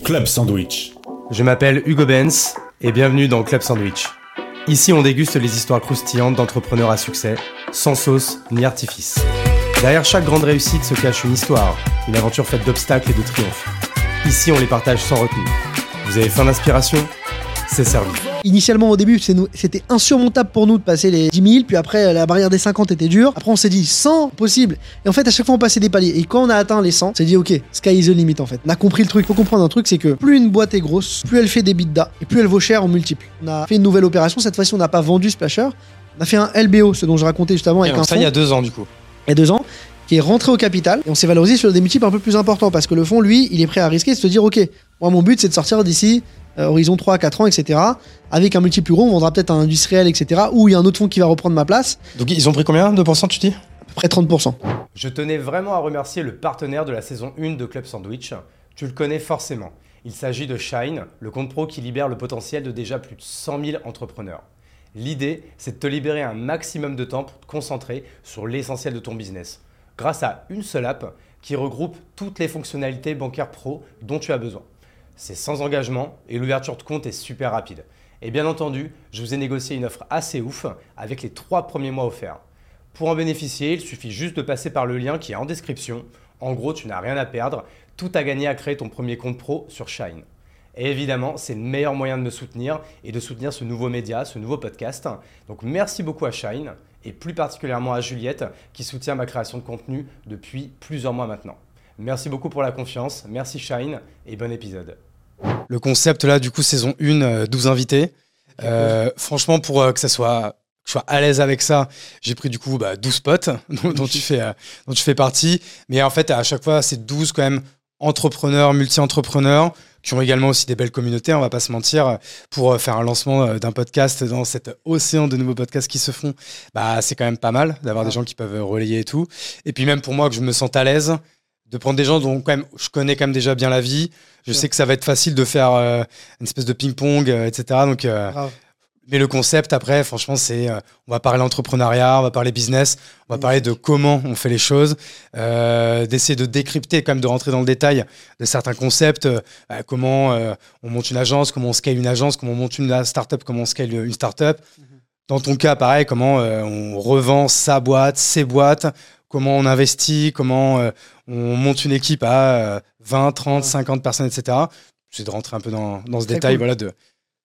Club Sandwich. Je m'appelle Hugo Benz et bienvenue dans Club Sandwich. Ici, on déguste les histoires croustillantes d'entrepreneurs à succès, sans sauce ni artifice. Derrière chaque grande réussite se cache une histoire, une aventure faite d'obstacles et de triomphes. Ici, on les partage sans retenue. Vous avez faim d'inspiration? C'est servi. Initialement, au début, c'était insurmontable pour nous de passer les 10 000, puis après, la barrière des 50 était dure. Après, on s'est dit 100, possible. Et en fait, à chaque fois, on passait des paliers. Et quand on a atteint les 100, on s'est dit, ok, sky is the limit en fait. On a compris le truc. Faut comprendre un truc, c'est que plus une boîte est grosse, plus elle fait des bidas, et plus elle vaut cher en multiples. On a fait une nouvelle opération. Cette fois-ci, on n'a pas vendu Splasher. On a fait un LBO, ce dont je racontais juste avant, avec un ça, il y a deux ans, du coup. il y a deux ans, qui est rentré au capital. Et on s'est valorisé sur des multiples un peu plus importants parce que le fonds, lui, il est prêt à risquer et se dire, ok, moi, mon but, c'est de sortir d'ici euh, horizon 3 4 ans, etc. Avec un multiple plus gros, on vendra peut-être un industriel, etc. Ou il y a un autre fonds qui va reprendre ma place, Donc, ils ont pris combien 2% tu dis? À peu près 30%. Je tenais vraiment à remercier le partenaire de la saison 1 de Club Sandwich. Tu le connais forcément. Il s'agit de Shine, le compte pro qui libère le potentiel de déjà plus de 100 000 entrepreneurs. L'idée, c'est de te libérer un maximum de temps pour te concentrer sur l'essentiel de ton business, grâce à une seule app qui regroupe toutes les fonctionnalités bancaires pro dont tu as besoin. C'est sans engagement et l'ouverture de compte est super rapide. Et bien entendu, je vous ai négocié une offre assez ouf avec les trois premiers mois offerts. Pour en bénéficier, il suffit juste de passer par le lien qui est en description. En gros, tu n'as rien à perdre, tout à gagner à créer ton premier compte pro sur Shine. Et évidemment, c'est le meilleur moyen de me soutenir et de soutenir ce nouveau média, ce nouveau podcast. Donc merci beaucoup à Shine et plus particulièrement à Juliette qui soutient ma création de contenu depuis plusieurs mois maintenant. Merci beaucoup pour la confiance, merci Shine et bon épisode. Le concept là, du coup, saison 1, 12 invités. Euh, franchement, pour euh, que ça soit que je sois à l'aise avec ça, j'ai pris du coup bah, 12 potes dont, dont tu fais, euh, dont tu fais partie. Mais en fait, à chaque fois, c'est 12 quand même entrepreneurs, multi-entrepreneurs, qui ont également aussi des belles communautés, on va pas se mentir, pour euh, faire un lancement euh, d'un podcast dans cet océan de nouveaux podcasts qui se font. Bah, c'est quand même pas mal d'avoir des gens qui peuvent relayer et tout. Et puis même pour moi, que je me sente à l'aise de prendre des gens dont quand même je connais quand même déjà bien la vie. Je Ouais. sais que ça va être facile de faire euh, une espèce de ping-pong, euh, etc. Donc, euh, mais le concept, après, franchement, c'est on va parler entrepreneuriat, on va parler business, on va parler de comment on fait les choses, d'essayer de décrypter, quand même, de rentrer dans le détail de certains concepts, bah, comment on monte une agence, comment on scale une agence, comment on monte une startup, comment on scale une startup. Dans ton cas, pareil, comment on revend sa boîte, ses boîtes, comment on investit, comment euh, on monte une équipe à euh, 20, 30, Ouais. 50 personnes, etc. C'est de rentrer un peu dans, dans ce Très détail cool. voilà, de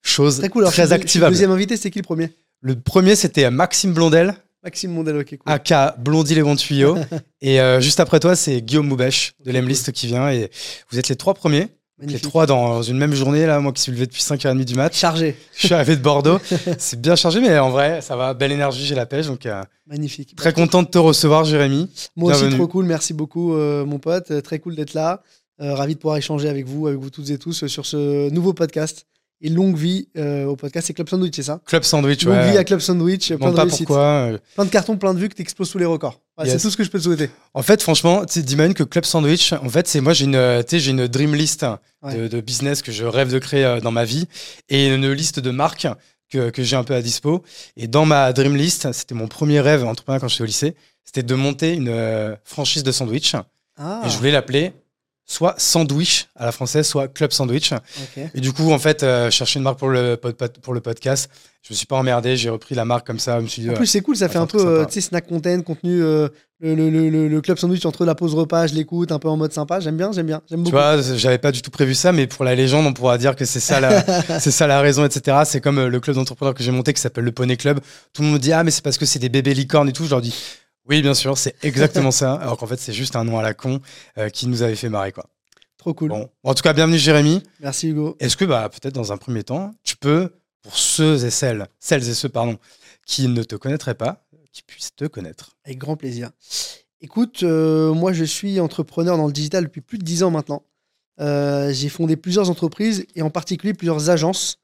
choses Très cool. Alors, très activables. Deuxième invité, c'était qui le premier? Le premier, c'était Maxime Blondel, Maxime Mondel, ok, cool. aka Blondie les bons tuyaux. et euh, juste après toi, c'est Guillaume Moubèche de l'Emlist qui vient. Et vous êtes les trois premiers, les Magnifique. trois dans une même journée. Là, moi qui suis levé depuis 5h30 du mat. Chargé. Je suis arrivé de Bordeaux. c'est bien chargé, mais en vrai, ça va. Belle énergie, j'ai la pêche. Donc, euh, Magnifique. très content de te recevoir, Jérémy. Moi aussi, trop cool. Merci beaucoup, euh, mon pote. Très cool d'être là. Euh, ravi de pouvoir échanger avec vous, avec vous toutes et tous, sur ce nouveau podcast. Et longue vie euh, au podcast. C'est Club Sandwich, c'est ça? Club Sandwich, Longue ouais. vie à Club Sandwich, plein de pas pourquoi. euh, Plein de cartons, plein de vues, que t'exploses tous les records. Ouais, Yes. C'est tout ce que je peux te souhaiter. En fait, franchement, tu d'imagine que Club Sandwich, en fait, c'est moi, j'ai une, tu sais, j'ai une dream list Ouais. de, de business que je rêve de créer euh, dans ma vie et une liste de marques que, que j'ai un peu à dispo. Et dans ma dream list, c'était mon premier rêve entrepreneur quand j'étais au lycée, c'était de monter une euh, franchise de sandwich. Ah, Et je voulais l'appeler soit Sandwich à la française, soit Club Sandwich. Et du coup, en fait, euh, je cherchais une marque pour le, pour podcast. Je me suis pas emmerdé, j'ai repris la marque comme ça. Je me suis dit, En plus, c'est cool, ça fait un peu tu snack content, contenu, euh, le, le, le, club sandwich entre la pause repas, je l'écoute, un peu en mode sympa. J'aime bien, j'aime bien. J'aime Tu beaucoup. vois, j'avais pas du tout prévu ça, mais pour la légende, on pourra dire que c'est ça la, c'est ça la raison, etc. C'est comme euh, le club d'entrepreneurs que j'ai monté qui s'appelle le Poney Club. Tout le monde me dit, ah, mais c'est parce que c'est des bébés licornes et tout. Je leur dis, oui, bien sûr, c'est exactement ça. Alors qu'en fait, c'est juste un nom à la con euh, qui nous avait fait marrer, quoi. Trop cool. Bon. En tout cas, bienvenue, Jérémy. Merci, Hugo. Est-ce que, bah, peut-être dans un premier temps, tu peux, pour ceux et celles, celles et ceux, pardon, qui ne te connaîtraient pas, qui puissent te connaître. Avec grand plaisir. Écoute, euh, moi je suis entrepreneur dans le digital depuis plus de 10 ans maintenant. Euh, j'ai fondé plusieurs entreprises et en particulier plusieurs agences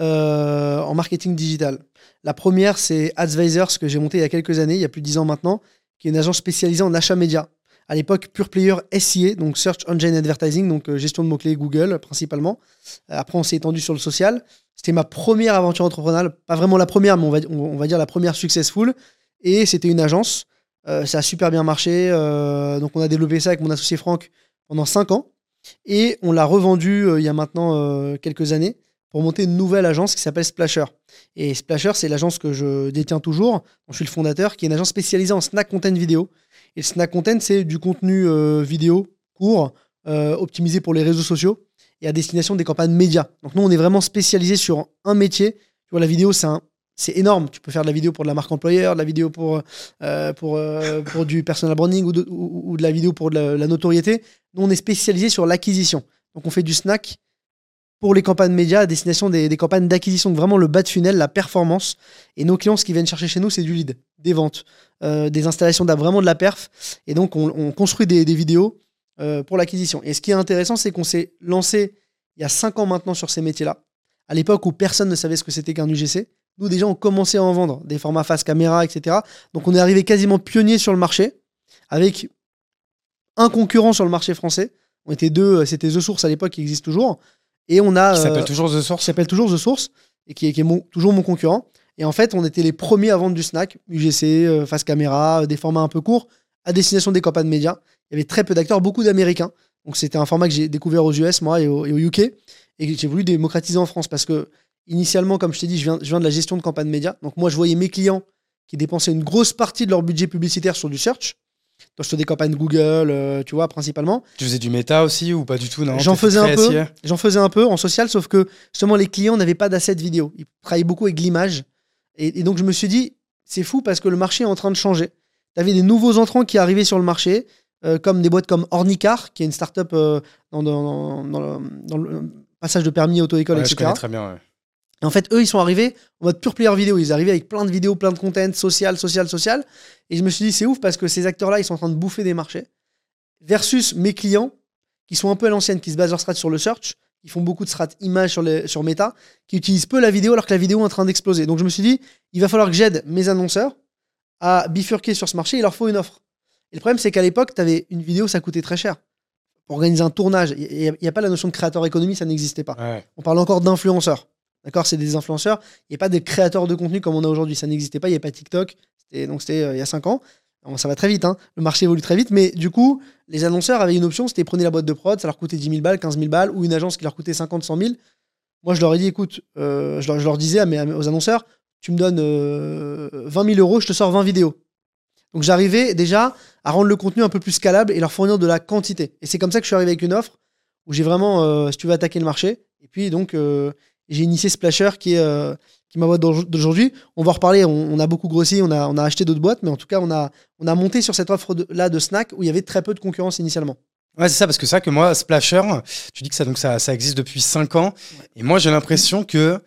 euh, en marketing digital. La première, c'est Advisors que j'ai monté il y a quelques années, il y a plus de 10 ans maintenant, qui est une agence spécialisée en achat média. À l'époque, pure player SIA, donc Search Engine Advertising, donc euh, gestion de mots-clés Google principalement. Euh, Après, on s'est étendu sur le social. C'était ma première aventure entrepreneuriale, pas vraiment la première, mais on va, dire la première successful. Et c'était une agence. Euh, ça a super bien marché. donc, on a développé ça avec mon associé Franck pendant 5 ans. Et on l'a revendu il y a maintenant quelques années pour monter une nouvelle agence qui s'appelle Splasher. Et Splasher, c'est l'agence que je détiens toujours, je suis le fondateur, qui est une agence spécialisée en snack content vidéo. Et le snack content, c'est du contenu vidéo court, optimisé pour les réseaux sociaux et à destination des campagnes médias. Donc nous, on est vraiment spécialisé sur un métier. Tu vois, la vidéo, c'est c'est énorme. Tu peux faire de la vidéo pour de la marque employeur, de la vidéo pour, euh, pour, euh, pour du personal branding ou de, la vidéo pour de la, notoriété. Nous, on est spécialisé sur l'acquisition. Donc, on fait du snack pour les campagnes médias à destination des, campagnes d'acquisition. Vraiment le bas de funnel, la performance. Et nos clients, ce qu'ils viennent chercher chez nous, c'est du lead, des ventes, euh, des installations, vraiment de la perf. Et donc, on, construit des, des vidéos pour l'acquisition. Et ce qui est intéressant, c'est qu'on s'est lancé il y a cinq ans maintenant sur ces métiers-là, à l'époque où personne ne savait ce que c'était qu'un UGC. Nous, déjà, on commençait à en vendre, des formats face caméra, etc. Donc, on est arrivé quasiment pionnier sur le marché, avec un concurrent sur le marché français. On était deux, c'était The Source à l'époque, qui existe toujours. Et on a. Qui s'appelle euh, toujours The Source. Qui s'appelle toujours The Source, et qui est, toujours mon concurrent. Et en fait, on était les premiers à vendre du snack, UGC, euh, face caméra, des formats un peu courts, à destination des campagnes médias. Il y avait très peu d'acteurs, beaucoup d'Américains. Donc c'était un format que j'ai découvert aux US, moi, et au, UK, et que j'ai voulu démocratiser en France parce que initialement, comme je t'ai dit, je viens, je viens de la gestion de campagne média. Donc moi, je voyais mes clients qui dépensaient une grosse partie de leur budget publicitaire sur du search. Donc, sur des campagnes Google, euh, tu vois, principalement. Tu faisais du méta aussi ou pas du tout, non? J'en faisais un peu. J'en faisais un peu en social, sauf que justement, les clients n'avaient pas d'assets vidéo. Ils travaillaient beaucoup avec l'image. Et, donc, je me suis dit, c'est fou parce que le marché est en train de changer. Tu avais des nouveaux entrants qui arrivaient sur le marché. Euh, comme des boîtes comme Ornicar, qui est une startup euh, dans, dans, dans, le, passage de permis auto-école, etc. Je connais très bien. Et en fait, eux, ils sont arrivés en mode pure player vidéo. Ils arrivaient avec plein de vidéos, plein de content, social, social, social. Et je me suis dit, c'est ouf parce que ces acteurs-là, ils sont en train de bouffer des marchés. Versus mes clients, qui sont un peu à l'ancienne, qui se basent leur strat sur le search, qui font beaucoup de strat images sur, les, sur Meta, qui utilisent peu la vidéo alors que la vidéo est en train d'exploser. Donc je me suis dit, il va falloir que j'aide mes annonceurs à bifurquer sur ce marché. Il leur faut une offre. Et le problème, c'est qu'à l'époque, tu avais une vidéo, ça coûtait très cher. Pour organiser un tournage, il n'y a, pas la notion de créateur économie, ça n'existait pas. On parle encore d'influenceurs. D'accord C'est des influenceurs. Il n'y a pas des créateurs de contenu comme on a aujourd'hui. Ça n'existait pas. Il n'y avait pas TikTok. Donc c'était euh, il y a 5 ans. ça va très vite. Hein. Le marché évolue très vite. Mais du coup, les annonceurs avaient une option c'était prenez la boîte de prod, ça leur coûtait 10 000 balles, 15 000 balles, ou une agence qui leur coûtait 50, 100 000. Moi, je leur ai dit écoute, euh, je, leur, disais mes, aux annonceurs tu me donnes 20 euh, 000 euros, je te sors 20 vidéos. Donc j'arrivais déjà à rendre le contenu un peu plus scalable et leur fournir de la quantité. Et c'est comme ça que je suis arrivé avec une offre où j'ai vraiment, euh, si tu veux, attaquer le marché. Et puis donc, j'ai initié Splasher qui est, euh, qui ma boîte d'aujourd'hui. On va en reparler, on, a beaucoup grossi, on a, on a acheté d'autres boîtes, mais en tout cas, on a, on a monté sur cette offre-là de, snack où il y avait très peu de concurrence initialement. Ouais, c'est ça, parce que ça que moi, Splasher, tu dis que ça, donc ça, ça existe depuis 5 ans. Et moi, j'ai l'impression que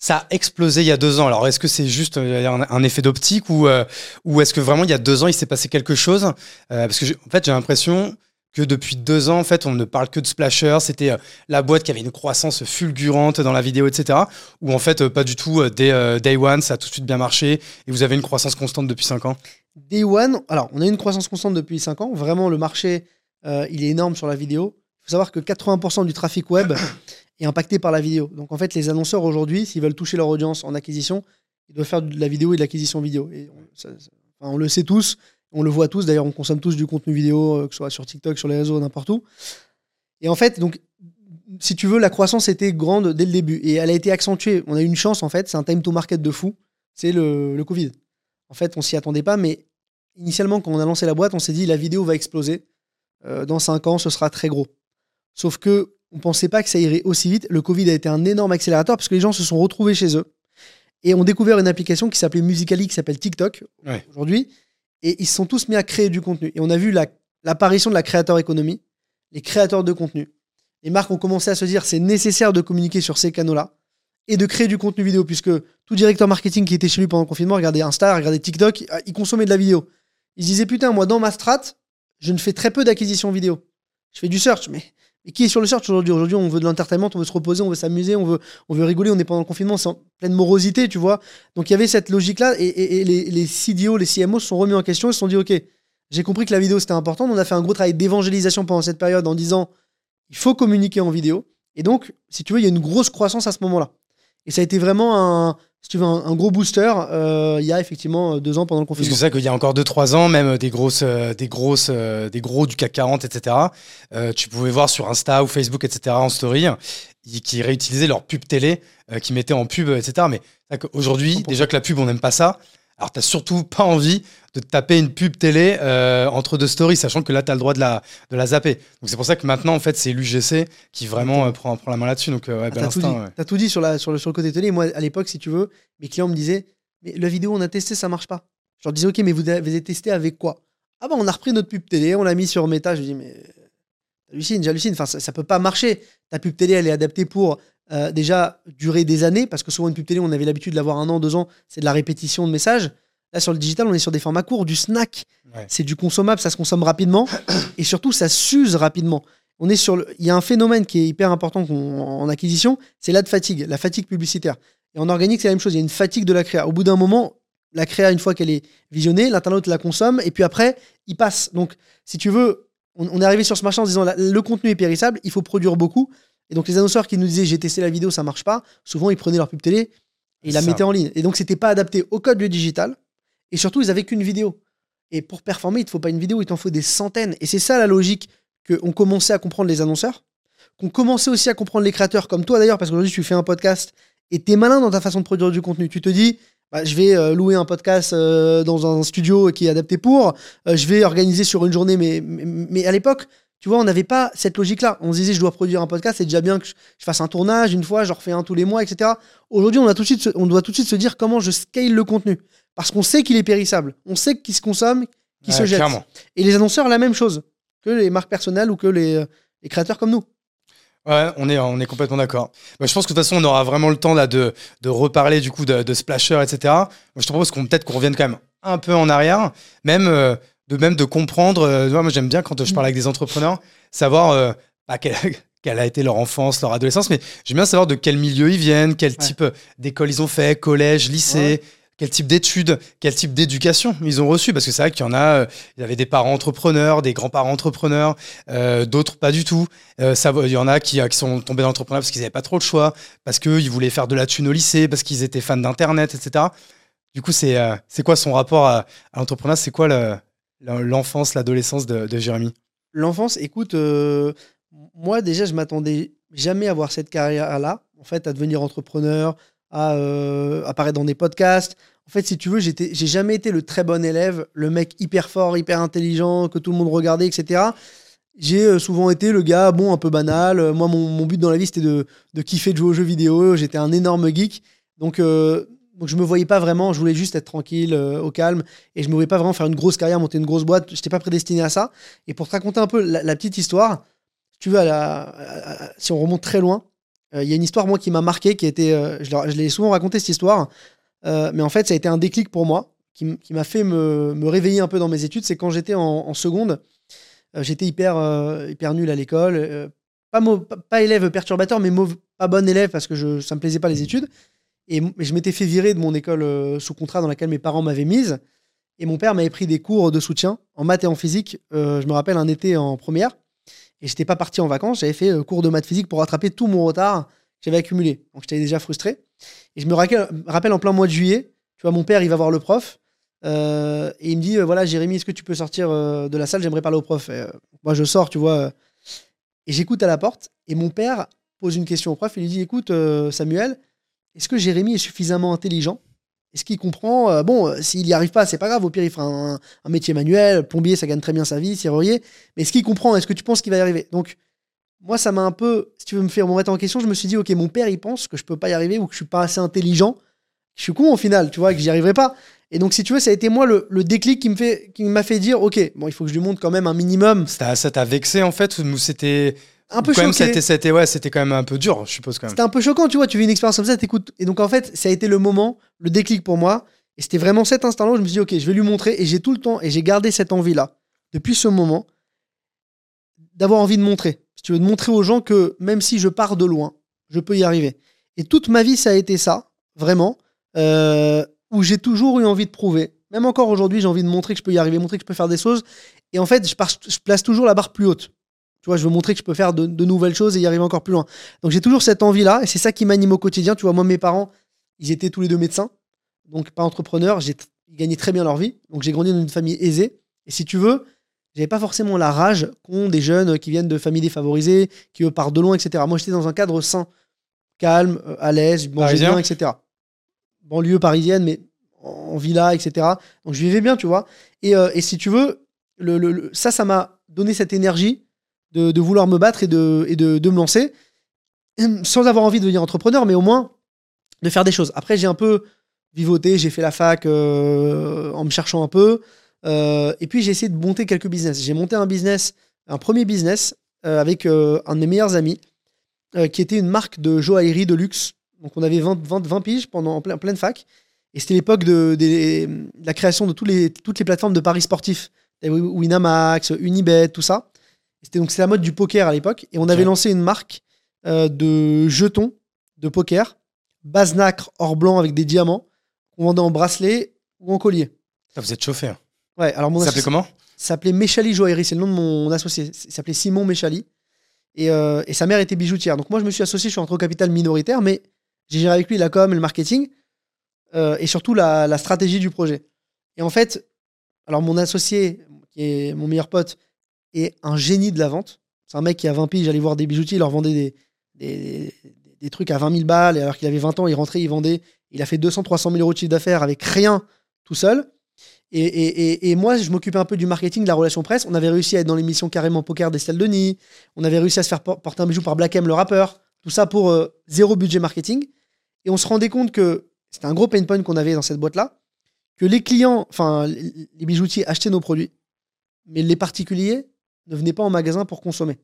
ça a explosé il y a deux ans. Alors, est-ce que c'est juste euh, un, effet d'optique ou, euh, ou est-ce que vraiment il y a deux ans il s'est passé quelque chose? Euh, Parce que en fait, j'ai l'impression que depuis deux ans, en fait, on ne parle que de Splasher. C'était la boîte qui avait une croissance fulgurante dans la vidéo, etc. Ou en fait, pas du tout. Dès Day One, ça a tout de suite bien marché et vous avez une croissance constante depuis cinq ans. Day One, alors on a une croissance constante depuis cinq ans. Vraiment, le marché, il est énorme sur la vidéo. Il faut savoir que 80% du trafic web est impacté par la vidéo. Donc en fait, les annonceurs aujourd'hui, s'ils veulent toucher leur audience en acquisition, ils doivent faire de la vidéo et de l'acquisition vidéo. Et on, le sait tous, on le voit tous. D'ailleurs, on consomme tous du contenu vidéo, euh, que ce soit sur TikTok, sur les réseaux, n'importe où. Et en fait, donc, si tu veux, la croissance était grande dès le début et elle a été accentuée. On a eu une chance en fait, c'est un time to market de fou. C'est le, le Covid. En fait, on s'y attendait pas, mais initialement, quand on a lancé la boîte, on s'est dit la vidéo va exploser. Euh, dans 5 ans, ce sera très gros. Sauf que on pensait pas que ça irait aussi vite. Le Covid a été un énorme accélérateur parce que les gens se sont retrouvés chez eux et ont découvert une application qui s'appelait Musically, qui s'appelle TikTok aujourd'hui. Et ils se sont tous mis à créer du contenu. Et on a vu l'apparition de la créateur économie, les créateurs de contenu. Les marques ont commencé à se dire c'est nécessaire de communiquer sur ces canaux-là et de créer du contenu vidéo puisque tout directeur marketing qui était chez lui pendant le confinement regardait Insta, regardait TikTok, il consommait de la vidéo. Il se disait putain, moi dans ma strat, je ne fais très peu d'acquisition vidéo. Je fais du search, mais et qui est sur le search aujourd'hui? Aujourd'hui, on veut de l'entertainment, on veut se reposer, on veut s'amuser, on veut, on veut rigoler, on est pendant le confinement, c'est en pleine morosité, tu vois. Donc il y avait cette logique-là, et, les, les, CDO, les CMO se sont remis en question, ils se sont dit, OK, j'ai compris que la vidéo c'était important, on a fait un gros travail d'évangélisation pendant cette période en disant, il faut communiquer en vidéo. Et donc, si tu veux, il y a une grosse croissance à ce moment-là. Et ça a été vraiment un, si tu veux un, gros booster, euh, il y a effectivement deux ans pendant le confinement. C'est ça qu'il y a encore 2-3 ans, même des grosses, des grosses, des gros du CAC 40, etc. tu pouvais voir sur Insta ou Facebook, etc. en story, qui réutilisaient leur pub télé, qui mettaient en pub, etc. Mais aujourd'hui, déjà que la pub, on n'aime pas ça. Alors, tu n'as surtout pas envie de taper une pub télé euh, entre deux stories, sachant que là, tu as le droit de la, de la zapper. Donc, c'est pour ça que maintenant, en fait, c'est l'UGC qui vraiment euh, prend, prend, la main là-dessus. Donc, euh, ouais, ah, tu as, tout dit sur, la, sur, le, sur le côté télé. Moi, à l'époque, si tu veux, mes clients me disaient Mais la vidéo, on a testé, ça marche pas. Je leur disais Ok, mais vous avez testé avec quoi? Ah, bah, on a repris notre pub télé, on l'a mis sur Meta. Je dis Mais j'hallucine, j'hallucine. Enfin, ça, ça peut pas marcher. Ta pub télé, elle est adaptée pour déjà durer des années, parce que souvent, une pub télé, on avait l'habitude de l'avoir un an, deux ans, c'est de la répétition de messages. Là, sur le digital, on est sur des formats courts, du snack. C'est du consommable, ça se consomme rapidement. et surtout, ça s'use rapidement. On est sur Il y a un phénomène qui est hyper important en acquisition, c'est la fatigue, la fatigue publicitaire. Et en organique, c'est la même chose. Il y a une fatigue de la créa. Au bout d'un moment, la créa, une fois qu'elle est visionnée, l'internaute la consomme, et puis après, il passe. Donc, si tu veux, on, est arrivé sur ce marché en disant le contenu est périssable, il faut produire beaucoup. Et donc, les annonceurs qui nous disaient j'ai testé la vidéo, ça marche pas, souvent, ils prenaient leur pub télé et ils la mettaient en ligne. Et donc, c'était pas adapté au code du digital. Et surtout, ils n'avaient qu'une vidéo. Et pour performer, il ne te faut pas une vidéo, il t'en faut des centaines. Et c'est ça la logique qu'ont commencé à comprendre les annonceurs, qu'ont commencé aussi à comprendre les créateurs, comme toi d'ailleurs, parce qu'aujourd'hui tu fais un podcast et tu es malin dans ta façon de produire du contenu. Tu te dis, bah, je vais euh, louer un podcast euh, dans un studio qui est adapté pour, euh, je vais organiser sur une journée, mais, mais, à l'époque, tu vois, on n'avait pas cette logique-là. On se disait, je dois produire un podcast, c'est déjà bien que je, fasse un tournage une fois, je refais un tous les mois, etc. Aujourd'hui, on, a tout de suite, on doit tout de suite se dire comment je scale le contenu. Parce qu'on sait qu'il est périssable. On sait qu'il se consomme, qu'il se jette. Et les annonceurs, la même chose que les marques personnelles ou que les, euh, créateurs comme nous. Ouais, on est, on est complètement d'accord. Bah, je pense que de toute façon, on aura vraiment le temps là, de, de reparler du coup de, Splasher, etc. Moi, je te propose qu'on peut-être qu'on revienne quand même un peu en arrière, même euh, de même de comprendre. Euh, moi, j'aime bien quand je parle avec des entrepreneurs, savoir bah, quelle, a été leur enfance, leur adolescence, mais j'aime bien savoir de quel milieu ils viennent, quel type d'école ils ont fait, collège, lycée quel type d'études, quel type d'éducation ils ont reçu. Parce que c'est vrai qu'il y en a, euh, il y avait des parents entrepreneurs, des grands-parents entrepreneurs, euh, d'autres pas du tout. Euh, ça, il y en a qui, qui sont tombés dans l'entrepreneuriat parce qu'ils n'avaient pas trop le choix, parce qu'ils voulaient faire de la thune au lycée, parce qu'ils étaient fans d'Internet, etc. Du coup, c'est quoi son rapport à, l'entrepreneuriat? C'est quoi l'enfance, l'adolescence de, de Jérémy L'enfance, écoute, moi déjà, je m'attendais jamais à avoir cette carrière-là, en fait, à devenir entrepreneur, à apparaître dans des podcasts, en fait, si tu veux, j'ai jamais été le très bon élève, le mec hyper fort, hyper intelligent, que tout le monde regardait, etc. J'ai euh, souvent été le gars, bon, un peu banal. Moi, mon, but dans la vie, c'était de, kiffer de jouer aux jeux vidéo. J'étais un énorme geek. Donc, euh, donc, je me voyais pas vraiment. Je voulais juste être tranquille, euh, au calme. Et je me voyais pas vraiment faire une grosse carrière, monter une grosse boîte. Je n'étais pas prédestiné à ça. Et pour te raconter un peu la, petite histoire, tu veux, si on remonte très loin, il y a une histoire, moi, qui m'a marqué, qui était. je l'ai souvent raconté, cette histoire. Euh, mais en fait, ça a été un déclic pour moi qui, m'a fait me, réveiller un peu dans mes études. C'est quand j'étais en, seconde, euh, j'étais hyper, euh, hyper nul à l'école. Pas, pas, élève perturbateur, mais pas bon élève parce que je, ça me plaisait pas les études. Et je m'étais fait virer de mon école sous contrat dans laquelle mes parents m'avaient mise. Et mon père m'avait pris des cours de soutien en maths et en physique. je me rappelle un été en première. Et j'étais pas parti en vacances. J'avais fait cours de maths physique pour rattraper tout mon retard que j'avais accumulé. Donc j'étais déjà frustré. Et je me rappelle en plein mois de juillet, tu vois, mon père, il va voir le prof. Euh, et il me dit euh, voilà Jérémy est-ce que tu peux sortir euh, de la salle? J'aimerais parler au prof moi je sors tu vois et j'écoute à la porte et mon père pose une question au prof il lui dit écoute Samuel est-ce que Jérémy est suffisamment intelligent? Est-ce qu'il comprend bon s'il n'y arrive pas c'est pas grave au pire il fera un, métier manuel plombier ça gagne très bien sa vie serrurier mais est-ce qu'il comprend? Est-ce que tu penses qu'il va y arriver? Donc moi, ça m'a un peu, si tu veux me faire remettre en question, je me suis dit, ok, mon père, il pense que je peux pas y arriver ou que je suis pas assez intelligent. Je suis con au final, tu vois, que j'y arriverai pas. Et donc, si tu veux, ça a été moi le, déclic qui me fait, qui m'a fait dire, ok, bon, il faut que je lui montre quand même un minimum. Ça t'a vexé en fait c'était un peu choqué. C'était ouais, c'était quand même un peu dur, je suppose quand même. C'était un peu choquant, tu vois, tu vis une expérience comme ça, t'écoutes. Et donc en fait, ça a été le moment, le déclic pour moi. Et c'était vraiment cet instant-là où je me suis dit, ok, je vais lui montrer. Et j'ai tout le temps, et j'ai gardé cette envie-là depuis ce moment d'avoir envie de montrer. Si tu veux, de montrer aux gens que même si je pars de loin, je peux y arriver. Et toute ma vie, ça a été ça, vraiment, euh, où j'ai toujours eu envie de prouver. Même encore aujourd'hui, j'ai envie de montrer que je peux y arriver, montrer que je peux faire des choses. Et en fait, je, je place toujours la barre plus haute. Tu vois, je veux montrer que je peux faire de, nouvelles choses et y arriver encore plus loin. Donc j'ai toujours cette envie-là, et c'est ça qui m'anime au quotidien. Tu vois, moi, mes parents, Ils étaient tous les deux médecins, donc pas entrepreneurs. Ils gagnaient très bien leur vie. Donc j'ai grandi dans une famille aisée. Et si tu veux, j'avais pas forcément la rage qu'ont des jeunes qui viennent de familles défavorisées, qui eux partent de loin, etc. Moi, j'étais dans un cadre sain, calme, euh, à l'aise, je mangeais bien, etc. Banlieue parisienne, mais en villa, etc. Donc je vivais bien, tu vois. Et, euh, et si tu veux, le, le- le- ça, ça m'a donné cette énergie de, vouloir me battre et de, me lancer, Hum, sans avoir envie de devenir entrepreneur, mais au moins de faire des choses. Après, j'ai un peu vivoté, j'ai fait la fac euh, en me cherchant un peu. Euh, et puis j'ai essayé de monter quelques business. J'ai monté un business, un premier business euh, avec un de mes meilleurs amis, qui était une marque de joaillerie de luxe. Donc on avait 20, 20, 20 piges pendant en plein- pleine fac. Et c'était l'époque de, la création de les, toutes les plateformes de paris sportifs. Winamax, Unibet, tout ça. C'était donc c'est la mode du poker à l'époque. Et on avait lancé une marque euh, de jetons de poker, base nacre or blanc avec des diamants, qu'on vendait en bracelet ou en collier. Ah, vous êtes chauffé. hein. Ouais, alors mon Ça s'appelait comment? Ça s'appelait Méchali Joaillerie, c'est le nom de mon associé. Il s'appelait Simon Méchali. Et, euh, et sa mère était bijoutière. Donc moi, je me suis associé, je suis rentré au capital minoritaire, mais j'ai géré avec lui la com et le marketing, euh, et surtout la, la stratégie du projet. Et en fait, alors mon associé, qui est mon meilleur pote, est un génie de la vente. C'est un mec qui a 20 piges, j'allais voir des bijoutiers, il leur vendait des, des, trucs à 20 000 balles, et alors qu'il avait 20 ans, il rentrait, il vendait. Il a fait 200, 300 000 euros de chiffre d'affaires avec rien tout seul. Et, et- et- et moi, je m'occupais un peu du marketing, de la relation presse. On avait réussi à être dans l'émission carrément poker d'Estelle Denis. On avait réussi à se faire por- porter un bijou par Black M, le rappeur. Tout ça pour euh, zéro budget marketing. Et on se rendait compte que c'était un gros pain point qu'on avait dans cette boîte-là. Que les clients, enfin, les bijoutiers achetaient nos produits, mais les particuliers ne venaient pas en magasin pour consommer.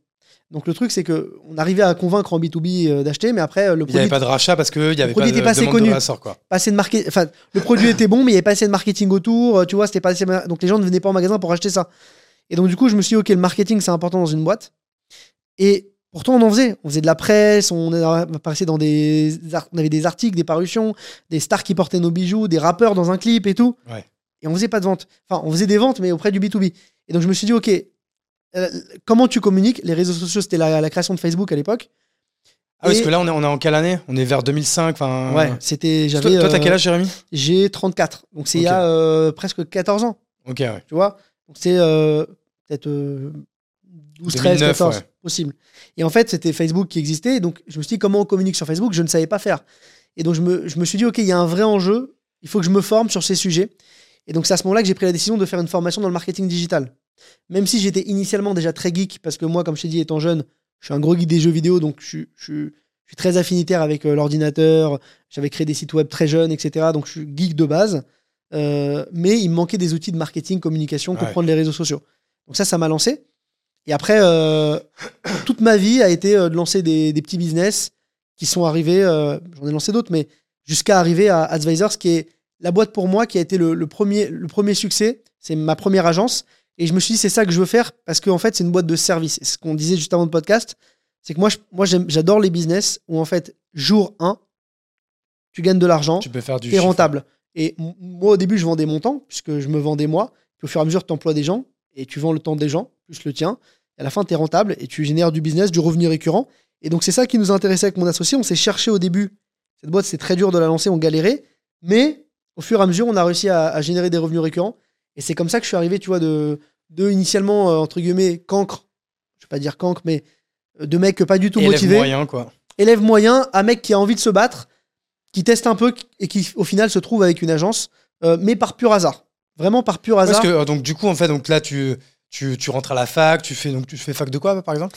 Donc le truc, c'est que on arrivait à convaincre en B2B euh, d'acheter, mais après, euh, le Il n'y produit avait pas de rachat parce qu'il n'y avait pas produit était pas assez connu. de rassort, quoi. pas assez de marketing. Enfin, le produit était bon, mais il n'y avait pas assez de marketing autour. euh, Tu vois, c'était pas assez... Donc les gens ne venaient pas en magasin pour acheter ça. Et donc, du coup, je me suis dit, OK, le marketing, c'est important dans une boîte. Et pourtant, on en faisait. On faisait de la presse, on apparaissait dans des. On avait des articles, des parutions, des stars qui portaient nos bijoux, des rappeurs dans un clip et tout. Ouais. Et on faisait pas de vente. Enfin, on faisait des ventes, mais auprès du B2B. Et donc, je me suis dit, OK, euh, comment tu communiques Les réseaux sociaux, c'était la, la création de Facebook à l'époque. Ah, oui, parce Et- que là, on est, on est en quelle année? On est vers 2005. Enfin, Ouais, c'était. Toi, toi, t'as euh, quel âge, Jérémy? J'ai 34. Donc, c'est il y a euh, presque 14 ans. Ok, ouais. tu vois? Donc c'est peut-être euh, 12, 13, 2009, 14, ouais. possible. Et en fait, c'était Facebook qui existait, donc je me suis dit comment on communique sur Facebook, je ne savais pas faire. Et donc je me, je me suis dit, ok, il y a un vrai enjeu, il faut que je me forme sur ces sujets. Et donc c'est à ce moment-là que j'ai pris la décision de faire une formation dans le marketing digital. Même si j'étais initialement déjà très geek, parce que moi, comme je t'ai dit, étant jeune, je suis un gros geek des jeux vidéo, donc je, suis- je, suis- je suis très affinitaire avec euh, l'ordinateur, j'avais créé des sites web très jeunes, etc. Donc je suis geek de base. Euh, mais il me manquait des outils de marketing, communication, Ouais. comprendre les réseaux sociaux. Donc ça, ça m'a lancé. Et après, euh, toute ma vie a été de lancer des, des petits business qui sont arrivés, j'en ai lancé d'autres, mais jusqu'à arriver à Advisors, qui est la boîte pour moi qui a été le, le premier, le premier succès. C'est ma première agence. Et je me suis dit, c'est ça que je veux faire parce qu'en fait, c'est une boîte de service. Et ce qu'on disait juste avant le podcast, c'est que moi, je- moi j'adore les business où en fait, jour 1, tu gagnes de l'argent, Tu peux faire du tu es rentable. Et moi, au début, je vendais mon temps, puisque je me vendais moi. Puis au fur et à mesure, tu emploies des gens et tu vends le temps des gens, plus le tien. Et à la fin, tu es rentable et tu génères du business, du revenu récurrent. Et donc, c'est ça qui nous intéressait avec mon associé. On s'est cherché au début. Cette boîte, c'est très dur de la lancer, on galérait. Mais au fur et à mesure, on a réussi à, à générer des revenus récurrents. Et c'est comme ça que je suis arrivé, tu vois, de, de initialement, euh, entre guillemets, cancre. Je vais pas dire cancre, mais euh, de mecs pas du tout Élève moyen, quoi. élève moyen à mec qui a envie de se battre, qui teste un peu et qui au final se trouve avec une agence, euh, mais par pur hasard. Vraiment par pur hasard. Parce que, donc, du coup, en fait, donc là, tu, tu, tu rentres à la fac, tu fais, donc, tu fais fac de quoi, par exemple?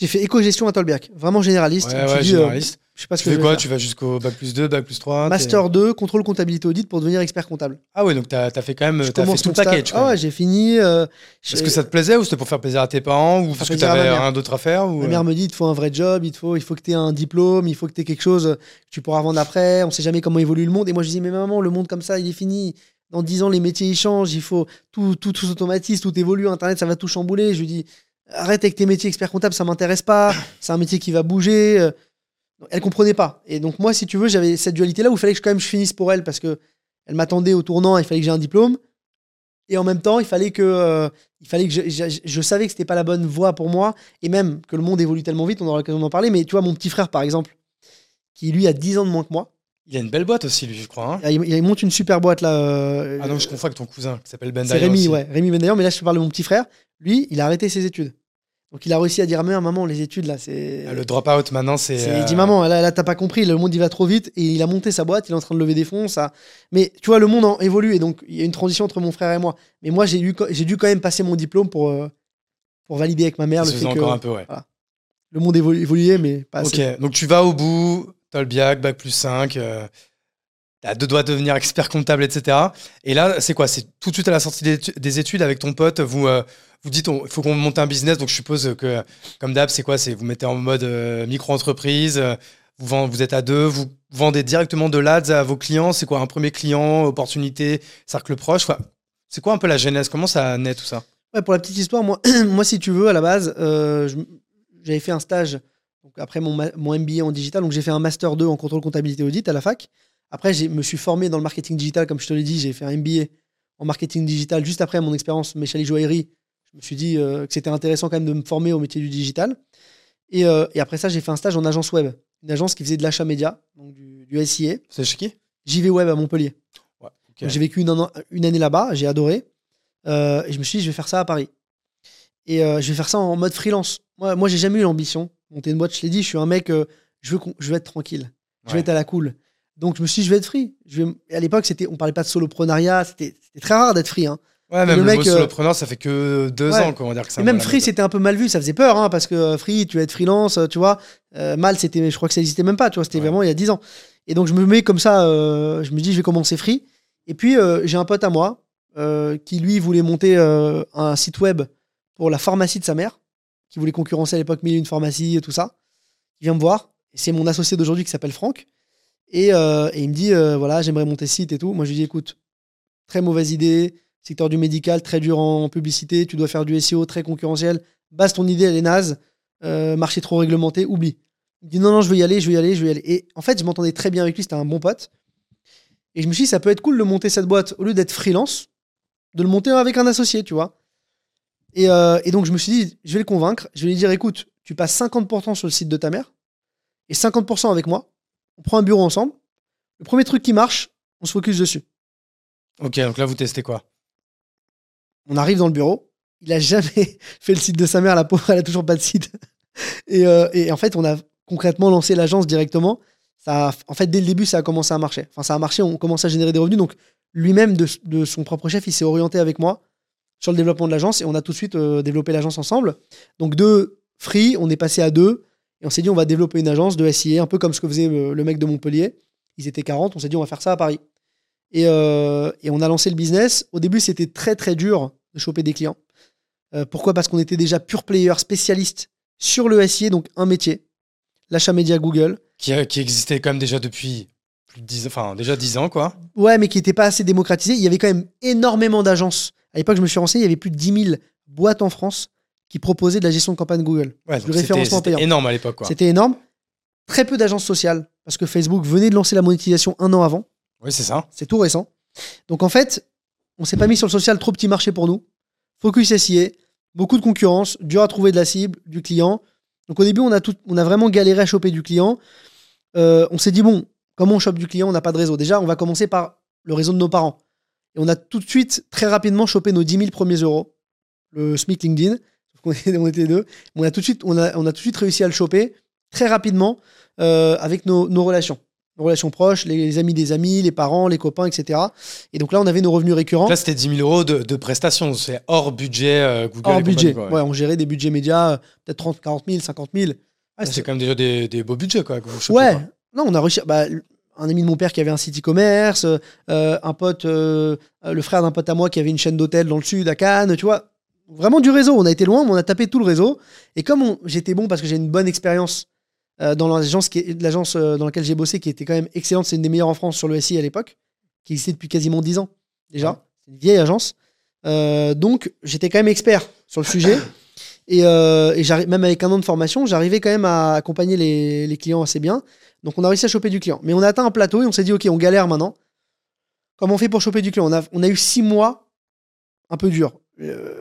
J'ai fait éco-gestion à Tolbiac, vraiment généraliste. Ouais, euh, généraliste. je sais pas ce Tu que fais quoi. Tu vas jusqu'au bac plus 2, bac plus 3 t'es- Master 2, contrôle comptabilité audit pour devenir expert comptable. Ah ouais, donc t'as as fait quand même t'as fait tout le package. Ah ouais, j'ai fini. euh, j'ai- que ça te plaisait ou c'était pour faire plaisir à tes parents ou parce que t'avais mère. rien d'autre à faire ou... Ma mère me dit il te faut un vrai job, il, te faut, il faut que tu aies un diplôme, il faut que tu aies quelque chose que tu pourras vendre après. On sait jamais comment évolue le monde. Et moi, je dis mais maman, le monde comme ça, il est fini. Dans 10 ans, les métiers ils changent, il faut tout, tout, tout s'automatise, tout évolue. Internet, ça va tout chambouler. Je lui dis arrête avec tes métiers expert comptable, ça m'intéresse pas. C'est un métier qui va bouger. Euh, Elle comprenait pas. Et donc, moi, si tu veux, j'avais cette dualité-là où il fallait que je, quand même je finisse pour elle parce que elle m'attendait au tournant, il fallait que j'ai un diplôme. Et en même temps, il fallait que, euh, il fallait que je, je- je savais que c'était pas la bonne voie pour moi. Et même que le monde évolue tellement vite, on aura l'occasion d'en parler. Mais tu vois, mon petit frère, par exemple, qui lui a 10 ans de moins que moi, Il a une belle boîte aussi, lui, je crois. hein. Il, il monte une super boîte là. euh, Ah non, je confonds avec ton cousin qui s'appelle Ben c'est Rémi, aussi. ouais. Rémi Bendayan, mais là je te parle de mon petit frère. Lui, il a arrêté ses études. Donc il a réussi à dire mère, maman, les études là, c'est. Ah, Le drop-out maintenant, c'est. C'est- euh, Il dit maman, là, là t'as pas compris, le monde il va trop vite et il a monté sa boîte, il est en train de lever des fonds, ça. Mais tu vois, le monde en évolue et donc il y a une transition entre mon frère et moi. Mais moi j'ai dû quand même passer mon diplôme pour euh, pour valider avec ma mère ça le fait faisait que encore un peu, ouais. le monde évolu- évoluait, mais pas assez. Ok, donc tu vas au bout, t'as le BIAC, bac plus 5, euh, t'as deux doigts de devenir expert comptable, etc. Et là, c'est quoi? C'est tout de suite à la sortie des étu- des études avec ton pote, vous euh, vous dites, il faut qu'on monte un business, donc je suppose que, comme d'hab, c'est quoi? C'est vous mettez en mode euh, micro-entreprise, euh, vous, vous êtes à deux, vous vendez directement de l'ADS à vos clients, c'est quoi un premier client, opportunité, cercle proche? Quoi. C'est quoi un peu la genèse? Comment ça naît tout ça? Ouais, pour la petite histoire, moi, moi si tu veux, à la base, j'avais fait un stage donc après mon, mon MBA en digital, donc j'ai fait un master 2 en contrôle comptabilité audit à la fac. Après, je me suis formé dans le marketing digital, comme je te l'ai dit, j'ai fait un MBA en marketing digital juste après mon expérience Méchali Joaillerie. Je me suis dit euh, que c'était intéressant quand même de me former au métier du digital. Et, euh, et après ça, j'ai fait un stage en agence web, une agence qui faisait de l'achat média, donc du, du SIA, C'est chez qui? JV Web à Montpellier. Ouais, J'ai vécu une, an- une année là-bas, j'ai adoré. Euh, et je me suis dit, je vais faire ça à Paris. Et je vais faire ça en mode freelance. Moi, moi j'ai jamais eu l'ambition de monter une boîte. Je l'ai dit, je suis un mec, je, veux je veux être tranquille. Je veux Ouais. être à la cool. Donc je me suis dit, je vais être free. Je vais... et à l'époque, c'était, on parlait pas de soloprenariat. C'était, c'était très rare d'être free. Hein. Ouais, même le le, mec, mot euh, solopreneur, ça fait que deux Ouais. ans qu'on va dire que Et un même free, c'était un peu mal vu. Ça faisait peur, hein, parce que euh, free, tu vas être freelance, euh, tu vois. Euh, mal, c'était, je crois que ça n'existait même pas. Tu vois, c'était Ouais. vraiment il y a 10 ans. Et donc je me mets comme ça. euh, je me dis, je vais commencer free. Et puis euh, j'ai un pote à moi qui lui voulait monter un site web pour la pharmacie de sa mère, qui voulait concurrencer à l'époque mille une pharmacie et tout ça. Il vient me voir. Et c'est mon associé d'aujourd'hui qui s'appelle Franck. Et, euh, et il me dit, euh, voilà, j'aimerais monter site et tout. Moi, je lui dis, écoute, très mauvaise idée, secteur du médical, très dur en publicité, tu dois faire du SEO très concurrentiel. Base, ton idée, elle est naze. Euh, marché trop réglementé, oublie. Il me dit, non, non, je veux y aller, je veux y aller, je veux y aller. Et en fait, je m'entendais très bien avec lui, c'était un bon pote. Et je me suis dit, ça peut être cool de monter cette boîte, au lieu d'être freelance, de le monter avec un associé, tu vois. Et, et donc, je me suis dit, je vais le convaincre, je vais lui dire, écoute, tu passes 50% sur le site de ta mère et 50% avec moi. On prend un bureau ensemble. Le premier truc qui marche, on se focus dessus. Ok, donc là, vous testez quoi? On arrive dans le bureau. Il a jamais fait le site de sa mère, la pauvre, elle a toujours pas de site. Et, euh, et en fait, on a concrètement lancé l'agence directement. Ça a- en fait, dès le début, ça a commencé à marcher. Enfin, ça a marché, on commence à générer des revenus. Donc, lui-même, de, de son propre chef, il s'est orienté avec moi sur le développement de l'agence et on a tout de suite euh, développé l'agence ensemble. Donc, de free, on est passé à deux et on s'est dit, on va développer une agence de SIA, un peu comme ce que faisait le mec de Montpellier. Ils étaient 40, on s'est dit, on va faire ça à Paris. Et, euh, et on a lancé le business. Au début, c'était très, très dur de choper des clients. Euh, pourquoi? Parce qu'on était déjà pure player, spécialiste sur le SIA, donc un métier, l'achat média Google. qui, euh, qui existait quand même déjà depuis plus de 10 ans, enfin déjà 10 ans, quoi. Ouais, mais qui n'était pas assez démocratisé. Il y avait quand même énormément d'agences. À l'époque, je me suis renseigné, il y avait plus de 10 000 boîtes en France qui proposaient de la gestion de campagne Google. Ouais, Du c'était référencement c'était payant. énorme à l'époque. C'était énorme. Très peu d'agences sociales, parce que Facebook venait de lancer la monétisation un an avant. Oui, c'est ça. C'est tout récent. Donc en fait, on s'est pas mis sur le social, trop petit marché pour nous. Focus SIA, beaucoup de concurrence, dur à trouver de la cible, du client. Donc au début, on a, tout, on a vraiment galéré à choper du client. Euh, on s'est dit, bon, comment on chope du client? On n'a pas de réseau. Déjà, on va commencer par le réseau de nos parents. Et on a tout de suite, très rapidement, chopé nos 10 000 premiers euros. Le SMIC LinkedIn. On était deux. On a, tout de suite, on, a, on a tout de suite réussi à le choper très rapidement euh, avec nos, nos relations. Nos relations proches, les, les amis des amis, les parents, les copains, etc. Et donc là, on avait nos revenus récurrents. Là, c'était 10 000 euros de, de prestations. C'est hors budget euh, Google. Hors et budget. quoi. Ouais, on gérait des budgets médias, euh, peut-être 30, 40 000, 50 000. Ah, c'était quand même déjà des, des beaux budgets, quoi, que vous chopez, Ouais, non, on a réussi. Bah, un ami de mon père qui avait un site e-commerce, euh, un pote, le frère d'un pote à moi qui avait une chaîne d'hôtel dans le sud, à Cannes, tu vois. Vraiment du réseau. On a été loin, mais on a tapé tout le réseau. Et comme j'étais bon parce que j'ai une bonne expérience euh, dans l'agence euh, dans laquelle j'ai bossé, qui était quand même excellente, c'est une des meilleures en France sur le SI à l'époque, qui existait depuis quasiment 10 ans déjà. Ouais. C'est une vieille agence. Euh, donc j'étais quand même expert sur le sujet. Et, euh, même avec un an de formation, j'arrivais quand même à accompagner les, les clients assez bien. Donc on a réussi à choper du client. Mais on a atteint un plateau et on s'est dit, OK, on galère maintenant. Comment on fait pour choper du client? On a, on a eu six mois un peu durs. Euh,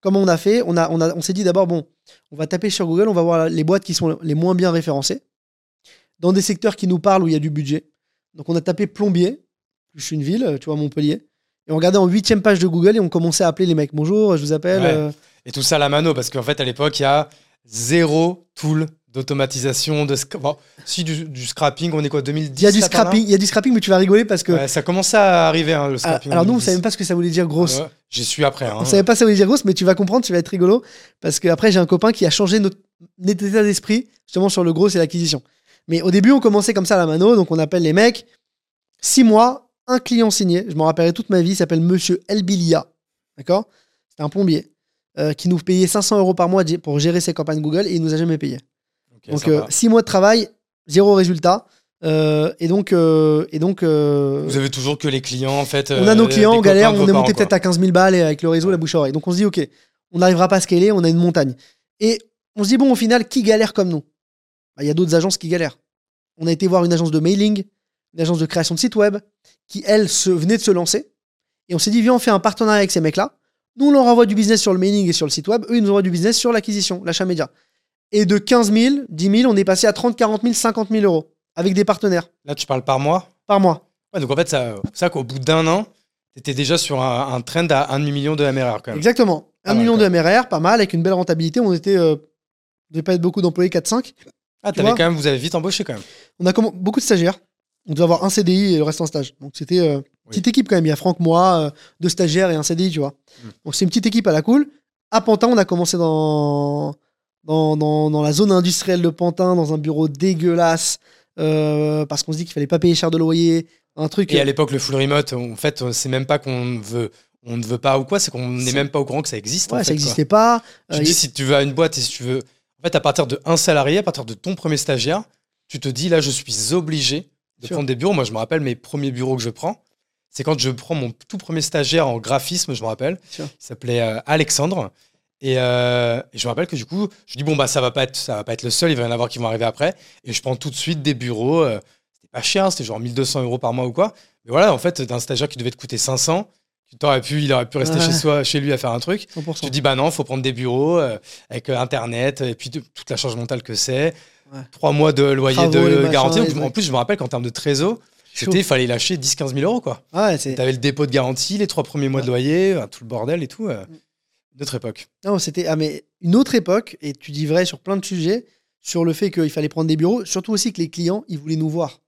comment on a fait On, a, on, a, on s'est dit d'abord, bon, on va taper sur Google, on va voir les boîtes qui sont les moins bien référencées, dans des secteurs qui nous parlent où il y a du budget. Donc on a tapé plombier, plus une ville, tu vois, Montpellier. Et on regardait en huitième page de Google et on commençait à appeler les mecs. Bonjour, je vous appelle. Ouais. euh, Et tout ça à la mano, parce qu'en fait, à l'époque, il y a zéro tool d'automatisation, de bon, si du, du scrapping, on est quoi, 2010 Il y a du scrapping, il y a du scrapping, mais tu vas rigoler parce que. Ouais, ça commençait à arriver, hein, le Ah, scrapping. alors nous, on 2010. savait même pas ce que ça voulait dire grosse. J'y suis après. Hein. On savait pas ça voulait dire grosse, mais tu vas comprendre, tu vas être rigolo. Parce que après, j'ai un copain qui a changé notre, notre état d'esprit, justement sur le gros et l'acquisition. Mais au début, on commençait comme ça à la mano, donc on appelle les mecs. Six mois, un client signé, je m'en rappellerai toute ma vie, il s'appelle Monsieur Elbilia. D'accord? C'était un plombier euh, qui nous payait 500 euros par mois pour gérer ses campagnes Google et il nous a jamais payé. Donc, euh, six mois de travail, zéro résultat. Euh, et donc, euh, et donc euh, Vous avez toujours que les clients, en fait. on a nos clients, on galère, on est monté peut-être à 15 000 balles et avec le réseau, la bouche à oreille. Donc on se dit, ok, on n'arrivera pas à scaler, on a une montagne. Et on se dit, bon, au final, qui galère comme nous? Bah, Il y a d'autres agences qui galèrent. On a été voir une agence de mailing, une agence de création de site web, qui, elle, se, venait de se lancer. Et on s'est dit, viens, on fait un partenariat avec ces mecs-là. Nous, on leur envoie du business sur le mailing et sur le site web. Eux, ils nous envoient du business sur l'acquisition, l'achat média. Et de 15 000, 10 000, on est passé à 30, 40 000, 50 000 euros avec des partenaires Là, tu parles par mois? Par mois. Ouais, donc en fait, ça, ça qu'au bout d'un an, tu étais déjà sur un, un trend à un demi-million de MRR quand même. Exactement. Ah Un ouais, million de MRR, pas mal, avec une belle rentabilité. On était. Euh, devait pas être beaucoup d'employés, 4-5. Ah, vois quand même, vous avez vite embauché quand même. On a comm- beaucoup de stagiaires. On devait avoir un CDI et le reste en stage. Donc c'était euh, petite équipe quand même. Il y a Franck, moi, euh, deux stagiaires et un CDI, tu vois. Mm. Donc c'est une petite équipe à la cool. À Pantin, on a commencé dans, dans, dans, dans la zone industrielle de Pantin, dans un bureau dégueulasse, euh, parce qu'on se dit qu'il fallait pas payer cher de loyer. Un truc. Et à l'époque, le full remote, en fait, c'est même pas qu'on veut, on ne veut pas ou quoi, c'est qu'on n'est même pas au courant que ça existe. en ouais, fait, ça n'existait pas. Tu Euh, dis, y- si tu veux à une boîte et si tu veux. En fait, à partir de un salarié, à partir de ton premier stagiaire, tu te dis, là, je suis obligé de prendre des bureaux. Moi, je me rappelle mes premiers bureaux que je prends. C'est quand je prends mon tout premier stagiaire en graphisme, je me rappelle. Il s'appelait euh, Alexandre. Et, euh, et je me rappelle que du coup, je dis, bon, bah, ça va pas être, ça va pas être le seul, il va y en avoir qui vont arriver après. Et je prends tout de suite des bureaux. euh, c'était pas cher, c'était genre 1200 euros par mois ou quoi. Mais voilà, en fait, d'un stagiaire qui devait te coûter 500, tu t'aurais pu, il aurait pu rester Ouais. chez, soi, chez lui à faire un truc. 100%. Tu te dis, bah non, faut prendre des bureaux euh, avec euh, Internet et puis de- toute la charge mentale que c'est. Ouais. Trois mois de loyer Travaux, de garantie. en plus, je me rappelle qu'en termes de trésor, c'était, il fallait lâcher 10-15 000 euros. quoi. Ouais, c'est. Tu avais le dépôt de garantie, les trois premiers mois de loyer, tout le bordel et tout. Notre époque. Non, c'était ah, mais une autre époque, et tu dis vrai sur plein de sujets, sur le fait qu'il fallait prendre des bureaux, surtout aussi que les clients, ils voulaient nous voir.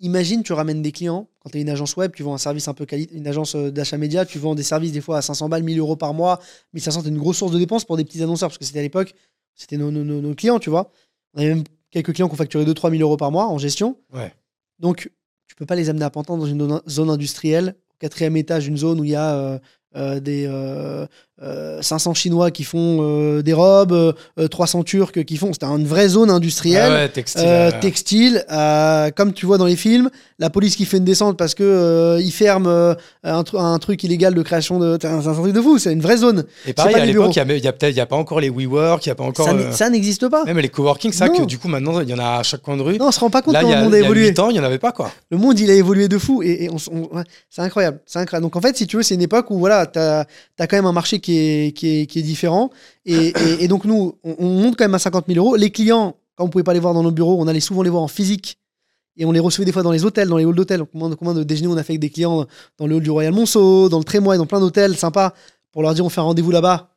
Imagine, tu ramènes des clients, quand tu es une agence web, tu vends un service un peu quali- une agence euh, d'achat média, tu vends des services des fois à 500 balles, 1000 euros par mois, 1500, c'est une grosse source de dépenses pour des petits annonceurs, parce que c'était à l'époque, c'était nos, nos- nos- clients, tu vois. On avait même quelques clients qui ont facturé 2-3 000 euros par mois en gestion. Ouais. Donc, tu peux pas les amener à Pantin dans une zone- zone industrielle, au quatrième étage, une zone où il y a euh, euh, des euh, euh, 500 Chinois qui font euh, des robes, euh, euh, 300 Turcs qui font. C'était une vraie zone industrielle. Ah ouais, textile. euh, euh, textile, euh, comme tu vois dans les films, la police qui fait une descente parce que euh, ils ferment euh, un, tru- un truc illégal de création de. C'est un, truc de fou, c'est une vraie zone. et pareil, pas à l'époque, il y a, a a pas encore les WeWork, il y a pas encore. ça euh, n'existe pas. même les coworking, ça que du coup, maintenant, il y en a à chaque coin de rue. Non, on se rend pas compte Là, comment a, le monde a il y a évolué. 8 ans, il n'y en avait pas, quoi. Le monde, il a évolué de fou. Et, et on s- on- ouais, c'est incroyable. C'est incroyable. Donc, en fait, si tu veux, c'est une époque où voilà, tu as, quand même un marché qui est, qui est, qui est différent. Et, et- et donc, nous, on, on monte quand même à 50 000 euros. Les clients, quand on pouvait pas les voir dans nos bureaux, on allait souvent les voir en physique. Et on les recevait des fois dans les hôtels, dans les halls d'hôtels. Combien, de- combien de déjeuners on a fait avec des clients dans le hall du Royal Monceau, dans le Trémois, dans plein d'hôtels sympas, pour leur dire on fait un rendez-vous là-bas.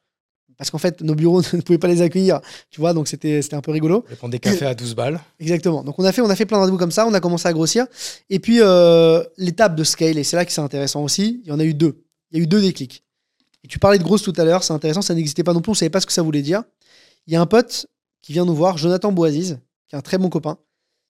Parce qu'en fait, nos bureaux ne pouvaient pas les accueillir. Tu vois, donc c'était c'était un peu rigolo. On prendre des cafés à 12 balles. Exactement. Donc on a fait, on a fait plein de rendez-vous comme ça, on a commencé à grossir. Et puis euh, l'étape de scale, et c'est là que c'est intéressant aussi, il y en a eu deux. Il y a eu deux déclics. Et tu parlais de grosse tout à l'heure, c'est intéressant, ça n'existait pas non plus, on savait pas ce que ça voulait dire. Il y a un pote qui vient nous voir, Jonathan Boisiz, qui est un très bon copain,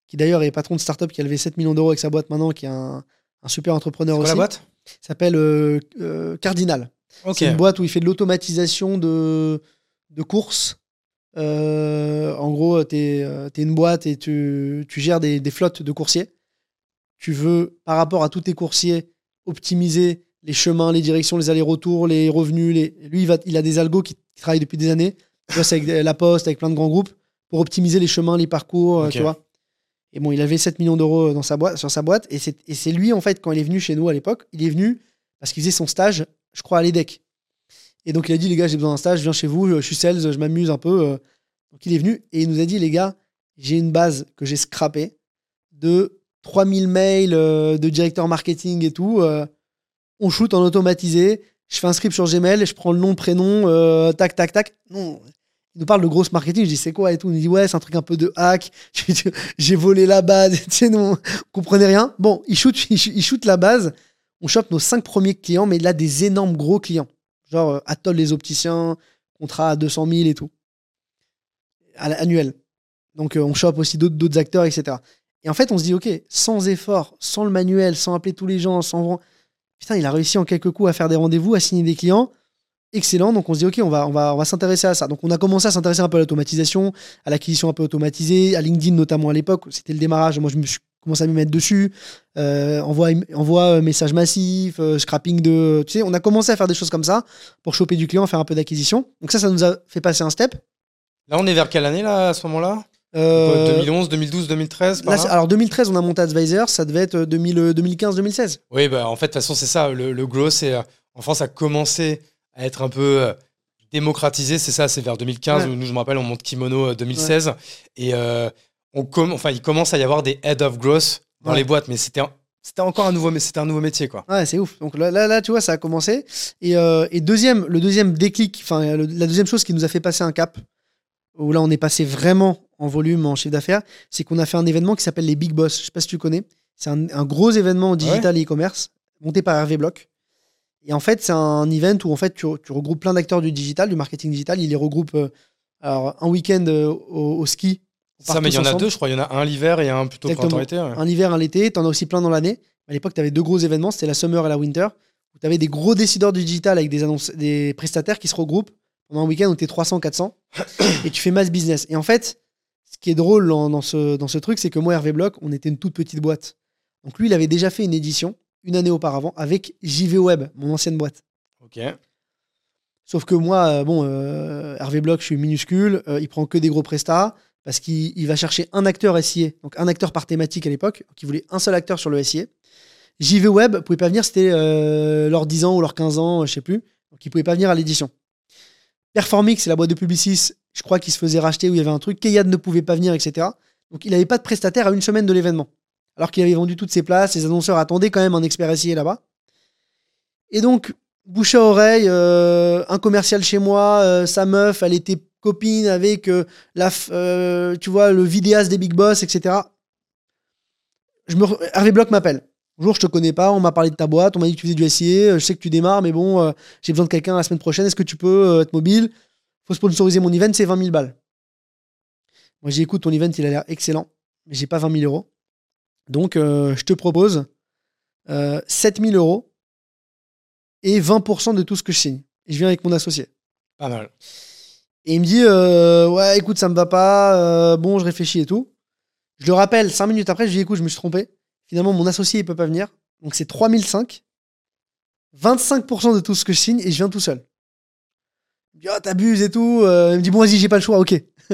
qui d'ailleurs est patron de start-up qui a levé 7 millions d'euros avec sa boîte maintenant, qui est un, un super entrepreneur quoi aussi. la boîte s'appelle euh, euh, Cardinal. Ok. C'est une boîte où il fait de l'automatisation de, de courses. Euh, en gros, tu es, une boîte et tu, tu gères des, des flottes de coursiers. Tu veux, par rapport à tous tes coursiers, optimiser les chemins, les directions, les allers-retours, les revenus. Les... Lui, il, va, il a des algos qui, travaillent depuis des années. Tu vois, c'est avec la Poste, avec plein de grands groupes, pour optimiser les chemins, les parcours, euh, tu vois. Et bon, il avait 7 millions d'euros dans sa boîte, sur sa boîte. Et c'est lui, en fait, quand il est venu chez nous à l'époque, il est venu parce qu'il faisait son stage, je crois, à l'EDEC. Et donc, il a dit, les gars, j'ai besoin d'un stage, je viens chez vous, je suis sales, je m'amuse un peu. euh. Donc, il est venu et il nous a dit, les gars, j'ai une base que j'ai scrappée de 3000 mails euh, de directeur marketing et tout. On shoot en automatisé. Je fais un script sur Gmail, je prends le nom, prénom, euh, tac, tac, tac. Non, il nous parle de grosse marketing. Je dis, c'est quoi et tout. Il nous dit, ouais, c'est un truc un peu de hack. J'ai volé la base. Tu sais, non, on comprenait rien. Bon, il shoot, la base. On chope nos cinq premiers clients, mais là, des énormes gros clients. Genre euh, Atoll les opticiens, contrat à 200 000 et tout. Annuel. Donc, euh, on chope aussi d'autres d'autres acteurs, etc. Et en fait, on se dit, OK, sans effort, sans le manuel, sans appeler tous les gens, sans. Putain, il a réussi en quelques coups à faire des rendez-vous, à signer des clients. Excellent. Donc, on se dit, OK, on va, on va, on va s'intéresser à ça. Donc, on a commencé à s'intéresser un peu à l'automatisation, à l'acquisition un peu automatisée, à LinkedIn notamment à l'époque. C'était le démarrage. Moi, je me suis commencé à m'y mettre dessus. Euh, envoie, envoie euh, message massif, euh, scrapping de. Tu sais, on a commencé à faire des choses comme ça pour choper du client, faire un peu d'acquisition. Donc, ça, ça nous a fait passer un step. Là, on est vers quelle année, là, à ce moment-là? Euh, Quoi, 2011, 2012, 2013 par là, là c'est- alors 2013, on a monté Advisor, ça devait être 2000, 2015-2016. Oui, bah, en fait, de toute façon, c'est ça. Le, le growth, c'est, euh, en France, a commencé à être un peu euh, démocratisé. C'est ça, c'est vers 2015. Ouais. où nous, je me rappelle, on monte Kimono euh, 2016. Et euh, on com- enfin, il commence à y avoir des head of growth dans Ouais. les boîtes. Mais c'était, c'était encore un nouveau, mais c'était un nouveau métier, quoi. Ouais, c'est ouf. Donc là, là, là, tu vois, ça a commencé. Et, euh, et deuxième, le deuxième déclic, enfin, la deuxième chose qui nous a fait passer un cap, où là, on est passé vraiment en volume, en chiffre d'affaires, c'est qu'on a fait un événement qui s'appelle les Big Boss. Je sais pas si tu connais. C'est un, un gros événement digital et e-commerce monté par Hervé Bloch. Et en fait, c'est un event où en fait, tu, tu regroupes plein d'acteurs du digital, du marketing digital. Il les regroupe euh, alors, un week-end euh, au, au ski. Ça, mais il y en a deux, je crois. Il y en a un l'hiver et un plutôt printemps-été. ouais. Un hiver, un l'été, t'en as aussi plein dans l'année. À l'époque, tu avais deux gros événements, c'était la Summer et la Winter, où tu avais des gros décideurs du digital avec des, annonces, des prestataires qui se regroupent pendant un week-end où tu es 300, 400, et tu fais mass business. Et en fait, qui est drôle dans, dans ce, dans ce truc, c'est que moi, Hervé Bloch, on était une toute petite boîte. Donc lui, il avait déjà fait une édition, une année auparavant, avec JV Web, mon ancienne boîte. Ok. Sauf que moi, euh, bon, euh, Hervé Bloch, je suis minuscule, euh, il prend que des gros prestats parce qu'il il va chercher un acteur SIA, donc un acteur par thématique à l'époque, qui voulait un seul acteur sur le SIA. JV Web pouvait pas venir, c'était euh, leurs 10 ans ou leurs 15 ans, je sais plus, donc il pouvait pas venir à l'édition. Performix, c'est la boîte de Publicis, je crois qu'il se faisait racheter où il y avait un truc, Keyad ne pouvait pas venir, etc. Donc il n'avait pas de prestataire à une semaine de l'événement. Alors qu'il avait vendu toutes ses places, les annonceurs attendaient quand même un expert SIA là-bas. Et donc, bouche à oreille, euh, un commercial chez moi, euh, sa meuf, elle était copine avec euh, la, tu vois, le vidéaste des Big Boss, etc. Je me, Hervé Bloch m'appelle. Bonjour, je te connais pas, on m'a parlé de ta boîte, on m'a dit que tu faisais du SIA, je sais que tu démarres, mais bon, j'ai besoin de quelqu'un la semaine prochaine, est-ce que tu peux être mobile? Faut sponsoriser mon event, c'est 20 000 balles. Moi, j'ai écoute, ton event, il a l'air excellent, mais j'ai pas 20 000 euros. Donc, euh, je te propose euh, 7 000 euros et 20% de tout ce que je signe. Et je viens avec mon associé. Pas mal. Et il me dit euh, Ouais, écoute, ça me va pas. euh, bon, je réfléchis et tout. Je le rappelle, 5 minutes après, je lui dis Écoute, je me suis trompé. Finalement, mon associé, il peut pas venir. Donc, c'est 3005. 25% de tout ce que je signe et je viens tout seul. Me dit Ah, t'abuses et tout. Euh, il me dit Bon, vas-y, j'ai pas le choix. Ok.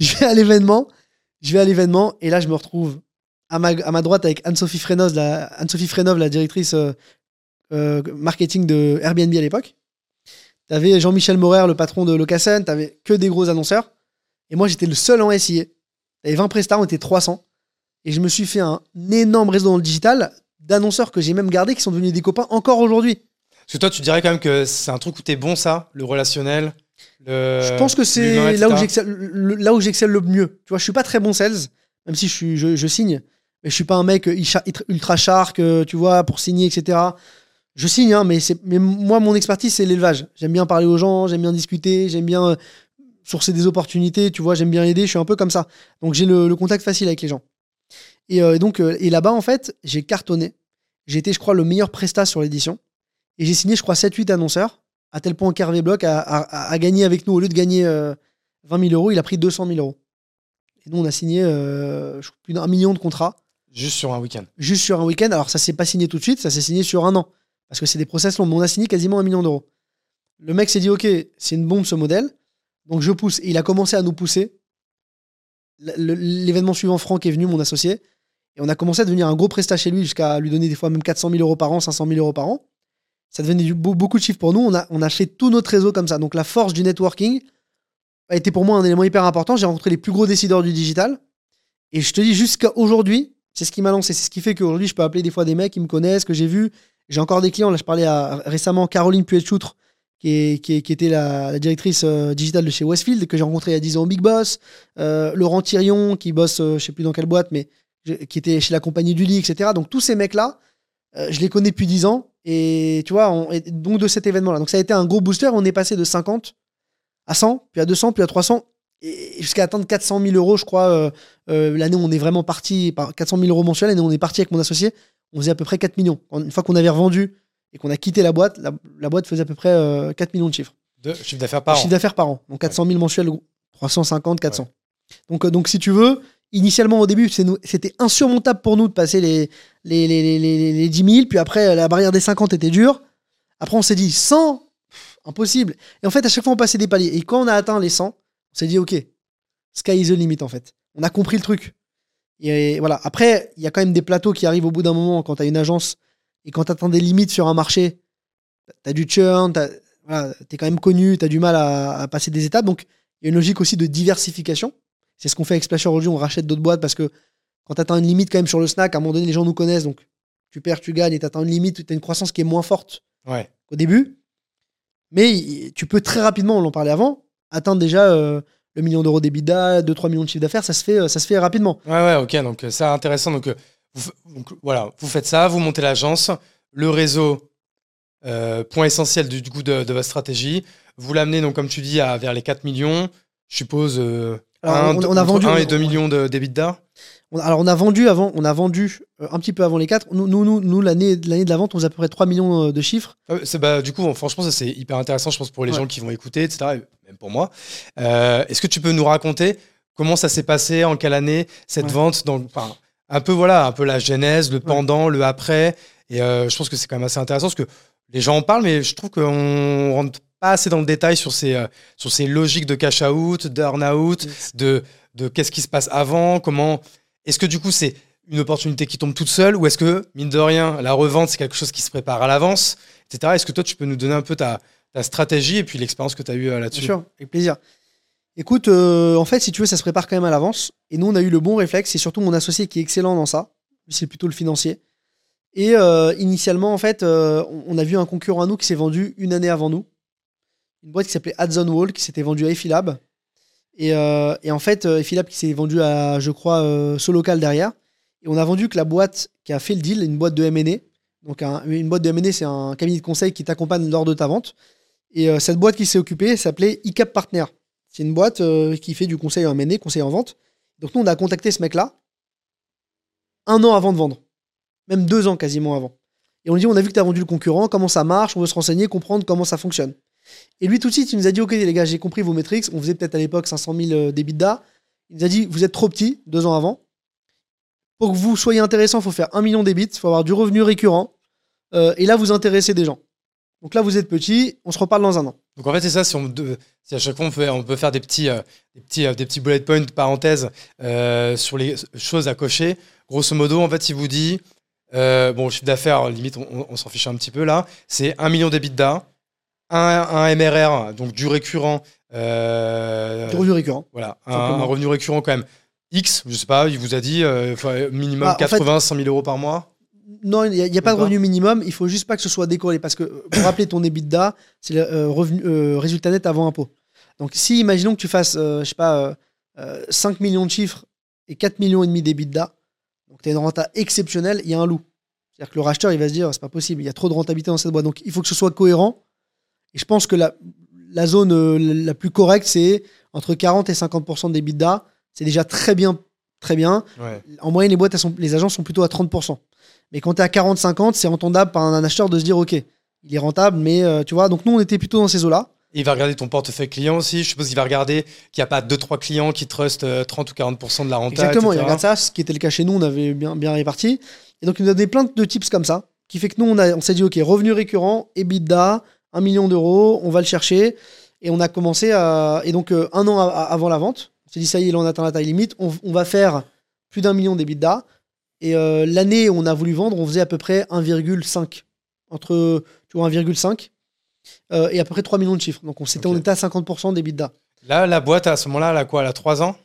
je vais à l'événement. Je vais à l'événement et là, je me retrouve à ma, à ma droite avec Anne-Sophie Frenov, la, Frenov, la directrice euh, euh, marketing de Airbnb à l'époque. T'avais Jean-Michel Morer, le patron de Locasen, t'avais que des gros annonceurs. Et moi, j'étais le seul en SIA. T'avais 20 prestats, on était 300. Et je me suis fait un énorme réseau dans le digital d'annonceurs que j'ai même gardés, qui sont devenus des copains encore aujourd'hui. Parce que toi, tu dirais quand même que c'est un truc où t'es bon, ça, le relationnel. Le... je pense que c'est là où j'excelle le, le mieux. Tu vois, je suis pas très bon sales, même si je, suis, je, je signe. Mais je suis pas un mec ultra shark, euh, tu vois, pour signer, etc. Je signe, hein, mais, moi, mon expertise, c'est l'élevage. J'aime bien parler aux gens, j'aime bien discuter, j'aime bien euh, sourcer des opportunités, tu vois, j'aime bien aider, je suis un peu comme ça. Donc j'ai le, le contact facile avec les gens. Et, euh, donc, euh, et là-bas, en fait, j'ai cartonné. J'ai été, je crois, le meilleur prestat sur l'édition. Et j'ai signé, je crois, 7-8 annonceurs, à tel point qu'Hervé Bloch a, a- a- a gagné avec nous, au lieu de gagner euh, 20 000 euros, il a pris 200 000 euros. Et nous, on a signé euh, je crois, plus d'un million de contrats Juste sur un week-end. juste sur un week-end. Alors, ça s'est pas signé tout de suite, ça s'est signé sur un an. Parce que c'est des process longs. Mais on a signé quasiment un million d'euros. Le mec s'est dit, OK, c'est une bombe ce modèle. Donc, je pousse. Et il a commencé à nous pousser. L'événement suivant, Franck est venu, mon associé. Et on a commencé à devenir un gros prestat chez lui, jusqu'à lui donner des fois même 400 000 euros par an, 500 000 euros par an. Ça devenait beaucoup de chiffres pour nous. On a, on a fait tout notre réseau comme ça. Donc, la force du networking a été pour moi un élément hyper important. J'ai rencontré les plus gros décideurs du digital. Et je te dis, jusqu'à aujourd'hui, C'est ce qui m'a lancé. C'est ce qui fait qu'aujourd'hui, je peux appeler des fois des mecs qui me connaissent, que j'ai vu. J'ai encore des clients. Là, je parlais à, récemment Caroline Puet-Choutre, qui, qui, était la, directrice euh, digitale de chez Westfield, que j'ai rencontré il y a 10 ans au Big Boss. Euh, Laurent Thirion, qui bosse, euh, je sais plus dans quelle boîte, mais qui était chez la compagnie du lit, etc. Donc, tous ces mecs-là, je les connais depuis 10 ans. Et tu vois, on, donc de cet événement-là. Donc, ça a été un gros booster. On est passé de 50 à 100, puis à 200, puis à 300 jusqu'à atteindre 400 000 euros, je crois. Euh, euh, l'année où on est vraiment parti, 400 000 euros mensuels, l'année où on est parti avec mon associé, on faisait à peu près 4 millions. Une fois qu'on avait revendu et qu'on a quitté la boîte, la, boîte faisait à peu près 4 euh, millions de chiffres. De chiffre d'affaires par an. Chiffre d'affaires par an. Donc 400 000 mensuels, 350, 400. Donc, donc si tu veux, initialement au début, c'était insurmontable pour nous de passer les, les, les, les, 10 000. Puis après, la barrière des 50 était dure. Après, on s'est dit 100, impossible. Et en fait, à chaque fois, on passait des paliers. Et quand on a atteint les 100, on s'est dit, OK, sky is the limit en fait. On a compris le truc. Et voilà. Après, il y a quand même des plateaux qui arrivent au bout d'un moment quand tu as une agence et quand tu atteins des limites sur un marché, tu as du churn, tu es quand même connu, tu as du mal à, passer des étapes. Donc, il y a une logique aussi de diversification. C'est ce qu'on fait avec Splasher aujourd'hui. On rachète d'autres boîtes parce que quand tu atteins une limite quand même sur le snack, à un moment donné, les gens nous connaissent. Donc, tu perds, tu gagnes et tu atteins une limite, tu as une croissance qui est moins forte ouais. qu'au début. Mais tu peux très rapidement, on en parlait avant, atteindre déjà euh, le million d'euros d'EBITDA, 2-3 millions de chiffre d'affaires, ça, se fait, euh, ça se fait rapidement. Ouais, ouais, ok, donc c'est euh, intéressant. Donc, voilà, vous faites ça, vous montez l'agence, le réseau, point essentiel du, coup de, votre stratégie. Vous l'amenez, donc, comme tu dis, à, vers les 4 millions. Je suppose 1 on, a vendu, et 2 millions d'EBITDA alors, on a vendu avant, on a vendu euh, un petit peu avant les 4. Nous, nous, nous, l'année, l'année de la vente, on faisait à peu près 3 millions euh, de chiffres. Ah bah, du coup, franchement, ça c'est hyper intéressant, je pense, pour les gens qui vont écouter, etc. même pour moi. Euh, est-ce que tu peux nous raconter comment ça s'est passé, en quelle année, cette vente donc, Un peu, voilà, un peu la genèse, le pendant, le après. Et je pense que c'est quand même assez intéressant parce que les gens en parlent, mais je trouve qu'on rentre pas assez dans le détail sur ces, sur ces logiques de cash out, d'earn out, de, de qu'est-ce qui se passe avant, comment est-ce que du coup, c'est une opportunité qui tombe toute seule ou est-ce que, mine de rien, la revente, c'est quelque chose qui se prépare à l'avance, etc. Est-ce que toi, tu peux nous donner un peu ta, stratégie et puis l'expérience que tu as eue euh, là-dessus? Bien sûr, avec plaisir. Écoute, euh, en fait, si tu veux, ça se prépare quand même à l'avance. Et nous, on a eu le bon réflexe. C'est surtout mon associé qui est excellent dans ça. C'est plutôt le financier. Et euh, initialement, en fait, on a vu un concurrent à nous qui s'est vendu une année avant nous. Une boîte qui s'appelait Adzone Wall, qui s'était vendue à Efilab. Euh, et, en fait, euh, Philippe qui s'est vendu à, je crois, euh, Solocal derrière. Et on a vendu que la boîte qui a fait le deal, une boîte de M&A. Donc une boîte de M&A, c'est un cabinet de conseil qui t'accompagne lors de ta vente. Et cette boîte qui s'est occupée s'appelait ICAP Partner. C'est une boîte qui fait du conseil en M&A, conseil en vente. Donc nous, on a contacté ce mec-là un an avant de vendre. Même deux ans quasiment avant. Et on lui dit, on a vu que tu as vendu le concurrent, comment ça marche, on veut se renseigner, comprendre comment ça fonctionne. Et lui, tout de suite, il nous a dit Ok, les gars, j'ai compris vos métriques. On faisait peut-être à l'époque 500 000 d'EBITDA. Il nous a dit Vous êtes trop petit, deux ans avant. Pour que vous soyez intéressant, il faut faire un million d'EBIT, il faut avoir du revenu récurrent. Euh, et là, vous intéressez des gens. Donc là, vous êtes petit, on se reparle dans un an. Donc en fait, c'est ça, si, à chaque fois on peut, on peut faire des petits, euh, euh, des petits bullet points, parenthèses, sur les choses à cocher, grosso modo, en fait, il vous dit, bon, chiffre d'affaires, limite, on, s'en fiche un petit peu là, c'est un million d'EBITDA, un, MRR, donc du récurrent. Euh, du revenu récurrent. Voilà, un, revenu récurrent quand même. X, je sais pas, il vous a dit euh, minimum 80, 100 000 euros par mois Non, il n'y a, pas de revenu minimum, il faut juste pas que ce soit décollé. Parce que pour rappeler ton EBITDA, c'est le euh, revenu, résultat net avant impôt. Donc si, imaginons que tu fasses, je sais pas, 5 millions de chiffres et 4 millions et demi d'EBITDA, donc tu as une renta exceptionnelle, il y a un loup. C'est-à-dire que le racheteur, il va se dire, c'est pas possible, il y a trop de rentabilité dans cette boîte. Donc il faut que ce soit cohérent et je pense que la, la zone euh, la plus correcte, c'est entre 40 et 50% des bidas. C'est déjà très bien. Très bien. En moyenne, les boîtes, sont, les agents sont plutôt à 30%. Mais quand tu es à 40-50, c'est entendable par un acheteur de se dire, OK, il est rentable, mais euh, tu vois, donc nous, on était plutôt dans ces eaux-là. Il va regarder ton portefeuille client aussi. Je suppose qu'il va regarder qu'il n'y a pas 2-3 clients qui trustent 30 euh, ou 40% de la renta. Exactement, il regarde ça, ce qui était le cas chez nous, on avait bien, bien réparti. Et donc, il nous a donné plein de tips comme ça, qui fait que nous, on, on s'est dit, OK, revenu récurrent, EBITDA, un million d'euros, on va le chercher. Et on a commencé à. Et donc, euh, un an avant la vente, on s'est dit, ça y est, là, on atteint la taille limite. On, va faire plus d'un million d'EBITDA. Et euh, l'année où on a voulu vendre, on faisait à peu près 1,5. Entre, tu vois, 1,5 euh, et à peu près 3 millions de chiffres. Donc, on, était, on était à 50% d'EBITDA. Là, la boîte, à ce moment-là, elle a quoi? Elle a 3 ans?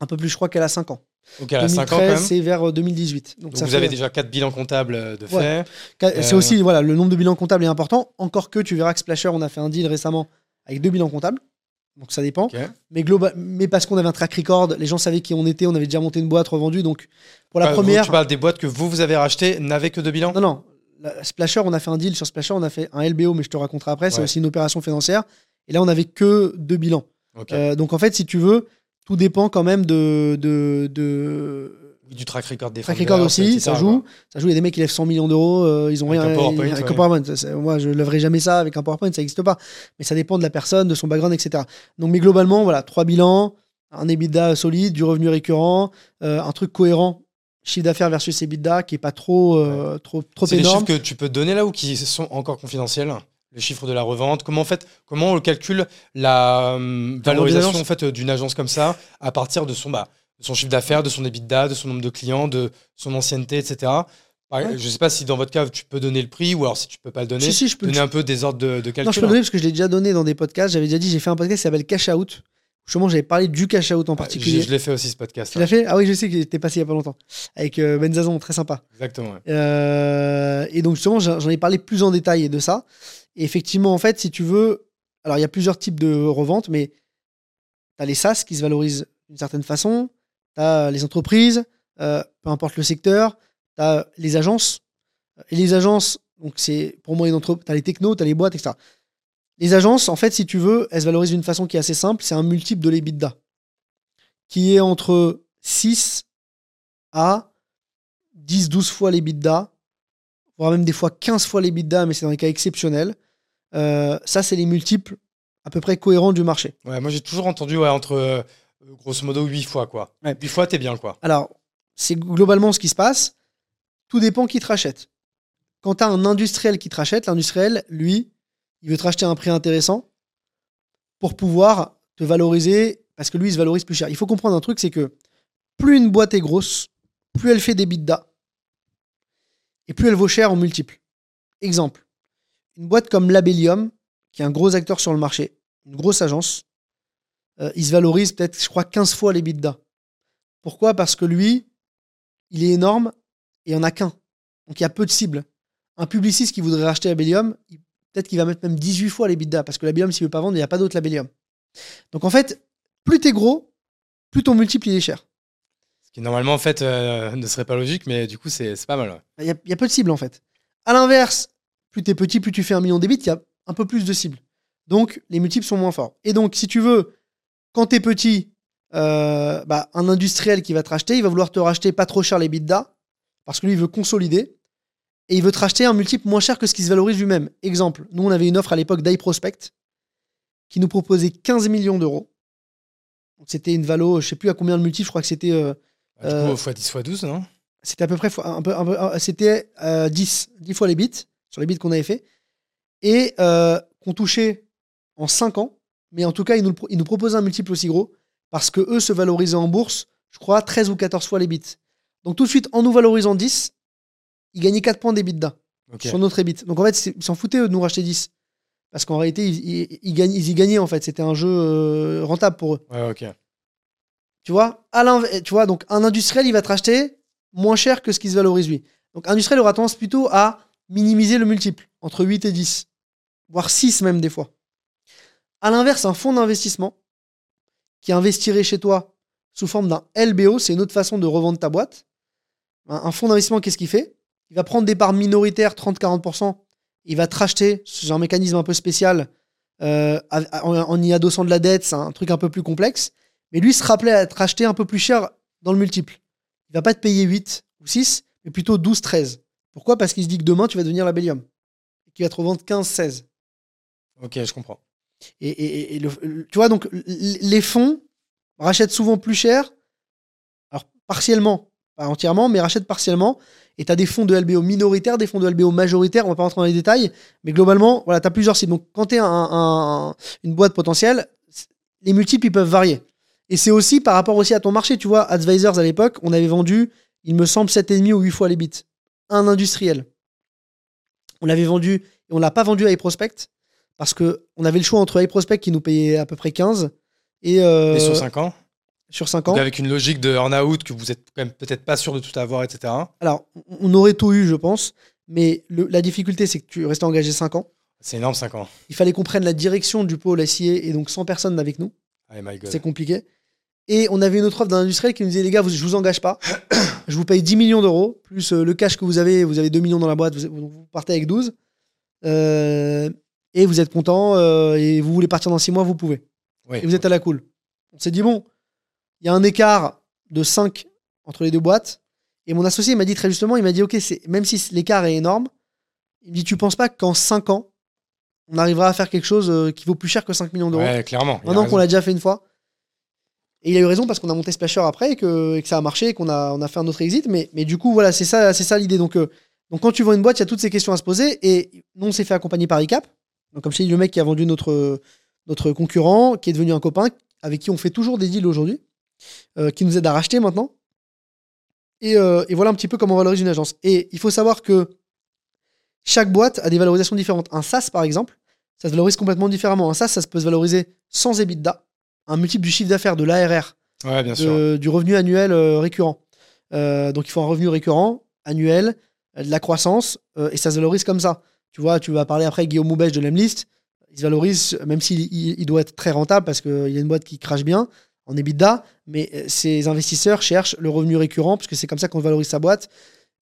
Un peu plus, je crois qu'elle a 5 ans. Donc à 5 ans quand même. c'est vers 2018. Donc, ça vous fait- avez déjà 4 bilans comptables euh, de Ouais. fait. C'est Euh, aussi, voilà, le nombre de bilans comptables est important. Encore que tu verras que Splasher, on a fait un deal récemment avec deux bilans comptables. Donc ça dépend. Mais, global, mais parce qu'on avait un track record, les gens savaient qui on était, on avait déjà monté une boîte revendue. Donc pour la vous- première. Tu parles des boîtes que vous, vous avez rachetées, n'avaient que deux bilans? Non, non. La- Splasher, on a fait un deal sur Splasher, on a fait un LBO, mais je te raconterai après. C'est aussi une opération financière. Et là, on avait que deux bilans. Euh, donc en fait, si tu veux, tout dépend quand même de. de, de... Du track record des Track record aussi, etc., ça joue. Ça joue, il y a des mecs qui lèvent 100 millions d'euros, euh, ils ont Avec rien. un PowerPoint, avec ouais. un PowerPoint. Moi, je lèverai jamais ça avec un PowerPoint, ça n'existe pas. Mais ça dépend de la personne, de son background, etc. Donc, mais globalement, voilà, trois bilans, un EBITDA solide, du revenu récurrent, euh, un truc cohérent, chiffre d'affaires versus EBITDA qui est pas trop, euh, trop, trop C'est des énorme. chiffres que tu peux donner là ou qui sont encore confidentiels? Les chiffres de la revente Comment, en fait, comment on calcule la hum, valorisation en fait, euh, d'une agence comme ça à partir de son, bah, de son chiffre d'affaires, de son EBITDA, de son nombre de clients, de son ancienneté, etc. Ouais. Je ne sais pas si dans votre cas tu peux donner le prix ou alors si tu peux pas le donner, Si, si, je peux, donner un peu des ordres de, de calcul. non, je peux le donner parce que je l'ai déjà donné dans des podcasts. J'avais déjà dit, j'ai fait un podcast qui s'appelle Cash Out. Justement, j'avais parlé du cash out en Ouais, particulier. Je, je l'ai fait aussi ce podcast. Tu l'as fait? Ah oui, je sais qu'il était passé il y a pas longtemps. Avec euh, Ben Zazon, très sympa. Exactement. ouais. Euh, et donc justement, j'en ai parlé plus en détail de ça. Et effectivement, en fait, si tu veux, alors il y a plusieurs types de reventes, mais tu as les SaaS qui se valorisent d'une certaine façon, tu as les entreprises, euh, peu importe le secteur, tu as les agences. Et les agences, donc c'est pour moi une entreprise, tu as les technos, tu as les boîtes, etc. Les agences, en fait, si tu veux, elles se valorisent d'une façon qui est assez simple, c'est un multiple de l'EBITDA, qui est entre 6 à 10-12 fois l'EBITDA, voire même des fois 15 fois l'EBITDA, mais c'est dans les cas exceptionnels. Euh, ça, c'est les multiples à peu près cohérents du marché. Ouais, moi j'ai toujours entendu ouais, entre euh, grosso modo 8 fois quoi. Ouais. 8 fois t'es bien quoi. Alors, c'est globalement ce qui se passe. Tout dépend qui te rachète. Quand tu as un industriel qui te rachète, l'industriel, lui, il veut te racheter à un prix intéressant pour pouvoir te valoriser, parce que lui, il se valorise plus cher. Il faut comprendre un truc, c'est que plus une boîte est grosse, plus elle fait des bidas, et plus elle vaut cher en multiples. Exemple, une boîte comme Labellium, qui est un gros acteur sur le marché, une grosse agence, euh, il se valorise peut-être, je crois, 15 fois les bidas. Pourquoi? Parce que lui, il est énorme et il n'y en a qu'un. Donc il y a peu de cibles. Un publiciste qui voudrait racheter Labellium, peut-être qu'il va mettre même 18 fois les bidas, parce que Labellium, s'il ne veut pas vendre, il n'y a pas d'autre Labellium. Donc en fait, plus t'es gros, plus ton multiple il est cher. Normalement en fait euh, ne serait pas logique, mais du coup c'est pas mal. Il y, a- peu de cibles en fait. À l'inverse, plus t'es petit, plus tu fais un million d'ébits, il y a un peu plus de cibles. Donc les multiples sont moins forts. Et donc si tu veux, quand t'es petit, euh, bah, un industriel qui va te racheter, il va vouloir te racheter pas trop cher les bidas, parce que lui il veut consolider, et il veut te racheter un multiple moins cher que ce qui se valorise lui-même. Exemple, nous on avait une offre à l'époque d'iProspect qui nous proposait 15 millions d'euros. C'était une valo, je sais plus à combien de multiples, je crois que c'était euh, Bah, Du Euh, coup, x10, x12, non? c'était à peu près fois- un peu, un peu- un- c'était euh, 10, 10 fois les bits sur les bits qu'on avait fait et euh, qu'on touchait en 5 ans. Mais en tout cas, ils nous, ils proposaient un multiple aussi gros parce que eux se valorisaient en bourse, je crois, 13 ou 14 fois les bits. Donc tout de suite, en nous valorisant 10, ils gagnaient 4 points d'EBITDA Ok. sur notre EBIT. Donc en fait, ils s'en foutaient eux, de nous racheter 10. Parce qu'en réalité, ils, y gagnaient en fait. C'était un jeu euh, rentable pour eux. Ouais, ok. Tu vois, tu vois, donc un industriel, il va te racheter moins cher que ce qui se valorise lui. Donc industriel aura tendance plutôt à minimiser le multiple, entre 8 et 10, voire 6 même des fois. À l'inverse, un fonds d'investissement qui investirait chez toi sous forme d'un LBO, c'est une autre façon de revendre ta boîte. Un, un fonds d'investissement, qu'est-ce qu'il fait? Il va prendre des parts minoritaires, 30-40%, il va te racheter, c'est un mécanisme un peu spécial, euh, en y adossant de la dette, c'est un truc un peu plus complexe. Mais lui se rappelait à être racheté un peu plus cher dans le multiple. Il va pas te payer 8 ou 6, mais plutôt 12, 13. Pourquoi? Parce qu'il se dit que demain, tu vas devenir Labellium. Et qu'il va te revendre 15, 16. Ok, je comprends. Et, et- et- et le- le- tu vois, donc, les fonds rachètent souvent plus cher. Alors, partiellement, pas entièrement, mais rachètent partiellement. Et tu as des fonds de LBO minoritaires, des fonds de LBO majoritaires. On va pas rentrer dans les détails. Mais globalement, voilà, tu as plusieurs cibles. Donc, quand tu es une boîte potentielle, les multiples, ils peuvent varier. Et c'est aussi par rapport aussi à ton marché. Tu vois, Advisors, à l'époque, on avait vendu, il me semble, 7,5 ou 8 fois les bits. Un industriel. On l'avait vendu, et on l'a pas vendu à iProspect parce que on avait le choix entre iProspect qui nous payait à peu près 15 et, euh, Et sur 5 ans sur 5 ans. Avec une logique de earn-out que vous êtes quand même peut-être pas sûr de tout avoir, etc. Alors, on aurait tout eu, je pense, mais le- la difficulté, c'est que tu restais engagé 5 ans. C'est énorme, 5 ans. Il fallait qu'on prenne la direction du pôle SIA et donc 100 personnes avec nous. Oh. C'est compliqué. Et on avait une autre offre d'un industriel qui nous disait les gars, vous, je vous engage pas. je vous paye 10 millions d'euros, plus euh, le cash que vous avez. Vous avez 2 millions dans la boîte, vous, vous partez avec 12. Euh, et vous êtes content euh, et vous voulez partir dans 6 mois, vous pouvez. Oui. Et vous êtes à la cool. On s'est dit, bon, il y a un écart de 5 entre les deux boîtes. Et mon associé m'a dit très justement, il m'a dit, ok, même si l'écart est énorme, il me dit, tu penses pas qu'en 5 ans, on arrivera à faire quelque chose qui vaut plus cher que 5 millions d'euros? Ouais, clairement. Maintenant qu'on l'a déjà fait une fois. Et il a eu raison parce qu'on a monté Splasher après et que, ça a marché et qu'on a, a fait un autre exit. Mais, du coup, voilà, c'est ça, c'est ça l'idée. Donc, euh, donc, quand tu vends une boîte, il y a toutes ces questions à se poser. Et nous, on s'est fait accompagner par ICAP. Donc, comme je le mec qui a vendu notre, concurrent, qui est devenu un copain, avec qui on fait toujours des deals aujourd'hui, euh, qui nous aide à racheter maintenant. Et, euh, et voilà un petit peu comment on valorise une agence. Et il faut savoir que chaque boîte a des valorisations différentes. Un SaaS, par exemple, ça se valorise complètement différemment. Un SaaS, ça peut se valoriser sans EBITDA, un multiple du chiffre d'affaires, de l'ARR, Ouais, bien sûr. de- du revenu annuel euh, récurrent. Euh, donc il faut un revenu récurrent, annuel, euh, de la croissance, euh, et ça se valorise comme ça. Tu vois, tu vas parler après Guillaume Moubèche de l'Emlist, il se valorise, même s'il il, doit être très rentable parce qu'il y a une boîte qui crache bien en EBITDA, mais euh, ces investisseurs cherchent le revenu récurrent parce que c'est comme ça qu'on valorise sa boîte.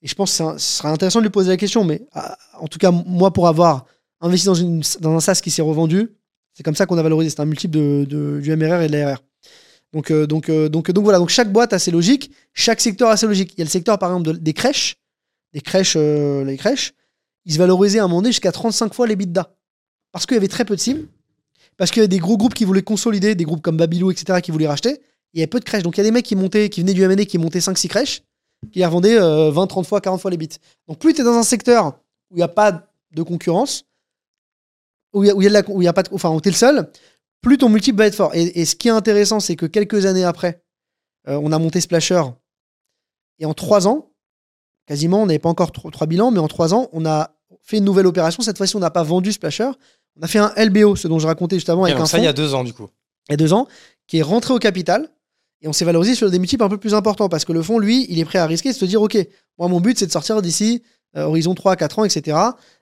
Et je pense que un- ce sera intéressant de lui poser la question, mais ah, en tout cas, moi, pour avoir investi dans, une, dans un SaaS qui s'est revendu, c'est comme ça qu'on a valorisé. C'est un multiple de, du MRR et de l'ARR. Donc, euh, donc, euh, donc, donc voilà, donc chaque boîte a ses logiques, chaque secteur a ses logiques. Il y a le secteur, par exemple, de- des crèches, des crèches, euh, les crèches, ils se valorisaient à un moment donné jusqu'à 35 fois les bidas. Parce qu'il y avait très peu de cibles, parce qu'il y avait des gros groupes qui voulaient consolider, des groupes comme Babylou, etc., qui voulaient racheter. Il y avait peu de crèches. Donc il y a des mecs qui montaient, qui venaient du M&A, qui montaient 5-6 crèches, qui les revendaient euh, 20, 30 fois, 40 fois les bits. Donc plus tu es dans un secteur où il n'y a pas de concurrence, où il y a, où il y a de la- où il y a pas de, enfin, où tu es le seul, plus ton multiple va être fort. Et, et ce qui est intéressant, c'est que quelques années après, euh, on a monté Splasher. Et en trois ans, quasiment, on n'avait pas encore tro- trois bilans, mais en trois ans, on a fait une nouvelle opération. Cette fois-ci, on n'a pas vendu Splasher. On a fait un LBO, ce dont je racontais juste avant, avec un ça, il y a deux ans, du coup. il y a deux ans, qui est rentré au capital. Et on s'est valorisé sur des multiples un peu plus importants parce que le fonds, lui, il est prêt à risquer de se dire Ok, moi, mon but, c'est de sortir d'ici, horizon 3, 4 ans, etc.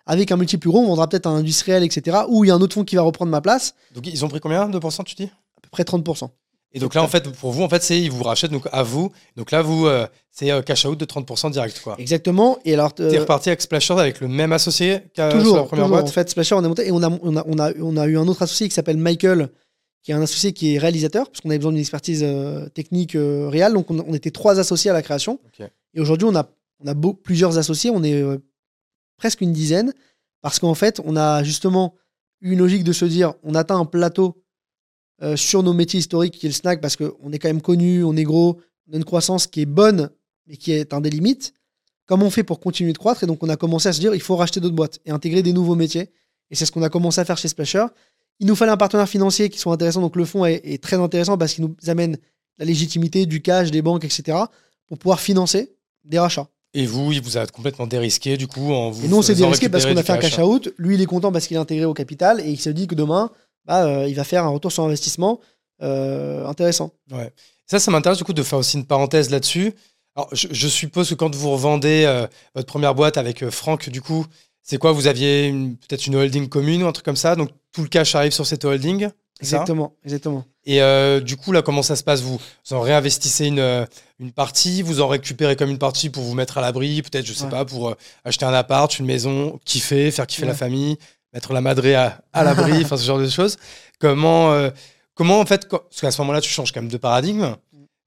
Avec un multiple plus gros, on vendra peut-être un industriel, etc. Ou il y a un autre fonds qui va reprendre ma place, Donc ils ont pris combien 2%, tu dis? À peu près 30%. Et donc là, en fait, pour vous, en fait, c'est ils vous rachètent donc à vous. Donc là, vous, euh, c'est euh, cash out de 30% direct, quoi. Exactement. Et alors, euh, T'es reparti avec Splasher avec le même associé qu'à toujours, la première toujours, boîte en fait, Splasher, on est monté et on a, on, a, on, a, on a eu un autre associé qui s'appelle Michael, qui est un associé qui est réalisateur, parce qu'on avait besoin d'une expertise euh, technique euh, réelle. Donc, on, on était trois associés à la création. Et aujourd'hui, on a, on a plusieurs associés, on est euh, presque une dizaine, parce qu'en fait, on a justement eu une logique de se dire on atteint un plateau euh, sur nos métiers historiques qui est le snack, parce qu'on est quand même connu, on est gros, on a une croissance qui est bonne, mais qui est un des limites. Comment on fait pour continuer de croître Et donc, on a commencé à se dire il faut racheter d'autres boîtes et intégrer des nouveaux métiers. Et c'est ce qu'on a commencé à faire chez Splasher. Il nous fallait un partenaire financier qui soit intéressant. Donc, le fonds est très intéressant parce qu'il nous amène la légitimité du cash, des banques, etc. pour pouvoir financer des rachats. Et vous, il vous a complètement dérisqué, du coup, en vous Et nous, on s'est dérisqué parce qu'on a fait un cash out. Lui, il est content parce qu'il est intégré au capital et il se dit que demain, bah, euh, il va faire un retour sur investissement euh, intéressant. Ouais. Ça, ça m'intéresse du coup de faire aussi une parenthèse là-dessus. Alors, je, je suppose que quand vous revendez euh, votre première boîte avec Franck, du coup, c'est quoi? Vous aviez peut-être une holding commune ou un truc comme ça, donc tout le cash arrive sur cette holding? Exactement, exactement. Et euh, du coup, là, comment ça se passe? Vous Vous en réinvestissez une, euh, une partie, vous en récupérez comme une partie pour vous mettre à l'abri, peut-être, je sais Ouais. pas, pour euh, acheter un appart, une maison, kiffer, faire kiffer la famille, mettre la madrée à, à l'abri, enfin ce genre de choses. Comment, euh, comment en fait, quand- parce qu'à ce moment-là, tu changes quand même de paradigme.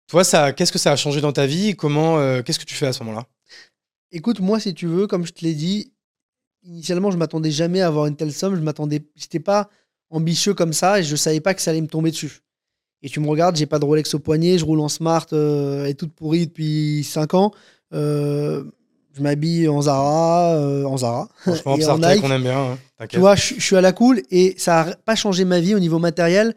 Toi, ça, qu'est-ce que ça a changé dans ta vie Comment, qu'est-ce que tu fais à ce moment-là? Écoute, moi, si tu veux, comme je te l'ai dit, initialement, je m'attendais jamais à avoir une telle somme. Je m'attendais, j'étais pas ambitieux comme ça et je savais pas que ça allait me tomber dessus. Et tu me regardes, j'ai pas de Rolex au poignet, je roule en smart euh, et toute pourrie depuis 5 ans. Euh, je m'habille en Zara, euh, en Zara. Franchement, Et en Nike. on aime bien. hein, Tu vois, je, je suis à la cool et ça a pas changé ma vie au niveau matériel.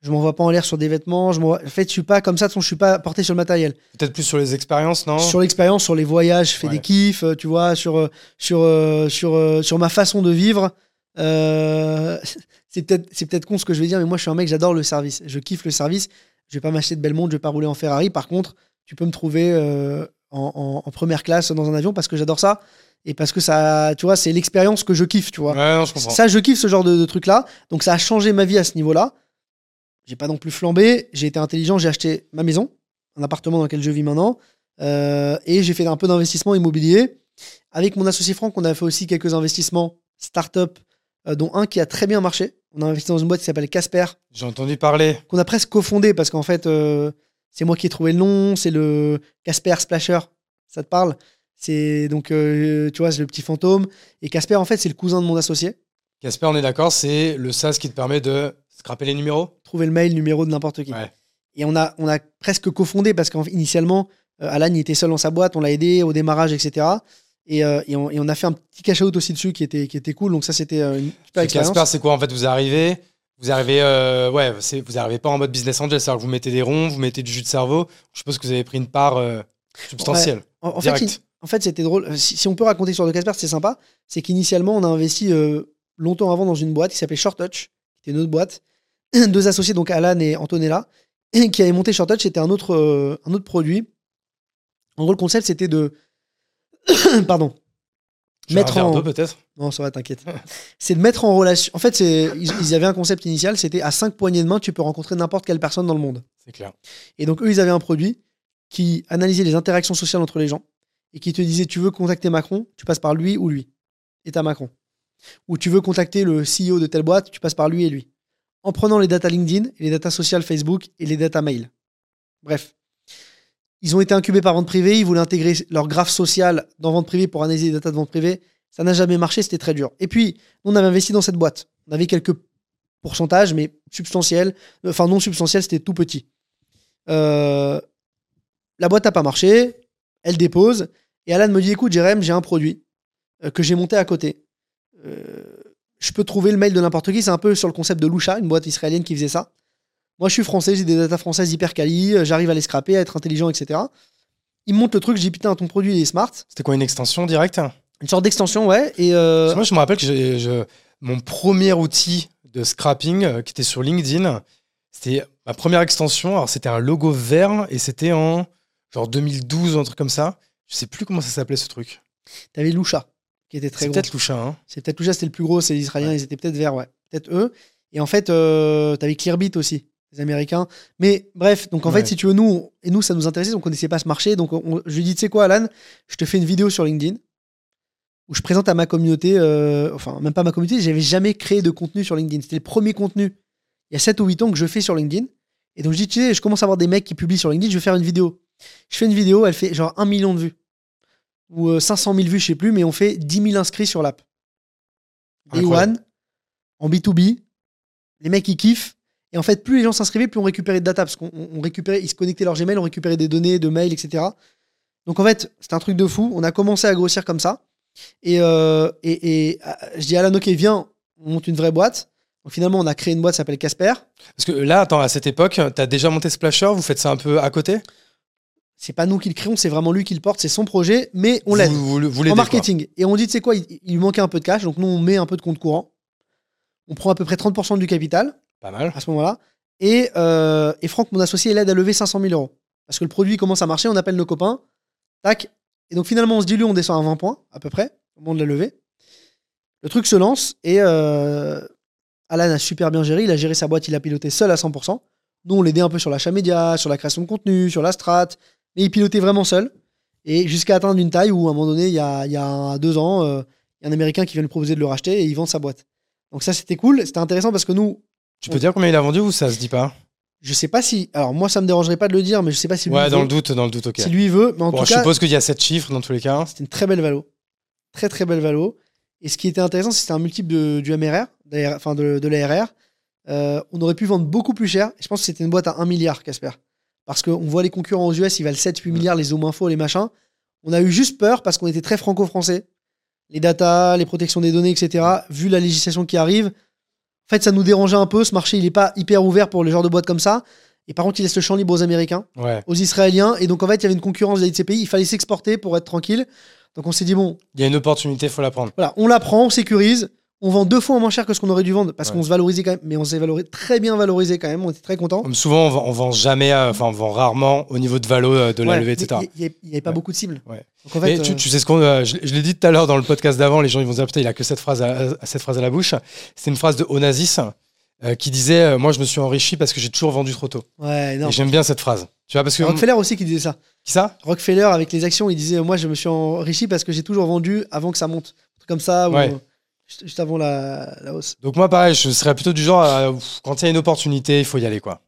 Je m'envoie pas en l'air sur des vêtements. Je en fait, je suis pas comme ça. de façon, Je suis pas porté sur le matériel. Peut-être plus sur les expériences, non? Sur l'expérience, sur les voyages, je fais Ouais. des kiffs, euh, tu vois, sur, euh, sur, sur, sur ma façon de vivre. Euh, c'est peut-être c'est peut-être con ce que je vais dire, mais moi, je suis un mec, j'adore le service. Je kiffe le service. Je vais pas m'acheter de belle montre, je vais pas rouler en Ferrari. Par contre, tu peux me trouver euh, en, en- en première classe dans un avion parce que j'adore ça et parce que ça, tu vois, c'est l'expérience que je kiffe, tu vois. Ouais, non, je. Ça, je kiffe ce genre de, de truc-là. Donc, ça a changé ma vie à ce niveau-là. J'ai pas non plus flambé. J'ai été intelligent. J'ai acheté ma maison, un appartement dans lequel je vis maintenant. Euh, et j'ai fait un peu d'investissement immobilier. Avec mon associé Franck, on a fait aussi quelques investissements start-up, dont un qui a très bien marché. On a investi dans une boîte qui s'appelle Casper, J'ai entendu parler. qu'on a presque cofondé parce qu'en fait, euh, c'est moi qui ai trouvé le nom. C'est le Casper Splasher. Ça te parle? C'est donc, euh, tu vois, c'est le petit fantôme. Et Casper, en fait, c'est le cousin de mon associé. Casper, on est d'accord, c'est le SaaS qui te permet de scraper les numéros? Trouver le mail, numéro de n'importe qui. Ouais. Et on a, on a presque cofondé parce qu'initialement, euh, Alan il était seul dans sa boîte, on l'a aidé au démarrage, etc. Et, euh, et, on, et on a fait un petit cash out aussi dessus qui était, qui était cool. Donc ça, c'était euh, une super C'est expérience. Casper, c'est quoi en fait Vous arrivez, vous arrivez, euh, ouais, vous arrivez pas en mode business angel, c'est-à-dire que vous mettez des ronds, vous mettez du jus de cerveau. Je suppose que vous avez pris une part euh, substantielle. En, en fait, direct. il- en fait, c'était drôle. Si, si on peut raconter sur de Casper, c'est sympa. C'est qu'initialement, on a investi longtemps avant dans une boîte qui s'appelait Short Touch, qui était une autre boîte. Deux associés, donc Alan et Antonella, qui avaient monté Short Touch. C'était un autre, un autre produit. En gros, le concept, c'était de. Pardon. Mettre un en- peut-être. Non, ça va, t'inquiète. c'est de mettre en relation. En fait, ils, ils avaient un concept initial, c'était à cinq poignées de main, tu peux rencontrer n'importe quelle personne dans le monde. C'est clair. Et donc, eux, ils avaient un produit qui analysait les interactions sociales entre les gens et qui te disait tu veux contacter Macron, tu passes par lui ou lui. Et t'as Macron. Ou tu veux contacter le CEO de telle boîte, tu passes par lui et lui. En prenant les data LinkedIn, les data sociales Facebook et les data mail. Bref. Ils ont été incubés par vente privée, ils voulaient intégrer leur graphe social dans vente privée pour analyser les data de vente privée. Ça n'a jamais marché, c'était très dur. Et puis, on avait investi dans cette boîte. On avait quelques pourcentages, mais substantiels. Enfin, non substantiels, c'était tout petit. Euh, la boîte n'a pas marché, elle dépose, et Alan me dit écoute, Jérém, j'ai un produit euh, que j'ai monté à côté. Euh, je peux trouver le mail de n'importe qui, c'est un peu sur le concept de Lusha, une boîte israélienne qui faisait ça. Moi, je suis français, j'ai des datas françaises hyper quali, euh, j'arrive à les scraper, à être intelligent, etc. Il me le truc, je dis putain, ton produit il est smart. C'était quoi une extension directe? Une sorte d'extension, ouais. Et euh, Moi, je me rappelle que je- mon premier outil de scrapping euh, qui était sur LinkedIn, c'était ma première extension. Alors, c'était un logo vert et c'était en genre 2012 ou un truc comme ça. Je sais plus comment ça s'appelait ce truc. t'avais Lusha, qui était très C'est gros. peut-être Lusha. Hein. C'est peut-être Lusha, c'était le plus gros, c'est les Israéliens, ils étaient peut-être verts, ouais. Peut-être eux. Et en fait, euh, t'avais Clearbit aussi, les Américains. Mais bref, donc en Ouais. fait, si tu veux, nous, on- et nous, ça nous intéressait, on connaissait pas ce marché. Donc on- je lui dis, tu sais quoi, Alan, je te fais une vidéo sur LinkedIn où je présente à ma communauté, euh, enfin, même pas ma communauté, j'avais jamais créé de contenu sur LinkedIn. C'était le premier contenu, il y a 7 ou 8 ans, que je fais sur LinkedIn. Et donc je dis, tu sais, je commence à avoir des mecs qui publient sur LinkedIn, je vais faire une vidéo. Je fais une vidéo, elle fait genre 1 million de vues. Ou euh, 500 000 vues, je sais plus, mais on fait 10 000 inscrits sur l'app. Day one, en B2B, les mecs ils kiffent. Et en fait, plus les gens s'inscrivaient, plus on récupérait de data. Parce qu'on on récupérait, ils se connectaient leur Gmail, on récupérait des données, de mails, etc. Donc en fait, c'était un truc de fou. On a commencé à grossir comme ça. Et, euh, et, et, euh, je dis à Alan, ok, viens, on monte une vraie boîte. Donc finalement, on a créé une boîte qui s'appelle Casper. Parce que là, attends, à cette époque, t'as déjà monté Splasher, vous faites ça un peu à côté? C'est pas nous qui le créons, c'est vraiment lui qui le porte, c'est son projet, mais on l'aide. Vous, vous, vous en quoi. marketing. Et on dit, tu sais quoi, il, il lui manquait un peu de cash, donc nous, on met un peu de compte courant. On prend à peu près 30% du capital Pas mal. à ce moment-là. Et, euh, et Franck, mon associé, l'aide à lever 500 000 euros. Parce que le produit commence à marcher, on appelle nos copains. Tac. Et donc finalement, on se dilue, on descend à 20 points, à peu près, au moment de la levée. Le truc se lance et euh, Alan a super bien géré. Il a géré sa boîte, il a piloté seul à 100%. Nous, on l'aidait un peu sur l'achat média, sur la création de contenu, sur la strat. Mais il pilotait vraiment seul. Et jusqu'à atteindre une taille où, à un moment donné, il y a, il y a deux ans, euh, il y a un Américain qui vient lui proposer de le racheter et il vend sa boîte. Donc ça, c'était cool. C'était intéressant parce que nous, Tu peux dire combien il a vendu ou ça se dit pas je sais pas si. Alors, moi, ça me dérangerait pas de le dire, mais je sais pas si lui. Ouais, dans le doute, dans le doute, ok. Si lui veut. Mais en Bon, tout je cas, suppose qu'il y a 7 chiffres dans tous les cas. c'était une très belle valo. Très, très belle valo. Et ce qui était intéressant, c'est que c'était un multiple de, du MRR, enfin de, de l'ARR. Euh, on aurait pu vendre beaucoup plus cher. Je pense que c'était une boîte à 1 milliard, Casper. Parce qu'on voit les concurrents aux US, ils valent 7-8 milliards, les zoom info, les machins. On a eu juste peur parce qu'on était très franco-français. Les data, les protections des données, etc. Vu la législation qui arrive, fait, ça nous dérangeait un peu. Ce marché, il n'est pas hyper ouvert pour le genre de boîte comme ça. Et par contre, il laisse le champ libre aux Américains Ouais. aux Israéliens. Et donc, en fait, il y avait une concurrence vis-à-vis de ces pays. Il fallait s'exporter pour être tranquille. Donc, on s'est dit, bon, Il y a une opportunité, faut la prendre. voilà, on la prend, on sécurise, On vend deux fois moins cher que ce qu'on aurait dû vendre parce qu'on se valorisait quand même, mais on s'est valorisé très bien valorisé quand même. On était très content. Comme souvent, on vend, vend jamais, euh, enfin, on vend rarement au niveau de valo euh, de la levée, etc. Il n'y avait pas beaucoup de cibles. Donc, en fait, mais tu, sais ce qu'on, je, l'ai dit tout à l'heure dans le podcast d'avant, les gens ils vont dire putain, il a que cette phrase à, cette phrase à la bouche. C'est une phrase de Onassis qui disait moi je me suis enrichi parce que j'ai toujours vendu trop tôt. Ouais, non. Et j'aime bien cette phrase. Tu vois parce que Rockefeller aussi qui disait ça. Qui ça? Rockefeller avec les actions, il disait moi je me suis enrichi parce que j'ai toujours vendu avant que ça monte. Comme ça. Ouais juste avant la, hausse. Donc moi, pareil, je serais plutôt du genre, à, quand il y a une opportunité, il faut y aller, quoi.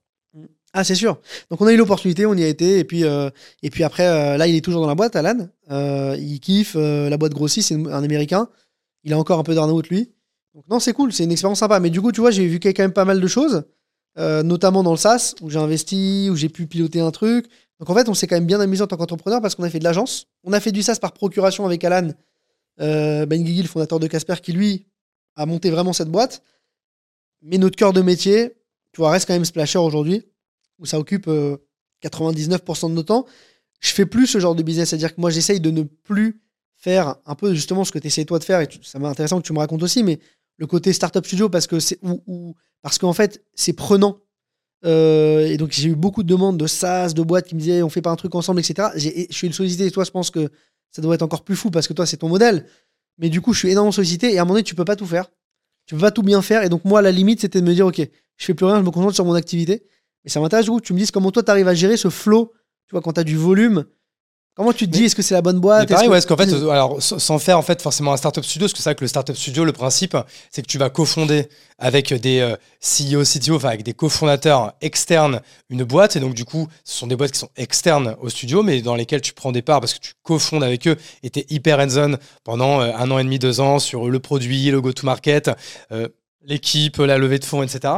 Ah, c'est sûr. Donc on a eu l'opportunité, on y a été, et puis, euh, et puis après, euh, là, il est toujours dans la boîte, Alan. Euh, il kiffe, la boîte grossit, c'est un Américain. Il a encore un peu d'arnaud lui. Donc non, c'est cool, c'est une expérience sympa. Mais du coup, tu vois, j'ai vu qu'il y a quand même pas mal de choses, notamment dans le SaaS, où j'ai investi, où j'ai pu piloter un truc. Donc en fait, on s'est quand même bien amusé en tant qu'entrepreneur parce qu'on a fait de l'agence. On a fait du SaaS par procuration avec Alan Ben Guigui, le fondateur de Casper, qui lui a monté vraiment cette boîte. Mais notre cœur de métier, tu vois, reste quand même Splasher aujourd'hui, où ça occupe 99% euh, de notre temps. Je fais plus ce genre de business, c'est-à-dire que moi j'essaye de ne plus faire un peu justement ce que tu essaies toi de faire, et ça m'est intéressant que tu me racontes aussi, mais le côté startup studio parce que c'est ou, parce qu'en fait c'est prenant. Euh, et donc j'ai eu beaucoup de demandes de SaaS, de boîtes qui me disaient on fait pas un truc ensemble, etc. Je suis sollicité et toi je pense que ça doit être encore plus fou parce que toi, c'est ton modèle. Mais du coup, je suis énormément sollicité et à un moment donné, tu peux pas tout faire. Tu peux pas tout bien faire. Et donc, moi, la limite, c'était de me dire, OK, je fais plus rien, je me concentre sur mon activité. Mais ça m'intéresse du coup, tu me dises comment toi, tu arrives à gérer ce flow, tu vois, quand tu as du volume Comment tu te dis, est-ce que c'est la bonne boîte? Pareil, est-ce qu'en fait, alors, sans faire en fait forcément un startup studio, parce que c'est vrai que le startup studio, le principe, c'est que tu vas cofonder avec des euh, CEO, CTO, enfin avec des cofondateurs externes une boîte. Et donc, du coup, ce sont des boîtes qui sont externes au studio, mais dans lesquelles tu prends des parts parce que tu cofondes avec eux et tu es hyper hands-on pendant euh, un an et demi, deux ans sur le produit, le go-to-market, euh, l'équipe, la levée de fonds, etc.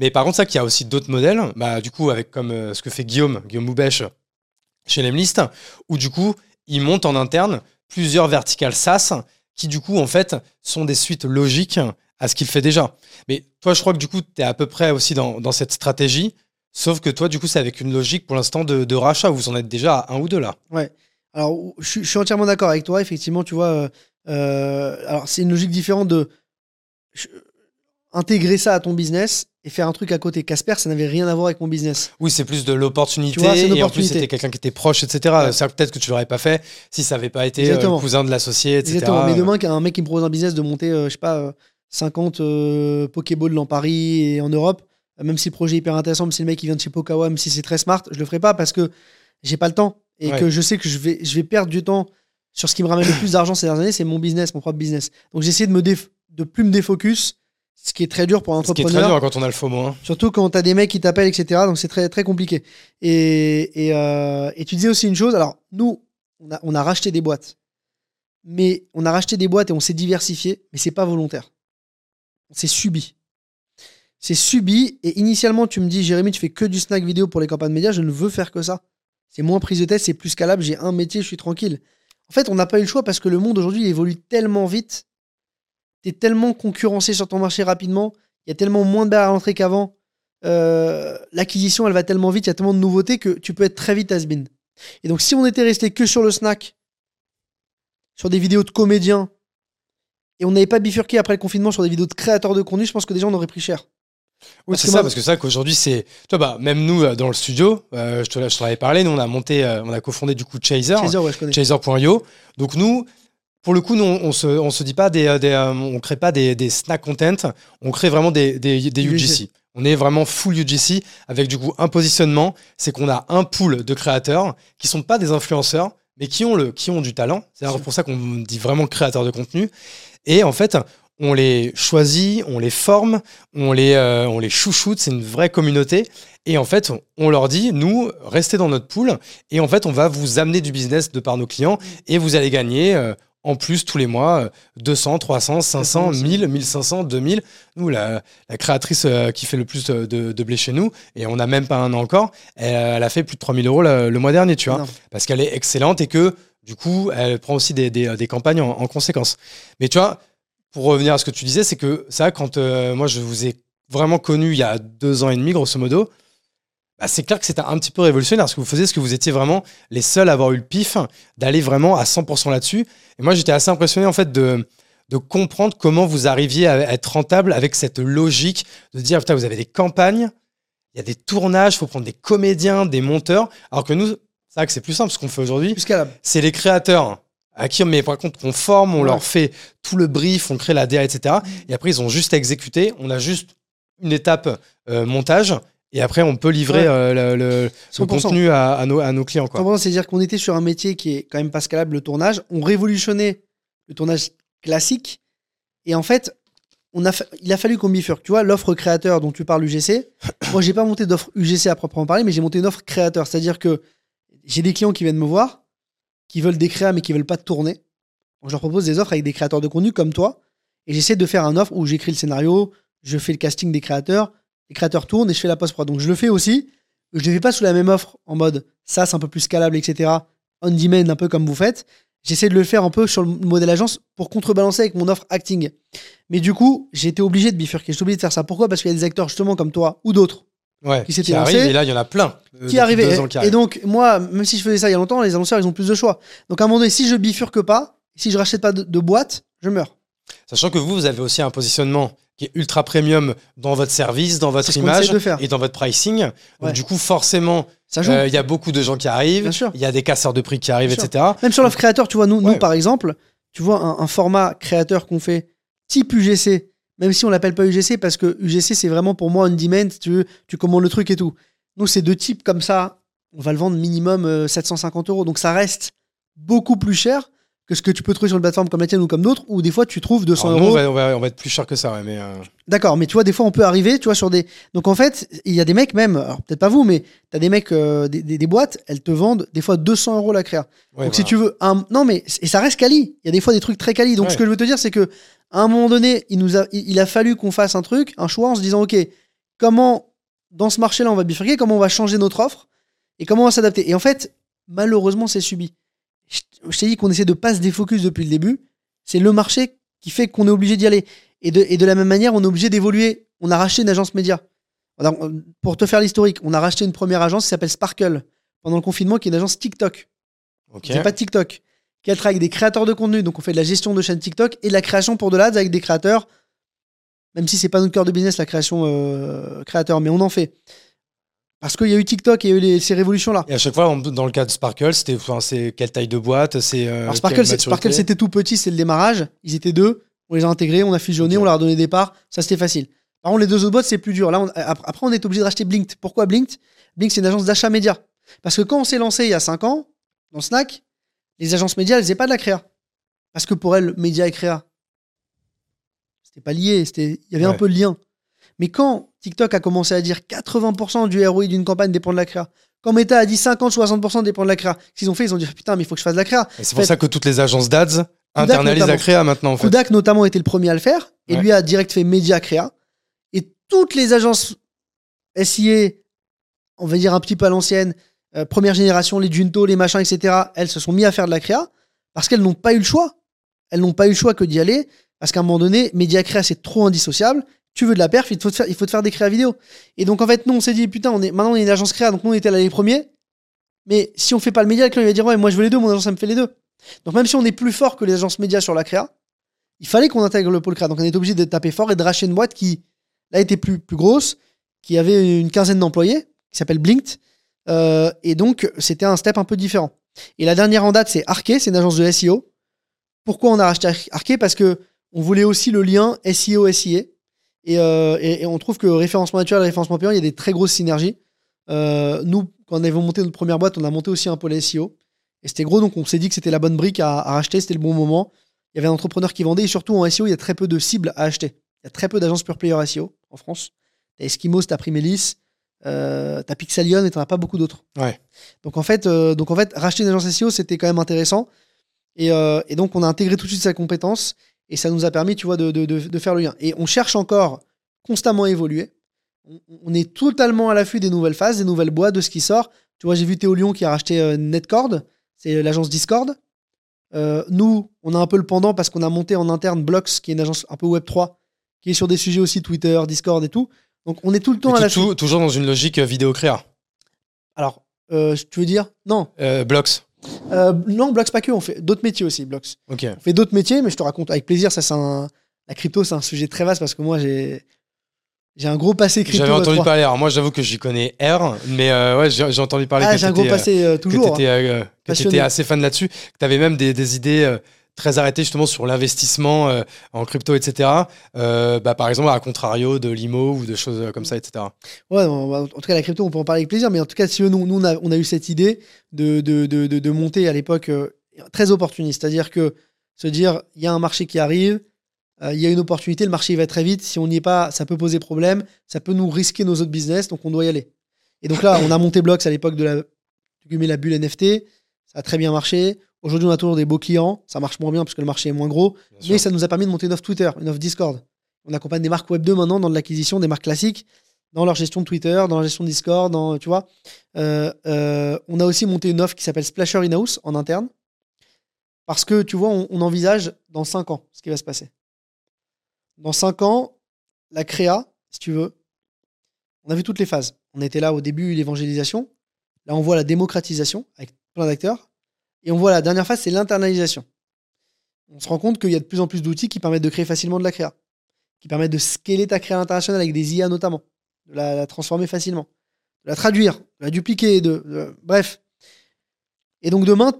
Mais par contre, ça qu'il y a aussi d'autres modèles, bah, du coup, avec comme ce que fait Guillaume, Guillaume Boubèche, chez Lemlist, où du coup, ils montent en interne plusieurs verticales SaaS qui du coup, en fait, sont des suites logiques à ce qu'il fait déjà. Mais toi, je crois que du coup, tu es à peu près aussi dans, cette stratégie, sauf que toi, du coup, c'est avec une logique pour l'instant de, rachat, où vous en êtes déjà à un ou deux là. Ouais. Alors, je, suis entièrement d'accord avec toi. Effectivement, tu vois, euh, euh, alors c'est une logique différente de intégrer ça à ton business et faire un truc à côté. Casper, ça n'avait rien à voir avec mon business. Oui, c'est plus de l'opportunité. Et en plus, c'était quelqu'un qui était proche, etc. Ça, peut-être que tu l'aurais pas fait si ça n'avait pas été euh, le cousin de l'associé, etc. Exactement. Mais demain, un mec qui me propose un business de monter, euh, je sais pas, 50 euh, Pokéballs dans Paris et en Europe, même si le projet est hyper intéressant, même si le mec qui vient de chez Pokawa, même si c'est très smart, je le ferai pas parce que j'ai pas le temps et que je sais que je vais, je vais perdre du temps sur ce qui me ramène le plus d'argent ces dernières années, c'est mon business, mon propre business. Donc j'ai essayé de me de plus me défocus ce qui est très dur pour un entrepreneur. Ce qui est très dur quand on a le FOMO. Hein. Surtout quand tu as des mecs qui t'appellent, etc. Donc c'est très, très compliqué. Et, et, euh, et, tu disais aussi une chose. Alors, nous, on a, on a racheté des boîtes. Mais on a racheté des boîtes et on s'est diversifié, mais c'est pas volontaire. C'est subi. C'est subi. Et initialement, tu me dis, Jérémy, tu fais que du snack vidéo pour les campagnes médias. Je ne veux faire que ça. C'est moins prise de tête, c'est plus scalable. J'ai un métier, je suis tranquille. En fait, on n'a pas eu le choix parce que le monde aujourd'hui évolue tellement vite tu es tellement concurrencé sur ton marché rapidement, il y a tellement moins de barrières à l'entrée qu'avant. Euh, l'acquisition, elle va tellement vite, il y a tellement de nouveautés que tu peux être très vite has-been. Et donc, si on était resté que sur le snack, sur des vidéos de comédiens, et on n'avait pas bifurqué après le confinement sur des vidéos de créateurs de contenu, je pense que déjà on aurait pris cher. Oui, c'est ça, parce que c'est qu'aujourd'hui, c'est. Tu vois, bah, même nous, euh, dans le studio, euh, je te t'en avais parlé, nous, on a monté, on a cofondé du coup Chaser. Chaser, Chaser.io. Donc, nous, pour le coup, nous, on se, on se dit pas des, des euh, on crée pas des, des, snack content, on crée vraiment des, des, des UGC. On est vraiment full UGC avec du coup un positionnement, c'est qu'on a un pool de créateurs qui sont pas des influenceurs, mais qui ont le, qui ont du talent. C'est pour ça qu'on dit vraiment créateurs de contenu. Et en fait, on les choisit, on les forme, on les, euh, on les chouchoute, c'est une vraie communauté. Et en fait, on leur dit, nous, restez dans notre pool, et en fait, on va vous amener du business de par nos clients, et vous allez gagner. Euh, en plus tous les mois 200, 300, 500, 1000, 1500, 2000. Nous, la, créatrice euh, qui fait le plus de, de, blé chez nous, et on n'a même pas un an encore, elle, a fait plus de 3000 euros le, mois dernier, tu vois, parce qu'elle est excellente et que du coup, elle prend aussi des, des, campagnes en, conséquence. Mais tu vois, pour revenir à ce que tu disais, c'est que ça, quand euh, moi je vous ai vraiment connu il y a deux ans et demi, grosso modo, bah, c'est clair que c'était un petit peu révolutionnaire ce que vous faisiez, parce que vous étiez vraiment les seuls à avoir eu le pif d'aller vraiment à 100% là-dessus. Et moi, j'étais assez impressionné en fait de, de comprendre comment vous arriviez à être rentable avec cette logique de dire, putain, vous avez des campagnes, il y a des tournages, il faut prendre des comédiens, des monteurs. Alors que nous, c'est vrai que c'est plus simple ce qu'on fait aujourd'hui. C'est les créateurs à qui on met par contre qu'on forme, on leur fait tout le brief, on crée la DA, etc. Et après, ils ont juste à exécuter. On a juste une étape euh, montage. Et après, on peut livrer euh, le, contenu à, nos, à nos clients. C'est-à-dire qu'on était sur un métier qui est quand même pas scalable, le tournage. On révolutionnait le tournage classique. Et en fait, on a il a fallu qu'on bifurque. Tu vois, l'offre créateur dont tu parles UGC, moi, j'ai pas monté d'offre UGC à proprement parler, mais j'ai monté une offre créateur. C'est-à-dire que j'ai des clients qui viennent me voir, qui veulent des créas, mais qui veulent pas tourner. je leur propose des offres avec des créateurs de contenu comme toi. Et j'essaie de faire un offre où j'écris le scénario, je fais le casting des créateurs, les créateurs tournent et je fais la post-prod. Donc je le fais aussi. Je ne le fais pas sous la même offre en mode ça, c'est un peu plus scalable, etc. On demand, un peu comme vous faites. J'essaie de le faire un peu sur le modèle agence pour contrebalancer avec mon offre acting. Mais du coup, j'ai été obligé de bifurquer. J'ai obligé de faire ça. Pourquoi? Parce qu'il y a des acteurs justement comme toi ou d'autres ouais, qui s'étaient lancés. et là, il y en a plein. Euh, qui arrivaient. Et, donc, moi, même si je faisais ça il y a longtemps, les annonceurs, ils ont plus de choix. Donc, à un moment donné, si je bifurque pas, si je rachète pas de, de boîte, je meurs. Sachant que vous, vous avez aussi un positionnement qui est ultra premium dans votre service, dans votre image et dans votre pricing. Donc, du coup, forcément, euh, il y a beaucoup de gens qui arrivent. Il y a des casseurs de prix qui arrivent, etc. Même sur l'offre créateur, tu vois, nous, nous par exemple, tu vois un, format créateur qu'on fait type UGC, même si on l'appelle pas UGC parce que UGC, c'est vraiment pour moi un demand, tu, tu commandes le truc et tout. Nous, c'est deux types comme ça. On va le vendre minimum 750 euh, euros. Donc, ça reste beaucoup plus cher que ce que tu peux trouver sur une plateforme comme la tienne ou comme d'autres, où des fois tu trouves 200 euros. on, va, on, va, être plus cher que ça, mais. Euh. D'accord, mais tu vois, des fois on peut arriver, tu vois, sur des. Donc en fait, il y a des mecs même, alors peut-être pas vous, mais tu as des mecs, euh, des, des, boîtes, elles te vendent des fois 200 euros la créa. Donc si tu veux un. Non, mais. Et ça reste quali. Il y a des fois des trucs très quali. Donc ce que je veux te dire, c'est que à un moment donné, il, nous a, il a fallu qu'on fasse un truc, un choix en se disant, OK, comment, dans ce marché-là, on va bifurquer, comment on va changer notre offre et comment on va s'adapter. Et en fait, malheureusement, c'est subi je t'ai dit qu'on essaie de pas se défocus depuis le début. C'est le marché qui fait qu'on est obligé d'y aller. Et de, et de la même manière, on est obligé d'évoluer. On a racheté une agence média. Pour te faire l'historique, on a racheté une première agence qui s'appelle Sparkle pendant le confinement, qui est une agence TikTok. C'est pas TikTok. Qui travaille avec des créateurs de contenu. Donc on fait de la gestion de chaîne TikTok et de la création pour de l'ADS avec des créateurs. Même si c'est pas notre cœur de business, la création euh, créateur, mais on en fait. Parce qu'il y a eu TikTok et il y a eu ces révolutions-là. Et à chaque fois, dans le cas de Sparkle, c'était quelle taille de boîte c'est euh, Sparkle, Sparkle c'était tout petit, c'est le démarrage. Ils étaient deux, on les a intégrés, on a fusionné, on leur a donné des parts. Ça, c'était facile. Par contre, les deux autres boîtes, c'est plus dur. Là, après, on est obligé de racheter Blinked. Pourquoi Blinked? Blinked, c'est une agence d'achat média. Parce que quand on s'est lancé il y a 5 ans, dans Snack, les agences médias, elles faisaient pas de la créa. Parce que pour elles, média et créa, c'était pas lié. Il y avait un peu de lien. Mais quand TikTok a commencé à dire 80% du ROI d'une campagne dépend de la créa, quand Meta a dit 50-60% dépend de la créa, ce qu'ils ont fait, ils ont dit putain, mais il faut que je fasse de la créa. C'est pour ça que toutes les agences d'ads internalisent la créa maintenant. En fait. Kodak notamment était le premier à le faire, et lui a direct fait média créa. Et toutes les agences SIA, on va dire un petit peu à l'ancienne, euh, première génération, les Junto, les machins, etc., elles se sont mis à faire de la créa parce qu'elles n'ont pas eu le choix. Elles n'ont pas eu le choix que d'y aller parce qu'à un moment donné, média créa, c'est trop indissociable tu veux de la perf, il faut te faire, des créas vidéo. Et donc en fait, nous on s'est dit putain, maintenant on est une agence créa, donc on était là les premiers. Mais si on fait pas le média, le client va dire ouais, moi je veux les deux, mon agence ça me fait les deux. Donc même si on est plus fort que les agences médias sur la créa, il fallait qu'on intègre le pôle créa. Donc on est obligé de taper fort et de racheter une boîte qui là était plus grosse, qui avait une quinzaine d'employés, qui s'appelle Blinked. Euh, et donc c'était un step un peu différent. Et la dernière en date c'est Arke, c'est une agence de SEO. Pourquoi on a racheté Arke? Parce que on voulait aussi le lien SEO Euh, et, on trouve que référencement naturel et référencement payant, il y a des très grosses synergies. Euh, nous, quand on avait monté notre première boîte, on a monté aussi un pôle SEO. Et c'était gros, donc on s'est dit que c'était la bonne brique à, racheter, c'était le bon moment. Il y avait un entrepreneur qui vendait, et surtout en SEO, il y a très peu de cibles à acheter. Il y a très peu d'agences pure player SEO en France. T'as Eskimos, t'as Primelis, euh, t'as Pixelion et t'en as pas beaucoup d'autres. Ouais. Donc en fait, donc en fait, racheter une agence SEO, c'était quand même intéressant. Et, et, donc on a intégré tout de suite sa compétence. Et ça nous a permis, tu vois, de, faire le lien. Et on cherche encore constamment à évoluer. On, est totalement à l'affût des nouvelles phases, des nouvelles boîtes, de ce qui sort. Tu vois, j'ai vu Théo Lyon qui a racheté euh, Netcord, c'est l'agence Discord. Euh, nous, on a un peu le pendant parce qu'on a monté en interne Blocks, qui est une agence un peu Web3, qui est sur des sujets aussi Twitter, Discord et tout. Donc on est tout le temps à l'affût. Toujours dans une logique euh, vidéo créa. Alors, tu veux dire? Non. Blocks. Euh, non, Blocks pas que, on fait d'autres métiers aussi, Blocks. Ok. On fait d'autres métiers, mais je te raconte avec plaisir. Ça, c'est un... La crypto, c'est un sujet très vaste parce que moi, j'ai j'ai un gros passé crypto. J'avais entendu Web3. parler. Alors moi, j'avoue que j'y connais R, mais euh, ouais, j'ai entendu parler Ah, que j'ai un gros euh, passé que toujours. t'étais, euh, que t'étais assez fan là-dessus, que t'avais même des, des idées très arrêtées justement sur l'investissement euh, en crypto, etc. Euh, bah, par exemple, à contrario de l'IMO ou de choses comme ça, etc. Ouais, en tout cas, la crypto, on peut en parler avec plaisir. Mais en tout cas, si nous, nous on, a, eu cette idée de, de, de, de, monter à l'époque euh, très opportuniste. C'est-à-dire que se dire, il y a un marché qui arrive, euh, il y a une opportunité, le marché va très vite. Si on n'y est pas, ça peut poser problème, ça peut nous risquer nos autres business, donc on doit y aller. Et donc là, on a monté Blocks à l'époque de la, la bulle NFT. Ça a très bien marché. Aujourd'hui, on a toujours des beaux clients. Ça marche moins bien parce que le marché est moins gros. Bien Mais sûr. ça nous a permis de monter une offre Twitter, une offre Discord. On accompagne des marques Web 2 maintenant dans de l'acquisition des marques classiques, dans leur gestion de Twitter, dans la gestion de Discord, dans, tu vois. Euh, euh, on a aussi monté une offre qui s'appelle Splasher In-House en interne. Parce que, tu vois, on, on envisage dans 5 ans ce qui va se passer. Dans 5 ans, la créa, si tu veux, on a vu toutes les phases. On était là au début, l'évangélisation. Là, on voit la démocratisation avec plein d'acteurs. Et on voit la dernière phase, c'est l'internalisation on se rend compte qu'il y a de plus en plus d'outils qui permettent de créer facilement de la créa, qui permettent de scaler ta créa internationale avec des IA notamment, de la, transformer facilement, de la traduire, de la dupliquer, de, bref. Et donc demain,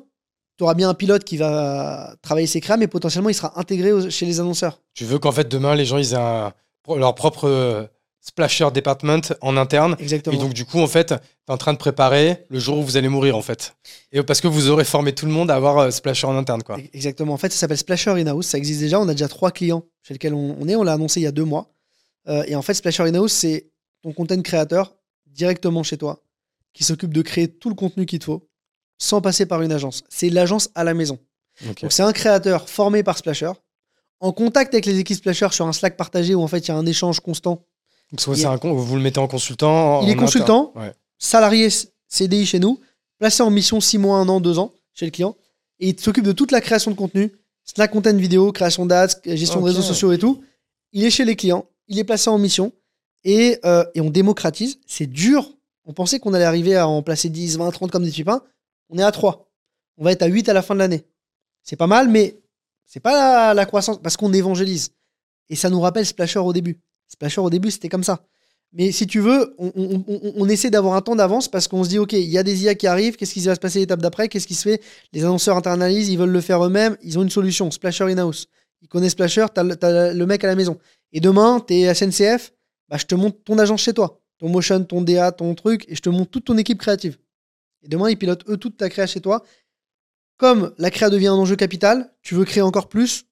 tu auras bien un pilote qui va travailler ses créas, mais potentiellement il sera intégré chez les annonceurs. Tu veux qu'en fait demain les gens ils aient un- leur propre splasher department en interne. Exactement. Et donc du coup en fait, tu es en train de préparer le jour où vous allez mourir en fait. Et parce que vous aurez formé tout le monde à avoir euh, splasher en interne quoi. Exactement. En fait, ça s'appelle Splasher In-House. Ça existe déjà. On a déjà trois clients chez lesquels on, on est. On l'a annoncé il y a deux mois. Euh, et en fait, Splasher In-House, c'est ton content créateur directement chez toi qui s'occupe de créer tout le contenu qu'il te faut sans passer par une agence. C'est l'agence à la maison. Donc, c'est un créateur formé par Splasher, en contact avec les équipes Splasher sur un Slack partagé où en fait il y a un échange constant. Donc soit il- c'est un con, vous le mettez en consultant. Il est en consultant, interne. Ouais. salarié CDI chez nous, placé en mission 6 mois, 1 an, 2 ans chez le client, et il s'occupe de toute la création de contenu, Slack content vidéo, création d'ads, gestion Ok. de réseaux sociaux et tout. Il est chez les clients, il est placé en mission, et, euh, et on démocratise. C'est dur. On pensait qu'on allait arriver à en placer 10, 20, 30 comme des pipins. On est à 3. On va être à 8 à la fin de l'année. C'est pas mal, mais c'est pas la, la croissance, parce qu'on évangélise. Et ça nous rappelle Splasher au début. Splasher au début, c'était comme ça. Mais si tu veux, on, essaie d'avoir un temps d'avance parce qu'on se dit, OK, il y a des IA qui arrivent, qu'est-ce qui va se passer l'étape d'après Qu'est-ce qui se fait? Les annonceurs internalisent, ils veulent le faire eux-mêmes, ils ont une solution, Splasher in-house. Ils connaissent Splasher, t'as le, mec à la maison. Et demain, t'es SNCF, bah, je te monte ton agence chez toi, ton motion, ton DA, ton truc, et je te monte toute ton équipe créative. Et demain, ils pilotent eux toute ta créa chez toi. Comme la créa devient un enjeu capital, tu veux créer encore plus,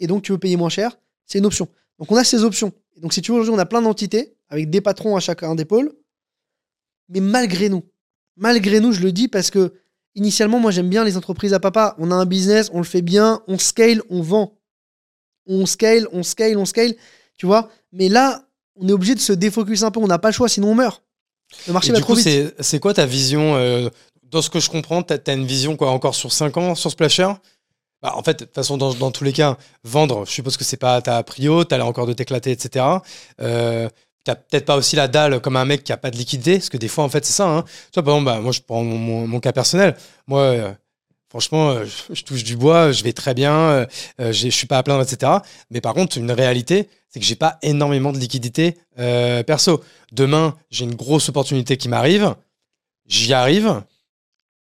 et donc tu veux payer moins cher, c'est une option. Donc on a ces options. Et donc si tu veux, aujourd'hui, on a plein d'entités avec des patrons à chacun des pôles. Mais malgré nous, malgré nous, je le dis parce que initialement, moi j'aime bien les entreprises à papa. On a un business, on le fait bien, on scale, on vend. On scale, on scale, on scale. Tu vois Mais là, on est obligé de se défocus un peu. On n'a pas le choix, sinon on meurt. Le marché Et va du trop coup, vite. c'est quoi ta vision euh, Dans ce que je comprends, tu as, une vision quoi encore sur 5 ans sur Splasher? Bah, En fait, de toute façon, dans, tous les cas, vendre, je suppose que c'est pas ta prio, tu as l'air encore de t'éclater, etc. Euh, T'as peut-être pas aussi la dalle comme un mec qui a pas de liquidité, parce que des fois, en fait, c'est ça. Hein. Tu vois, par exemple, bah, moi, je prends mon, cas personnel. Moi, euh, franchement, euh, je, je touche du bois, je vais très bien, euh, je suis pas à plaindre, etc. Mais par contre, une réalité, c'est que j'ai pas énormément de liquidité perso. Demain, j'ai une grosse opportunité qui m'arrive, j'y arrive,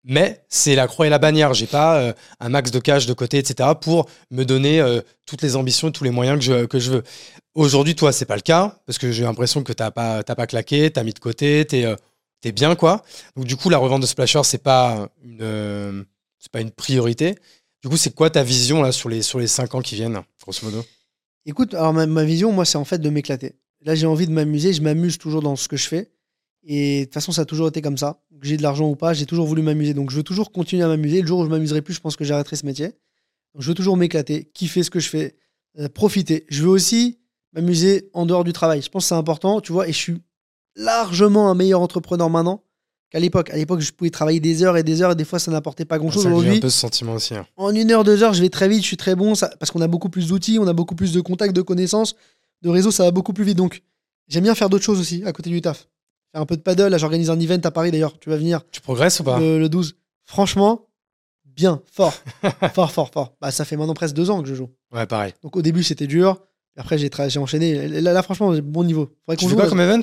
mais c'est la croix et la bannière. J'ai pas euh, un max de cash de côté, etc. pour me donner euh, toutes les ambitions tous les moyens que je, que je veux. Aujourd'hui, toi, c'est pas le cas, parce que j'ai l'impression que t'as pas, pas claqué, t'as mis de côté, t'es euh, bien, quoi. Donc, du coup, la revente de Splasher, c'est pas une, euh, c'est pas une priorité. Du coup, c'est quoi ta vision là sur les, sur les 5 ans qui viennent, grosso modo? Écoute, alors ma, ma vision, moi, c'est en fait de m'éclater. Là, j'ai envie de m'amuser. Je m'amuse toujours dans ce que je fais. Et de toute façon, ça a toujours été comme ça. Que j'ai de l'argent ou pas, j'ai toujours voulu m'amuser. Donc, je veux toujours continuer à m'amuser. Le jour où je m'amuserai plus, je pense que j'arrêterai ce métier. Donc, je veux toujours m'éclater, kiffer ce que je fais, euh, profiter. Je veux aussi m'amuser en dehors du travail. Je pense que c'est important, tu vois. Et je suis largement un meilleur entrepreneur maintenant qu'à l'époque. À l'époque, je pouvais travailler des heures et des heures et des fois, ça n'apportait pas grand-chose. Aujourd'hui, un peu ce sentiment aussi. hein. en une heure, deux heures, je vais très vite, je suis très bon, ça- parce qu'on a beaucoup plus d'outils, on a beaucoup plus de contacts, de connaissances, de réseaux, ça va beaucoup plus vite. Donc, j'aime bien faire d'autres choses aussi à côté du taf. Faire un peu de paddle, là j'organise un event à Paris d'ailleurs, tu vas venir Tu progresses ou pas le, le 12. Franchement, bien, fort. fort, fort, fort. Bah, ça fait maintenant presque deux ans que je joue. Ouais, pareil. Donc au début, c'était dur. Après, j'ai tra- j'ai enchaîné. Là, là, franchement, j'ai bon niveau. Faudrait Tu qu'on fais joue, quoi là. comme event?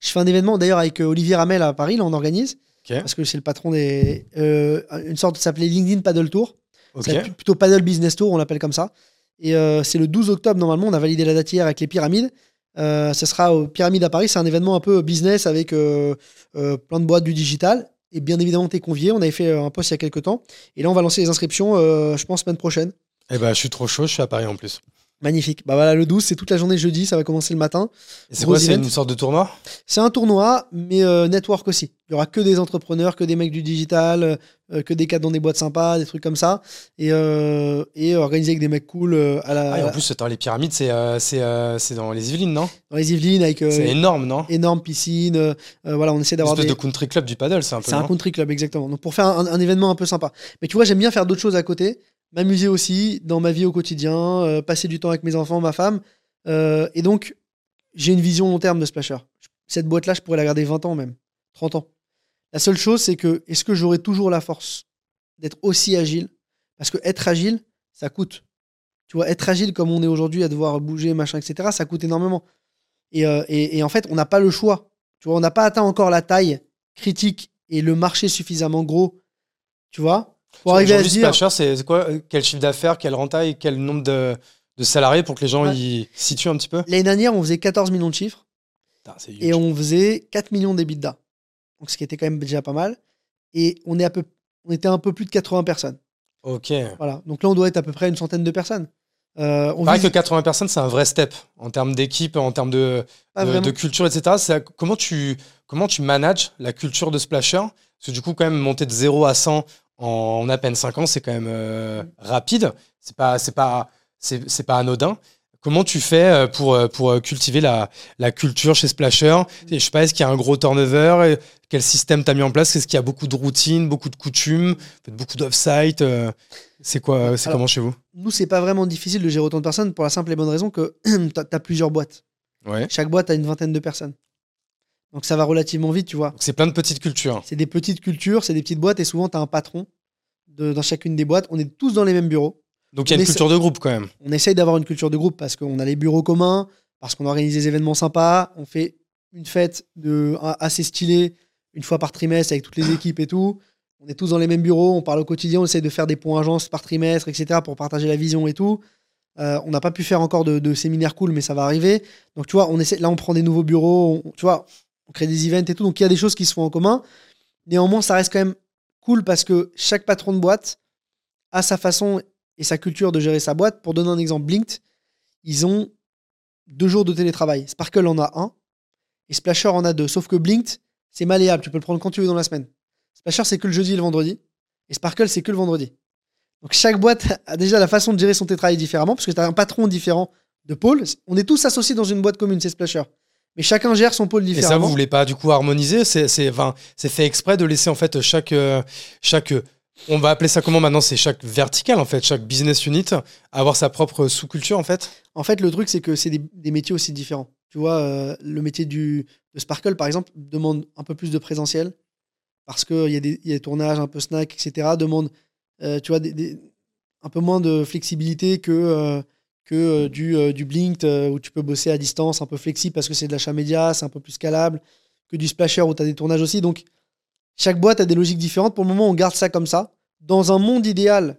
Je fais un événement d'ailleurs avec euh, Olivier Ramel à Paris, là, on organise. Ok. Parce que c'est le patron des. euh, une sorte, ça s'appelait LinkedIn Paddle Tour. C'est pl- plutôt Paddle Business Tour, on l'appelle comme ça. Et euh, c'est le 12 octobre, normalement, on a validé la date hier avec les pyramides. Euh, ce sera aux pyramides à Paris. C'est un événement un peu business avec euh, euh, plein de boîtes du digital. Et bien évidemment, tu es convié. On avait fait un post il y a quelques temps. Et là, on va lancer les inscriptions, je pense, semaine prochaine. Eh ben, je suis trop chaud, je suis à Paris en plus. Magnifique. Bah voilà, le 12, c'est toute la journée jeudi. Ça va commencer le matin. C'est quoi C'est une sorte de tournoi? C'est un tournoi, mais euh, network aussi. Il y aura que des entrepreneurs, que des mecs du digital, euh, que des cadres dans des boîtes sympas, des trucs comme ça. Et, euh, et organisé avec des mecs cool euh, à la, Ah, et en plus, attends, les pyramides, c'est c'est, dans les Yvelines, non? Dans les Yvelines avec C'est énorme, non? énorme piscine. voilà, on essaie Une d'avoir espèce des. de country club du paddle, c'est un peu. C'est un country club, exactement. Donc pour faire un, un événement un peu sympa. Mais tu vois, j'aime bien faire d'autres choses à côté, m'amuser aussi dans ma vie au quotidien, euh, passer du temps avec mes enfants, ma femme. Euh, et donc, j'ai une vision long terme de Splasher. Cette boîte-là, je pourrais la garder 20 ans même, 30 ans. La seule chose, c'est que est-ce que j'aurai toujours la force d'être aussi agile? Parce que être agile, ça coûte. Tu vois, être agile comme on est aujourd'hui, à devoir bouger, machin, etc., ça coûte énormément. Et, euh, et- et en fait, on n'a pas le choix. Tu vois, on n'a pas atteint encore la taille critique et le marché suffisamment gros, tu vois, pour arriver à dire. Splasher, c'est quoi euh, Quel chiffre d'affaires, quelle rentaille, quel nombre de, de salariés pour que les gens Ouais. y situent un petit peu? L'année dernière, on faisait 14 millions de chiffres Putain, et on faisait 4 millions d'EBITDA. Donc, ce qui était quand même déjà pas mal. Et on, est à peu, on était un peu plus de 80 personnes. Ok. Voilà. Donc là, on doit être à peu près une centaine de personnes. Euh, on Pareil vise que 80 personnes, c'est un vrai step en termes d'équipe, en termes de, de, culture, etc. Comment tu, comment tu manages la culture de Splasher? Parce que du coup, quand même, monter de 0 à 100 en à peine 5 ans, c'est quand même euh, rapide. C'est pas, c'est pas, c'est c'est pas anodin. Comment tu fais euh, pour, euh, pour cultiver la, la culture chez Splasher? Je sais pas, est-ce qu'il y a un gros turnover? Quel système tu as mis en place? Est-ce qu'il y a beaucoup de routines, beaucoup de coutumes, beaucoup d'off-site C'est quoi C'est comment chez vous? Nous, c'est pas vraiment difficile de gérer autant de personnes pour la simple et bonne raison que tu as, plusieurs boîtes. Ouais. Chaque boîte a une vingtaine de personnes. Donc ça va relativement vite, tu vois. C'est plein de petites cultures. C'est des petites cultures, c'est des petites boîtes et souvent tu as un patron de- dans chacune des boîtes. On est tous dans les mêmes bureaux. Donc il y a une culture de groupe quand même. On essaye d'avoir une culture de groupe parce qu'on a les bureaux communs, parce qu'on organise des événements sympas. On fait une fête de, assez stylée une fois par trimestre avec toutes les équipes et tout. On est tous dans les mêmes bureaux, on parle au quotidien, on essaie de faire des points agences par trimestre, etc. pour partager la vision et tout. Euh, on n'a pas pu faire encore de, de séminaires cool, mais ça va arriver. Donc tu vois, on essaie, là on prend des nouveaux bureaux, on- tu vois, on crée des events et tout. Donc il y a des choses qui se font en commun. Néanmoins, ça reste quand même cool parce que chaque patron de boîte a sa façon et sa culture de gérer sa boîte. Pour donner un exemple, Blinked, ils ont deux jours de télétravail. Sparkle en a un et Splasher en a deux. Sauf que Blinked, c'est malléable. Tu peux le prendre quand tu veux dans la semaine. Splasher, c'est que le jeudi et le vendredi. Et Sparkle, c'est que le vendredi. Donc chaque boîte a déjà la façon de gérer son télétravail différemment parce que tu as un patron différent de pôle. On est tous associés dans une boîte commune, c'est Splasher. Mais chacun gère son pôle Et ça, différemment. vous voulez pas du coup harmoniser C'est fait exprès de laisser en fait chaque euh, chaque on va appeler ça comment maintenant C'est chaque verticale en fait, chaque business unit avoir sa propre sous-culture en fait? En fait, le truc, c'est que c'est des, des métiers aussi différents. Tu vois, euh, le métier du, de Sparkle, par exemple, demande un peu plus de présentiel parce qu'il y, a des- y a des tournages un peu snack, etc. Demande, euh, tu vois, des- des- un peu moins de flexibilité que, euh, que euh, du, euh, du Blinked euh, où tu peux bosser à distance, un peu flexible parce que c'est de l'achat média, c'est un peu plus scalable que du Splasher où tu as des tournages aussi. Donc, chaque boîte a des logiques différentes. Pour le moment, on garde ça comme ça. Dans un monde idéal,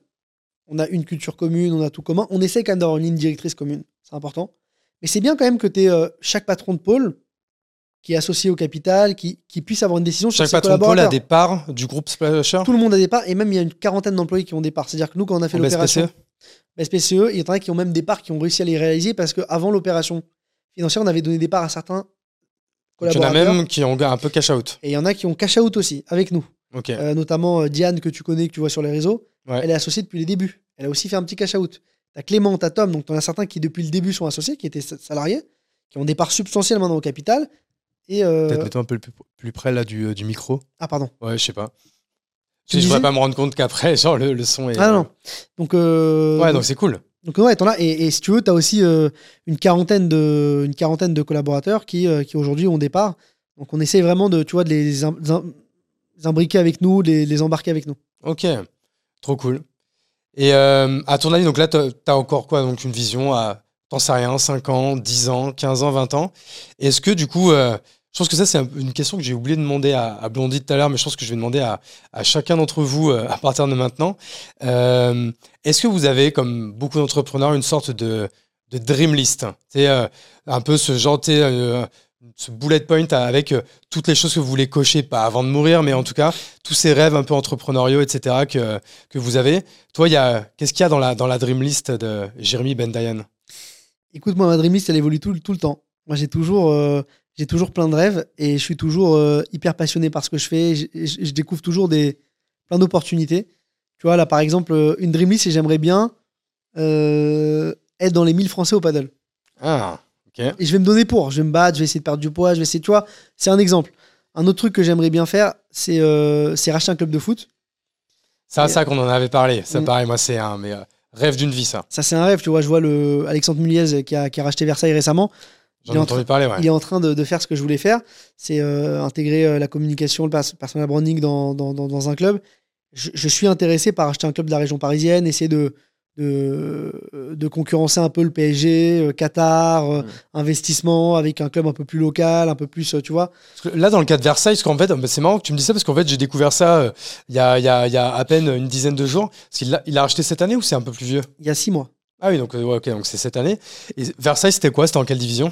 on a une culture commune, on a tout commun. On essaie quand même d'avoir une ligne directrice commune, c'est important. Mais c'est bien quand même que tu chaque patron de pôle qui est associé au capital, qui, qui puisse avoir une décision sur Chaque ses patron de pôle a des parts du groupe Splasher. Tout le monde a des parts, et même il y a une quarantaine d'employés qui ont des parts. C'est-à-dire que nous, quand on a fait l'opération BSPCE, il y en a qui ont même des parts qui ont réussi à les réaliser parce qu'avant l'opération financière, on avait donné des parts à certains Il y en a collaborateurs. même qui ont un peu cash out. Et il y en a qui ont cash out aussi, avec nous. Ok. Euh, notamment euh, Diane, que tu connais, que tu vois sur les réseaux. Ouais. Elle est associée depuis les débuts. Elle a aussi fait un petit cash out. T'as Clément, t'as Tom, donc t'en as certains qui depuis le début sont associés, qui étaient sa- salariés, qui ont des parts substantielles maintenant au capital. Et euh, Peut-être mets-toi un peu plus près là du, euh, du micro. ah pardon. Ouais, je sais pas. Tu je voudrais pas me rendre compte qu'après, genre le, le son est. Ah non. Donc euh, Ouais, donc, c'est cool. donc, ouais, t'en as. Et, et si tu veux, t'as aussi euh, une quarantaine de une quarantaine de collaborateurs qui euh, qui aujourd'hui ont des parts. Donc on essaie vraiment de tu vois de les, im- im- imbriquer avec nous, de les, les embarquer avec nous. Ok. Trop cool. Et euh, à ton avis, donc là, tu as encore quoi Donc une vision à, t'en sais rien, 5 ans, 10 ans, 15 ans, 20 ans? Est-ce que du coup, euh, je pense que ça, c'est une question que j'ai oublié de demander à, Blondie tout à l'heure, mais je pense que je vais demander à, chacun d'entre vous euh, à partir de maintenant. Est-ce que vous avez, comme beaucoup d'entrepreneurs, une sorte de, de dream list? C'est un peu ce genre, ce bullet point avec euh, toutes les choses que vous voulez cocher, pas avant de mourir, mais en tout cas, tous ces rêves un peu entrepreneuriaux, etc., que, que vous avez. Toi, qu'est-ce qu'il y a dans la, dans la dream list de Jérémy Ben Dayan Écoute, moi, ma dream list, elle évolue tout, tout le temps. Moi, j'ai toujours, euh, j'ai toujours plein de rêves et je suis toujours euh, hyper passionné par ce que je fais. Je, je, découvre toujours des, plein d'opportunités. Tu vois, là, par exemple, une dream list, et j'aimerais bien être dans les 1000 Français au paddle. Ah et je vais me donner pour. Je vais me battre, je vais essayer de perdre du poids, je vais essayer, tu vois. C'est un exemple. Un autre truc que j'aimerais bien faire, c'est euh, racheter un club de foot. Ça, ça qu'on en avait parlé. Ça, mm. pareil, moi, c'est un mais, euh, rêve d'une vie, ça. Ça, c'est un rêve. Tu vois, je vois le Alexandre Muliez qui a, qui a racheté Versailles récemment. J'en ai entendu parler, ouais. Il est en train de, de faire ce que je voulais faire. C'est euh, intégrer euh, la communication, le personal branding dans, dans, dans, un club. Je, je, suis intéressé par acheter un club de la région parisienne, essayer de, de, de, concurrencer un peu le PSG, euh, Qatar, euh, mm. investissement avec un club un peu plus local, un peu plus, tu vois. là, dans le cas de Versailles, qu'en fait, c'est marrant que tu me dis ça parce qu'en fait, j'ai découvert ça il y, a, y, a, y, a, à peine une dizaine de jours. Il a, il a acheté cette année ou c'est un peu plus vieux? Il y a six mois. Ah oui, donc, ok, donc c'est cette année. Et Versailles, c'était quoi? C'était en quelle division?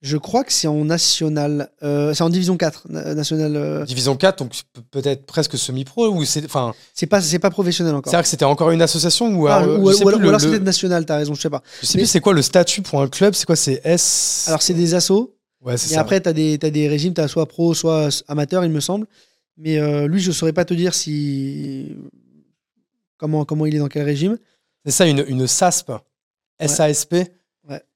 Je crois que c'est en national. Euh, c'est en division 4. National, euh. Division 4, donc peut-être presque semi-pro ou c'est. Enfin. C'est pas, c'est pas professionnel encore. C'est-à-dire que c'était encore une association ou, ah, ou, alors, c'était national, t'as raison, je sais pas. Je sais plus c'est quoi le statut pour un club, c'est quoi C'est S? Alors c'est des assos. Ouais, c'est Et après, t'as des, as des régimes, t'as soit pro, soit amateur, il me semble. Mais euh, lui, je saurais pas te dire si. Comment, comment il est dans quel régime. C'est ça, une, une SASP. SASP.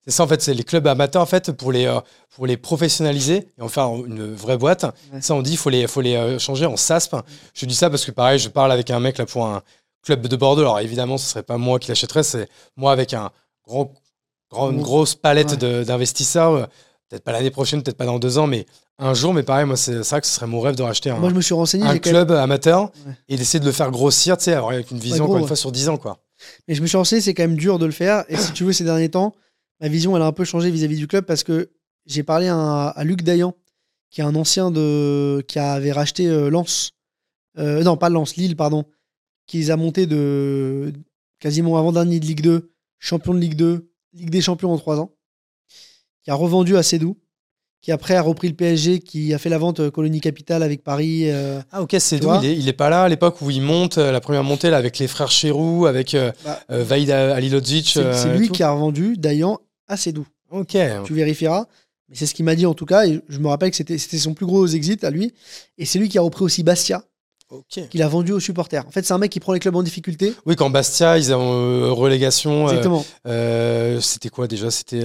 C'est ça en fait, c'est les clubs amateurs en fait pour les, euh, pour les professionnaliser et en faire une vraie boîte. Ça on dit il faut les, faut les euh, changer en SASP. Je dis ça parce que pareil, je parle avec un mec là pour un club de Bordeaux. Alors évidemment, ce serait pas moi qui l'achèterais, c'est moi avec un grand, une grosse palette d'investisseurs. Peut-être pas l'année prochaine, peut-être pas dans deux ans, mais un jour. Mais pareil, moi c'est ça que ce serait mon rêve de racheter un, moi, je me suis renseigné, un club amateur et d'essayer de le faire grossir, tu sais, avec une vision encore une fois sur dix ans quoi. Mais je me suis renseigné, c'est quand même dur de le faire. Et si tu veux, ces derniers temps ma vision, elle a un peu changé vis-à-vis du club parce que j'ai parlé à, Luc Dayan, qui est un ancien de, qui avait racheté euh, Lens. Euh, non, pas Lens, Lille, pardon. Qui les a montés de quasiment avant-dernier de Ligue 2, champion de Ligue 2, Ligue des champions en trois ans. Qui a revendu à Cédou qui après a repris le PSG, qui a fait la vente euh, Colonie Capital avec Paris. ah ok, c'est est, il est pas là à l'époque où il monte la première montée là, avec les frères Chérou, avec bah, Vaïd Alilodzic. C'est lui qui a revendu Dayan assez doux. Ok. Tu vérifieras. Mais c'est ce qu'il m'a dit en tout cas. Et je me rappelle que c'était son plus gros exit à lui. Et c'est lui qui a repris aussi Bastia. Qu'il a vendu aux supporters. En fait, c'est un mec qui prend les clubs en difficulté. Oui, quand Bastia, ils ont euh, relégation. Euh, Exactement. Euh, c'était quoi déjà? C'était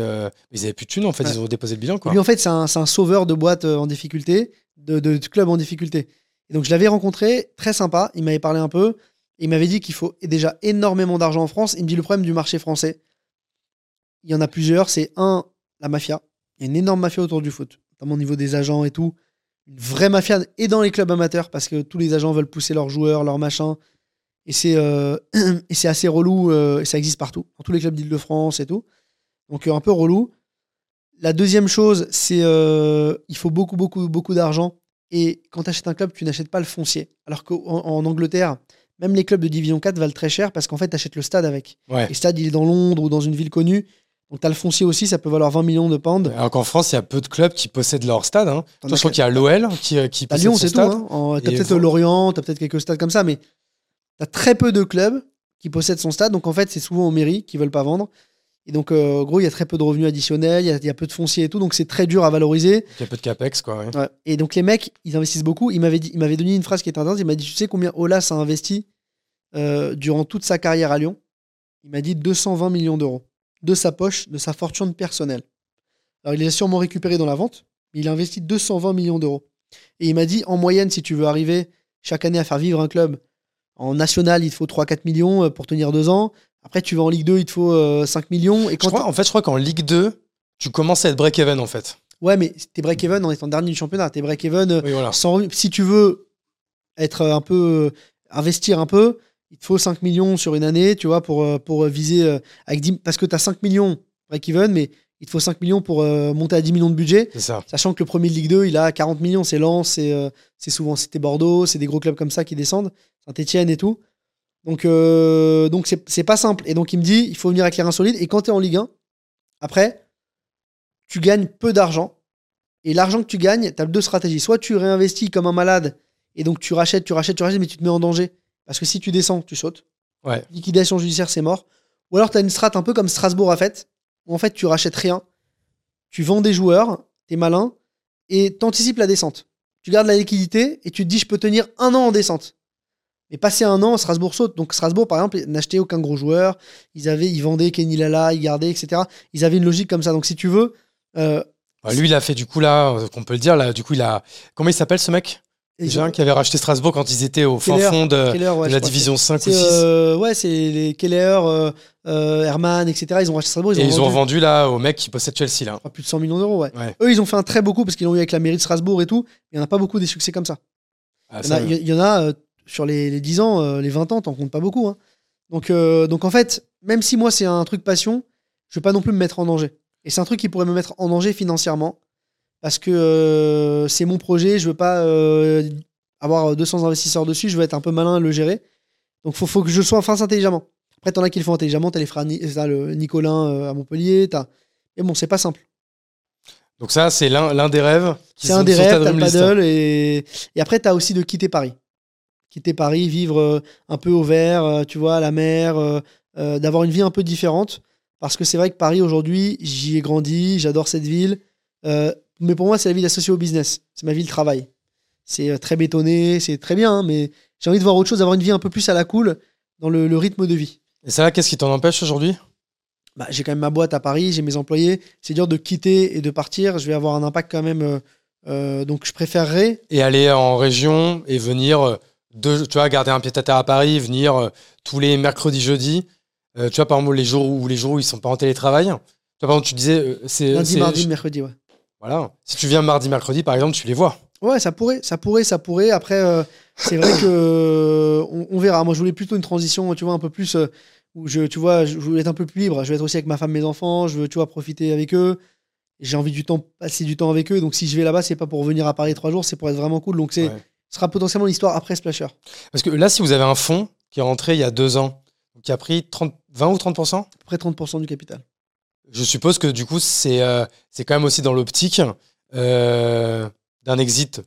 ils avaient plus de thunes. En fait, ils ont déposé le bilan. Quoi. Lui, en fait, c'est un, un, sauveur de boîtes en difficulté, de, de, clubs en difficulté. Et donc, je l'avais rencontré, très sympa. Il m'avait parlé un peu. Il m'avait dit qu'il faut déjà énormément d'argent en France. Il me dit le problème du marché français, il y en a plusieurs. C'est un, la mafia. Il y a une énorme mafia autour du foot, notamment au niveau des agents et tout. Une vraie mafia, et dans les clubs amateurs, parce que tous les agents veulent pousser leurs joueurs, leurs machins. Et c'est euh, assez relou, euh, et ça existe partout, dans tous les clubs d'Île-de-France et tout. Donc euh, un peu relou. La deuxième chose, c'est il faut beaucoup, beaucoup, beaucoup d'argent. Et quand tu achètes un club, tu n'achètes pas le foncier. Alors qu'en en Angleterre, même les clubs de Division 4 valent très cher parce qu'en fait, tu achètes le stade avec. Et le stade, il est dans Londres ou dans une ville connue. Donc, tu as le foncier aussi, ça peut valoir 20 millions de pounds. Alors qu'en France, il y a peu de clubs qui possèdent leur stade. Hein. je crois qu'il y a l'OL qui, euh, qui possède Lyon, c'est tout. Hein. Tu as peut-être Lorient, tu as peut-être quelques stades comme ça, mais tu as très peu de clubs qui possèdent son stade. Donc, en fait, c'est souvent aux mairies qui veulent pas vendre. Et donc, euh, en gros, il y a très peu de revenus additionnels, il y, a peu de foncier et tout, donc c'est très dur à valoriser. Il y a peu de capex, quoi. Et donc, les mecs, ils investissent beaucoup. Il m'avait donné une phrase qui est intéressante. Il m'a dit Tu sais combien Olas a investi euh, durant toute sa carrière à Lyon? Il m'a dit 220 millions d'euros de sa poche, de sa fortune personnelle. Alors, il les a sûrement récupéré dans la vente, mais il a investi 220 millions d'euros. Et il m'a dit, en moyenne, si tu veux arriver chaque année à faire vivre un club, en national, il te faut 3-4 millions euh, pour tenir deux ans. Après, tu vas en Ligue 2, il te faut 5 euh, millions. Et quand en fait, je crois qu'en Ligue 2, tu commences à être break-even, en fait. Ouais, mais t'es break-even en étant dernier du championnat. T'es break-even sans... Si tu veux être un peu... investir un peu, il te faut 5 millions sur une année, tu vois, pour, euh, pour viser euh, avec 10, parce que tu as 5 millions break-even, mais il te faut 5 millions pour euh, monter à 10 millions de budget. C'est ça. Sachant que le premier de Ligue 2, il a 40 millions, c'est Lens, c'est euh, souvent c'était Bordeaux, c'est des gros clubs comme ça qui descendent, Saint-Etienne et tout. Donc euh, donc c'est c'est pas simple. Et donc il me dit, il faut venir avec les reins solides. Et quand tu es en Ligue 1, après, tu gagnes peu d'argent. Et l'argent que tu gagnes, tu as deux stratégies. Soit tu réinvestis comme un malade, et donc tu rachètes, tu rachètes, tu rachètes, mais tu te mets en danger. Parce que si tu descends, tu sautes. Ouais. Liquidation judiciaire, c'est mort. Ou alors tu as une strat un peu comme Strasbourg a fait, où en fait tu rachètes rien, tu vends des joueurs, t'es malin, et t'anticipes la descente. Tu gardes la liquidité et tu te dis je peux tenir un an en descente. Mais passer un an, Strasbourg saute. Donc Strasbourg, par exemple, n'achetait aucun gros joueur. Ils avaient, ils vendaient Kenny Lala, ils gardaient, etc. Ils avaient une logique comme ça. Donc si tu veux, euh, Ouais, lui, il a fait du coup là, qu'on peut le dire là. Du coup, il a. Comment il s'appelle ce mec? Déjà, qui avait racheté Strasbourg quand ils étaient au fin fond de, Keller, ouais, de je la division 5 ou c'est 6. euh, ouais, c'est les Keller, euh, euh, Herman, etc. Ils ont racheté Strasbourg. Et ils ont vendu, là au mec qui possède Chelsea là. crois, plus de 100 millions d'euros. Ouais. Ouais. Eux, ils ont fait un très beau coup parce qu'ils l'ont eu avec la mairie de Strasbourg et tout. Il n'y en a pas beaucoup des succès comme ça. Ah, Il y en a, ça, il y en a, euh, sur les, les 10 ans, les 20 ans, t'en comptes pas beaucoup. hein. Donc, donc en fait, même si moi c'est un truc passion, je veux pas non plus me mettre en danger. Et c'est un truc qui pourrait me mettre en danger financièrement parce que euh, c'est mon projet. Je veux pas euh, avoir 200 investisseurs dessus. Je veux être un peu malin, le gérer. Donc faut, faut que je sois face intelligemment. Après, t'en as qui le font intelligemment. T'as les frères, Ni- t'as le Nicolin euh, à Montpellier. T'as... Mais bon, c'est pas simple. Donc ça, c'est l'un des rêves. C'est un des rêves, t'as le paddle et, et après t'as aussi de quitter Paris. Quitter Paris, vivre euh, un peu au vert, euh, tu vois, à la mer, euh, euh, d'avoir une vie un peu différente. Parce que c'est vrai que Paris aujourd'hui, j'y ai grandi, j'adore cette ville. Euh, mais pour moi, c'est la ville associée au business. C'est ma ville travail. C'est euh, très bétonné, c'est très bien, hein, mais j'ai envie de voir autre chose, d'avoir une vie un peu plus à la cool dans le, le rythme de vie. Et ça, qu'est-ce qui t'en empêche aujourd'hui? Bah, j'ai quand même ma boîte à Paris, j'ai mes employés. C'est dur de quitter et de partir. Je vais avoir un impact quand même. euh, euh, donc je préférerais Et aller en région et venir, tu vois, garder un pied à terre à Paris, venir euh, tous les mercredis, jeudis. Tu vois, par exemple, les jours où les jours où ils sont pas en télétravail. Tu vois, par exemple, tu disais, c'est lundi, mardi, mercredi, ouais. Voilà. Si tu viens mardi, mercredi, par exemple, tu les vois. Ouais, ça pourrait, ça pourrait, ça pourrait. Après, euh, c'est vrai que euh, on, on verra. Moi, je voulais plutôt une transition, tu vois, un peu plus euh, où je, tu vois, je voulais être un peu plus libre. Je veux être aussi avec ma femme, mes enfants. Je veux, tu vois, profiter avec eux. J'ai envie du temps, passer du temps avec eux. Donc, si je vais là-bas, c'est pas pour venir à Paris trois jours, c'est pour être vraiment cool. Donc, c'est, Ouais. ce sera potentiellement l'histoire après Splasher. Parce que là, si vous avez un fonds qui est rentré il y a deux ans, qui a pris 30, 20 ou 30%, À peu près 30% du capital. Je suppose que du coup, c'est euh, c'est quand même aussi dans l'optique euh, d'un exit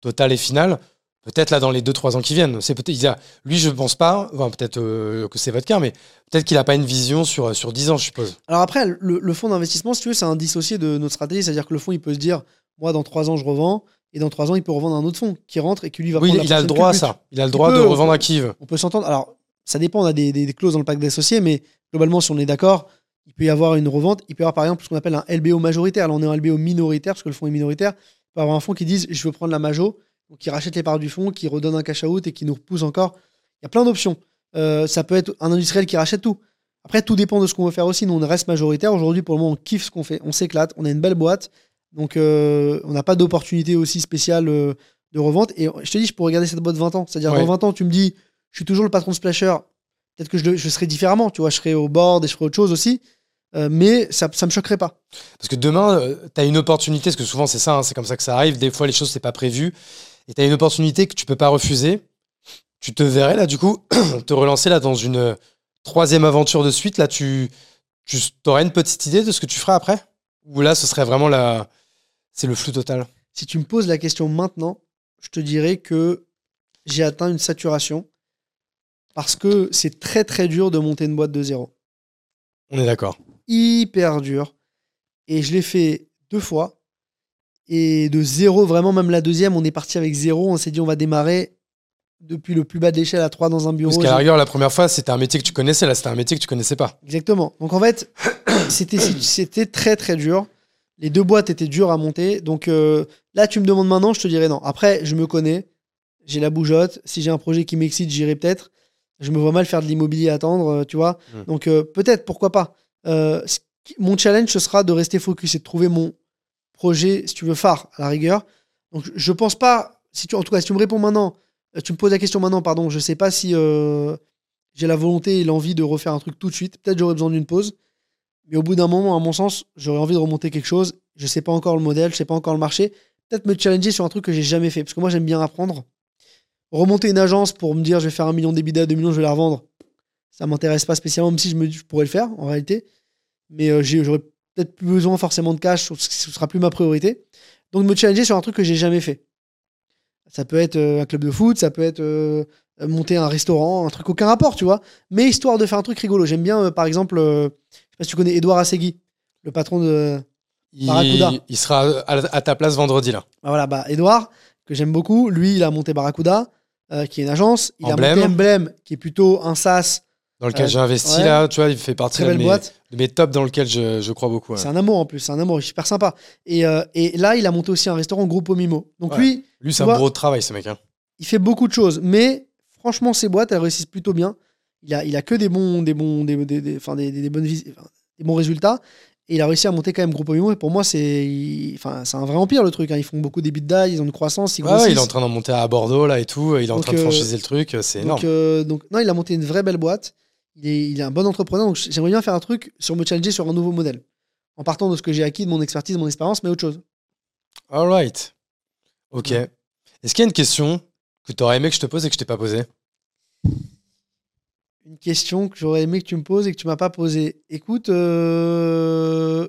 total et final. Peut-être là dans les 2-3 ans qui viennent. C'est peut-être lui, je pense pas. Enfin, peut-être euh, que c'est votre cas, mais peut-être qu'il a pas une vision sur sur 10 ans, je suppose. Alors après, le, le fonds d'investissement, si tu veux, c'est un dissocié de notre stratégie. C'est-à-dire que le fonds, il peut se dire, moi, dans trois ans, je revends. Et dans trois ans, il peut revendre un autre fonds qui rentre et qui lui va Oui, prendre il, la a le droit à ça. Il a le droit peut, de revendre à qui veut. On peut s'entendre. Alors, ça dépend, on a des, des- des clauses dans le pacte d'associés, mais globalement, si on est d'accord, il peut y avoir une revente. Il peut y avoir, par exemple, ce qu'on appelle un LBO majoritaire. Là, on est en LBO minoritaire, parce que le fonds est minoritaire. Il peut y avoir un fonds qui dise Je veux prendre la majo, donc qui rachète les parts du fonds, qui redonne un cash out et qui nous repousse encore. Il y a plein d'options. Euh, ça peut être un industriel qui rachète tout. Après, tout dépend de ce qu'on veut faire aussi. Nous, on reste majoritaire. Aujourd'hui, pour le moment, on kiffe ce qu'on fait. On s'éclate. On a une belle boîte. Donc, euh, on n'a pas d'opportunité aussi spéciale euh, de revente. Et je te dis, je pourrais regarder cette boîte 20 ans. C'est-à-dire, Ouais. dans 20 ans, tu me dis, je suis toujours le patron de Splasher. Peut-être que je, je serais différemment. Tu vois, je serais au board et je ferais autre chose aussi. Euh, mais ça ne me choquerait pas. Parce que demain, tu as une opportunité, parce que souvent c'est ça, hein, c'est comme ça que ça arrive. Des fois, les choses, c'est pas prévu. Et tu as une opportunité que tu peux pas refuser. Tu te verrais là, du coup, te relancer là dans une euh, troisième aventure de suite. Là, tu, tu aurais une petite idée de ce que tu feras après? Ou là, ce serait vraiment la. C'est le flou total? Si tu me poses la question maintenant, je te dirais que j'ai atteint une saturation. Parce que c'est très très dur de monter une boîte de zéro. On est d'accord. Hyper dur. Et je l'ai fait deux fois. Et de zéro, vraiment, même la deuxième, on est parti avec zéro. On s'est dit, on va démarrer depuis le plus bas de l'échelle à trois dans un bureau. Parce qu'à la rigueur, la première fois, c'était un métier que tu connaissais. Là, c'était un métier que tu connaissais pas. Exactement. Donc en fait, c'était c'était très très dur. Les deux boîtes étaient dures à monter. Donc euh, là, tu me demandes maintenant, je te dirais non. Après, je me connais. J'ai la bougeotte. Si j'ai un projet qui m'excite, j'irai peut-être. Je me vois mal faire de l'immobilier à attendre, euh, tu vois. Mm. Donc euh, peut-être, pourquoi pas. Euh, mon challenge, ce sera de rester focus et de trouver mon projet, si tu veux, phare, à la rigueur. Donc je- pense pas, si tu, en tout cas, si tu me réponds maintenant, tu me poses la question maintenant, pardon. Je sais pas si euh, j'ai la volonté et l'envie de refaire un truc tout de suite. Peut-être j'aurais besoin d'une pause. Mais au bout d'un moment, à mon sens, j'aurais envie de remonter quelque chose. Je sais pas encore le modèle, je sais pas encore le marché. Peut-être me challenger sur un truc que j'ai jamais fait. Parce que moi, j'aime bien apprendre. Remonter une agence pour me dire je vais faire un million d'EBITDA, deux millions, je vais la revendre. Ça m'intéresse pas spécialement, même si je, me, je pourrais le faire en réalité. Mais euh, j'aurais peut-être plus besoin forcément de cash, ce sera plus ma priorité. Donc me challenger sur un truc que j'ai jamais fait. Ça peut être euh, un club de foot, ça peut être euh, monter un restaurant, un truc aucun rapport, tu vois. Mais histoire de faire un truc rigolo. J'aime bien, par exemple, je sais pas si tu connais Edouard Assegui, le patron de. Barracuda. Il, il sera à, ta place vendredi là. Ah, voilà, bah Edouard, que j'aime beaucoup, lui, il a monté Barracuda, euh, qui est une agence. Il Emblème. a monté Emblem, qui est plutôt un SaaS, Dans lequel Euh, j'ai investi ouais. là, tu vois, il fait partie de mes, de mes tops dans lequel je, je crois beaucoup. ouais. C'est un amour en plus, c'est un amour, il est super sympa. Et, euh, et là, il a monté aussi un restaurant Groupe Mimo. Donc Ouais. lui, Lui, c'est un gros travail ce mec. hein. il fait beaucoup de choses, mais franchement, ses boîtes, elles réussissent plutôt bien. Il a, il a que des bons, des bons, des, des, des- des, des- des bonnes des bons résultats. Et il a réussi à monter quand même Groupe Mimo. Et pour moi, c'est, enfin, c'est un vrai empire le truc. hein. Ils font beaucoup d'EBITDA, ils ont une croissance, ils Ouais, ouais, grossissent. il est en train d'en monter à Bordeaux là et tout. Il est en train de euh, franchiser le truc. C'est énorme. Euh, donc, non, il a monté une vraie belle boîte. Il est, il est un bon entrepreneur. Donc, j'aimerais bien faire un truc sur me challenger sur un nouveau modèle. En partant de ce que j'ai acquis, de mon expertise, de mon expérience, mais autre chose. All right. Ok. Ouais. Est-ce qu'il y a une question que tu aurais aimé que je te pose et que je t'ai pas posée? Une question que j'aurais aimé que tu me poses et que tu m'as pas posée. Écoute, euh,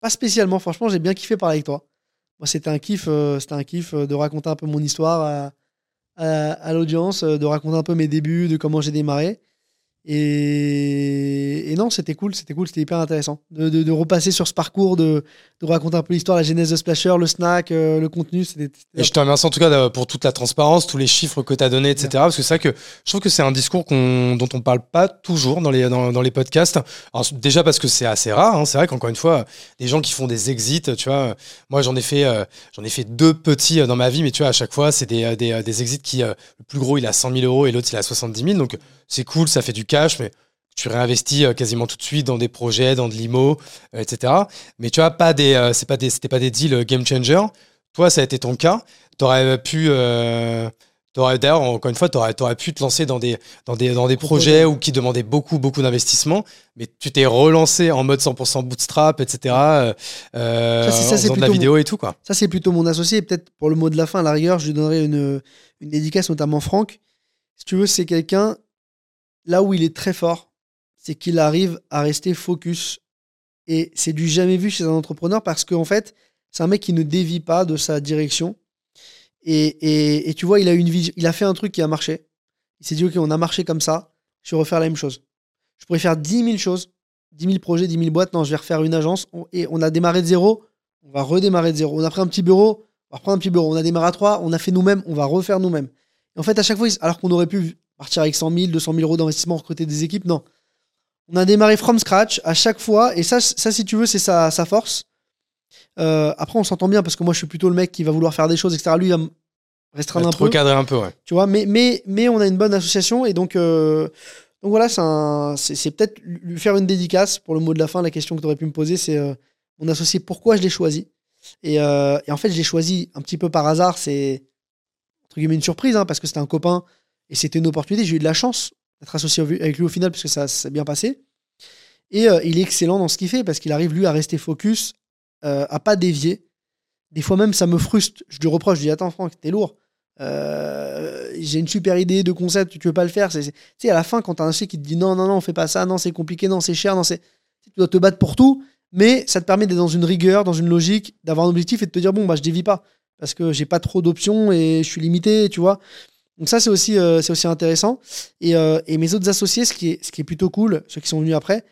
pas spécialement. Franchement, j'ai bien kiffé parler avec toi. Moi, c'était un kiff, euh, c'était un kiff euh, de raconter un peu mon histoire à, à- à l'audience, de raconter un peu mes débuts, de comment j'ai démarré. Et, non, c'était cool, c'était cool, c'était hyper intéressant de, repasser sur ce parcours, de, raconter un peu l'histoire, la genèse de Splasher, le snack, euh, le contenu. Et je te remercie en tout cas de- pour toute la transparence, tous les chiffres que tu as donnés, etc. Parce que c'est vrai que je trouve que c'est un discours dont on parle pas toujours dans les, les podcasts. Déjà parce que c'est assez rare. hein. C'est vrai qu'encore une fois, des gens qui font des exits, tu vois, moi j'en ai fait, euh, ai fait deux petits euh, dans ma vie, mais tu vois, à chaque fois, c'est des, euh, euh, exits qui, euh, le plus gros, il a 100 000 euros et l'autre, il a 70 000. Donc c'est cool, ça fait du cash, mais tu réinvestis euh, quasiment tout de suite dans des projets, dans de l'IMO, euh, etc. Mais tu vois, pas des, euh, c'est pas des, c'était pas des deals game changer. Toi, ça a été ton cas. Tu aurais pu. t'aurais- D'ailleurs, encore une fois, tu aurais, pu te lancer dans des, dans des, dans des projets où, qui demandaient beaucoup, beaucoup d'investissement, mais tu t'es relancé en mode 100% bootstrap, etc. Euh, Ça, c'est- ça, en de la vidéo et tout, quoi. Ça, c'est plutôt mon associé. Peut-être pour le mot de la fin, à la rigueur, je lui donnerai une, une dédicace, notamment Franck. Si tu veux, c'est quelqu'un, là où il est très fort, c'est qu'il arrive à rester focus. Et c'est du jamais vu chez un entrepreneur parce qu'en fait, c'est un mec qui ne dévie pas de sa direction. Et, et, tu vois, il a, une il a fait un truc qui a marché. Il s'est dit, OK, on a marché comme ça, je vais refaire la même chose. Je pourrais faire 10 000 choses, 10 000 projets, 10 000 boîtes. Non, je vais refaire une agence. Et on a démarré de zéro, on va redémarrer de zéro. On a pris un petit bureau, on va reprendre un petit bureau. On a démarré à 3, on a fait nous-mêmes, on va refaire nous-mêmes. En fait, à chaque fois, alors qu'on aurait pu partir avec 100 000, 200 000 euros d'investissement, recruter des équipes, non. On a démarré from scratch à chaque fois. Et ça, ça si tu veux, c'est sa, sa force. Euh, après, on s'entend bien parce que moi, je suis plutôt le mec qui va vouloir faire des choses, etc. Lui, il va me restreindre un peu recadré un peu, ouais. tu vois mais, mais, mais on a une bonne association et donc, euh, donc voilà c'est peut-être lui faire une dédicace pour le mot de la fin la question que tu aurais pu me poser c'est euh, mon associé pourquoi je l'ai choisi et, euh, et en fait je l'ai choisi un petit peu par hasard c'est entre guillemets une surprise hein, parce que c'était un copain et c'était une opportunité j'ai eu de la chance d'être associé avec lui au final parce que ça s'est bien passé et euh, il est excellent dans ce qu'il fait parce qu'il arrive lui à rester focus euh, à pas dévier des fois même ça me frustre je lui reproche je lui dis attends Franck t'es lourd euh, j'ai une super idée de concept, tu veux pas le faire. Tu sais, à la fin, quand t'as un chef qui te dit non, non, non, on fait pas ça, non, c'est compliqué, non, c'est cher, non, c'est. Tu dois te battre pour tout, mais ça te permet d'être dans une rigueur, dans une logique, d'avoir un objectif et de te dire bon, bah, je dévie pas parce que j'ai pas trop d'options et je suis limité, tu vois. Donc, ça, c'est aussi, euh, c'est aussi intéressant. Et, euh, et mes autres associés, ce qui, est, ce qui est plutôt cool, ceux qui sont venus après,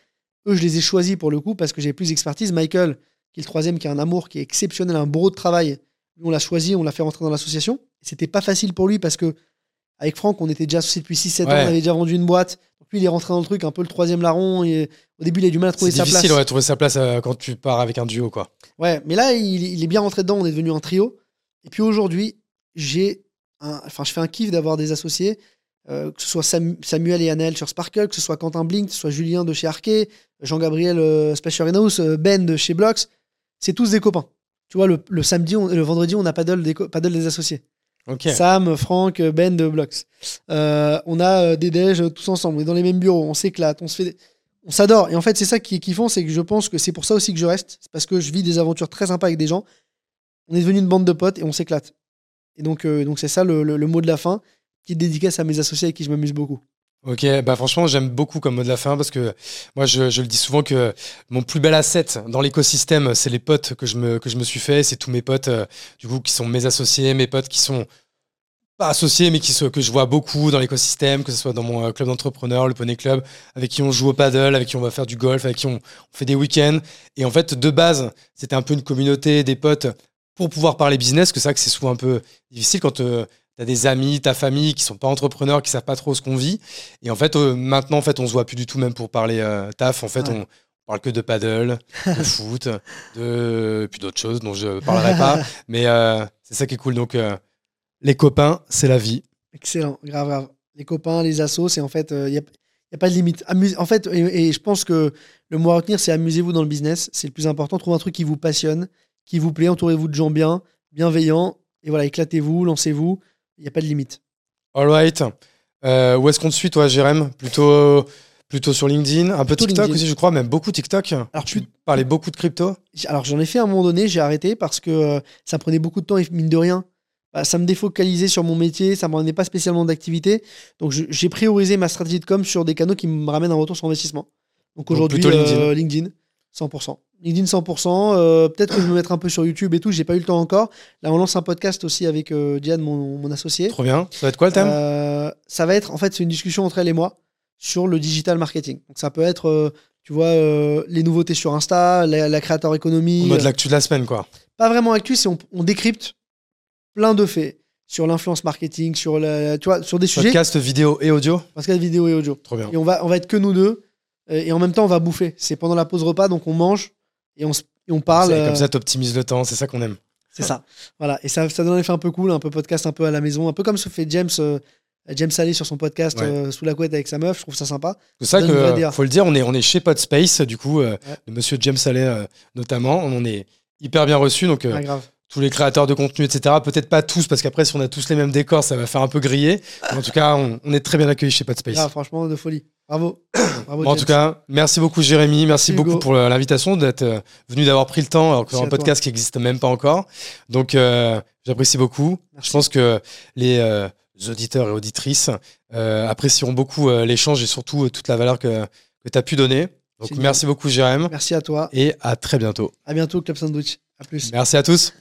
eux, je les ai choisis pour le coup parce que j'ai plus d'expertise. Michael, qui est le troisième, qui a un amour qui est exceptionnel, un bourreau de travail. Lui, on l'a choisi, on l'a fait rentrer dans l'association. C'était pas facile pour lui parce que avec Franck, on était déjà associés depuis 6-7 ans, on avait déjà vendu une boîte. Donc lui, il est rentré dans le truc, un peu le troisième larron. Et au début, il a eu du mal à trouver C'est sa difficile, place. ouais, trouver sa place euh, quand tu pars avec un duo, quoi. Ouais, mais là, il, il est bien rentré dedans, on est devenu un trio. Et puis aujourd'hui, j'ai un- enfin, je fais un kiff d'avoir des associés, euh, que ce soit Sam- Samuel et Annel sur Sparkle, que ce soit Quentin Blink, que ce soit Julien de chez Arquet, Jean-Gabriel euh, House, euh, Ben de chez Blox. C'est tous des copains. Tu vois, le, le samedi, on- le vendredi, on a paddle des, paddle des associés. Sam, Franck, Ben de Blox. Euh, on a des déj tous ensemble, on est dans les mêmes bureaux, on s'éclate, on se fait. On s'adore. Et en fait, c'est ça qui est kiffant, c'est que je pense que c'est pour ça aussi que je reste. C'est parce que je vis des aventures très sympas avec des gens. On est devenu une bande de potes et on s'éclate. Et donc, euh, donc c'est ça le, le, mot de la fin. Petite dédicace à mes associés avec qui je m'amuse beaucoup. Ok, bah franchement, j'aime beaucoup comme mot de la fin parce que moi, je, je, le dis souvent que mon plus bel asset dans l'écosystème, c'est les potes que je me, que je me suis fait. C'est tous mes potes, du coup, qui sont mes associés, mes potes qui sont pas associés, mais qui que je vois beaucoup dans l'écosystème, que ce soit dans mon euh, club d'entrepreneurs, le Poney Club, avec qui on joue au paddle, avec qui on va faire du golf, avec qui on, fait des week-ends. Et en fait, de base, c'était un peu une communauté, des potes, pour pouvoir parler business, que c'est que c'est souvent un peu difficile quand euh, tu as des amis, ta famille qui sont pas entrepreneurs, qui savent pas trop ce qu'on vit. Et en fait, euh, maintenant, en fait, on se voit plus du tout même pour parler taf. En fait, on parle que de paddle, de foot, de puis d'autres choses dont je parlerai pas. Mais c'est ça qui est cool. Donc les copains, c'est la vie. Excellent, grave, grave. Les copains, les assos, c'est en fait, il euh, n'y a, a, pas de limite. en fait, et, je pense que le mot à retenir, c'est amusez-vous dans le business. C'est le plus important. Trouvez un truc qui vous passionne, qui vous plaît. Entourez-vous de gens bien, bienveillants. Et voilà, éclatez-vous, lancez-vous. Il n'y a pas de limite. All right. Euh, où est-ce qu'on te suit, toi, Jérém? Plutôt. Plutôt sur LinkedIn, un peu TikTok aussi, je crois, même beaucoup TikTok. Alors, tu parlais beaucoup de crypto Alors, j'en ai fait à un moment donné, j'ai arrêté parce que euh, ça prenait beaucoup de temps et mine de rien, bah, ça me défocalisait sur mon métier, ça ne me donnait pas spécialement d'activité. Donc j'ai priorisé ma stratégie de com sur des canaux qui me ramènent un retour sur investissement. Donc aujourd'hui, euh, LinkedIn. 100%. LinkedIn 100%. Euh, peut-être que je vais me mettre un peu sur YouTube et tout. J'ai pas eu le temps encore. Là, on lance un podcast aussi avec euh, Diane, mon, mon, associé. Trop bien. Ça va être quoi le thème? Ça va être, en fait, c'est une discussion entre elle et moi sur le digital marketing. Donc ça peut être, tu vois, les nouveautés sur Insta, la, créateur économie. En mode l'actu de la semaine, quoi. Pas vraiment actu, c'est on, on décrypte plein de faits sur l'influence marketing, sur, la, tu vois, sur des sujets. Podcast vidéo et audio? Podcast vidéo et audio. Trop bien. Et on va, on va être que nous deux. Euh, et en même temps, on va bouffer. C'est pendant la pause repas, donc on mange et on, et on parle. Comme ça, tu optimises le temps. C'est ça qu'on aime. C'est ça. Voilà. Et ça, ça donne un effet un peu cool, un peu podcast un peu à la maison. Un peu comme ce fait James. Euh, James sur son podcast euh, sous la couette avec sa meuf, je trouve ça sympa. C'est ça que faut le dire, on est on est chez Podspace du coup, de Monsieur James Salé notamment, on est hyper bien reçu donc. Ah, grave tous les créateurs de contenu, etc. Peut-être pas tous, parce qu'après, si on a tous les mêmes décors, ça va faire un peu griller. en tout cas, on, est très bien accueillis chez Podspace. Ah, franchement, de folie. Bravo. en tout cas, merci beaucoup, Jérémy. Merci, beaucoup pour l'invitation, d'être euh, venu, d'avoir pris le temps, alors que un podcast qui n'existe même pas encore. Donc, euh, j'apprécie beaucoup. Je pense que les euh, auditeurs et auditrices apprécieront beaucoup l'échange et surtout toute la valeur que, que tu as pu donner. Donc, merci beaucoup, Jérémy. Merci à toi. Et à très bientôt. À bientôt, Club Sandwich. À plus. Merci à tous.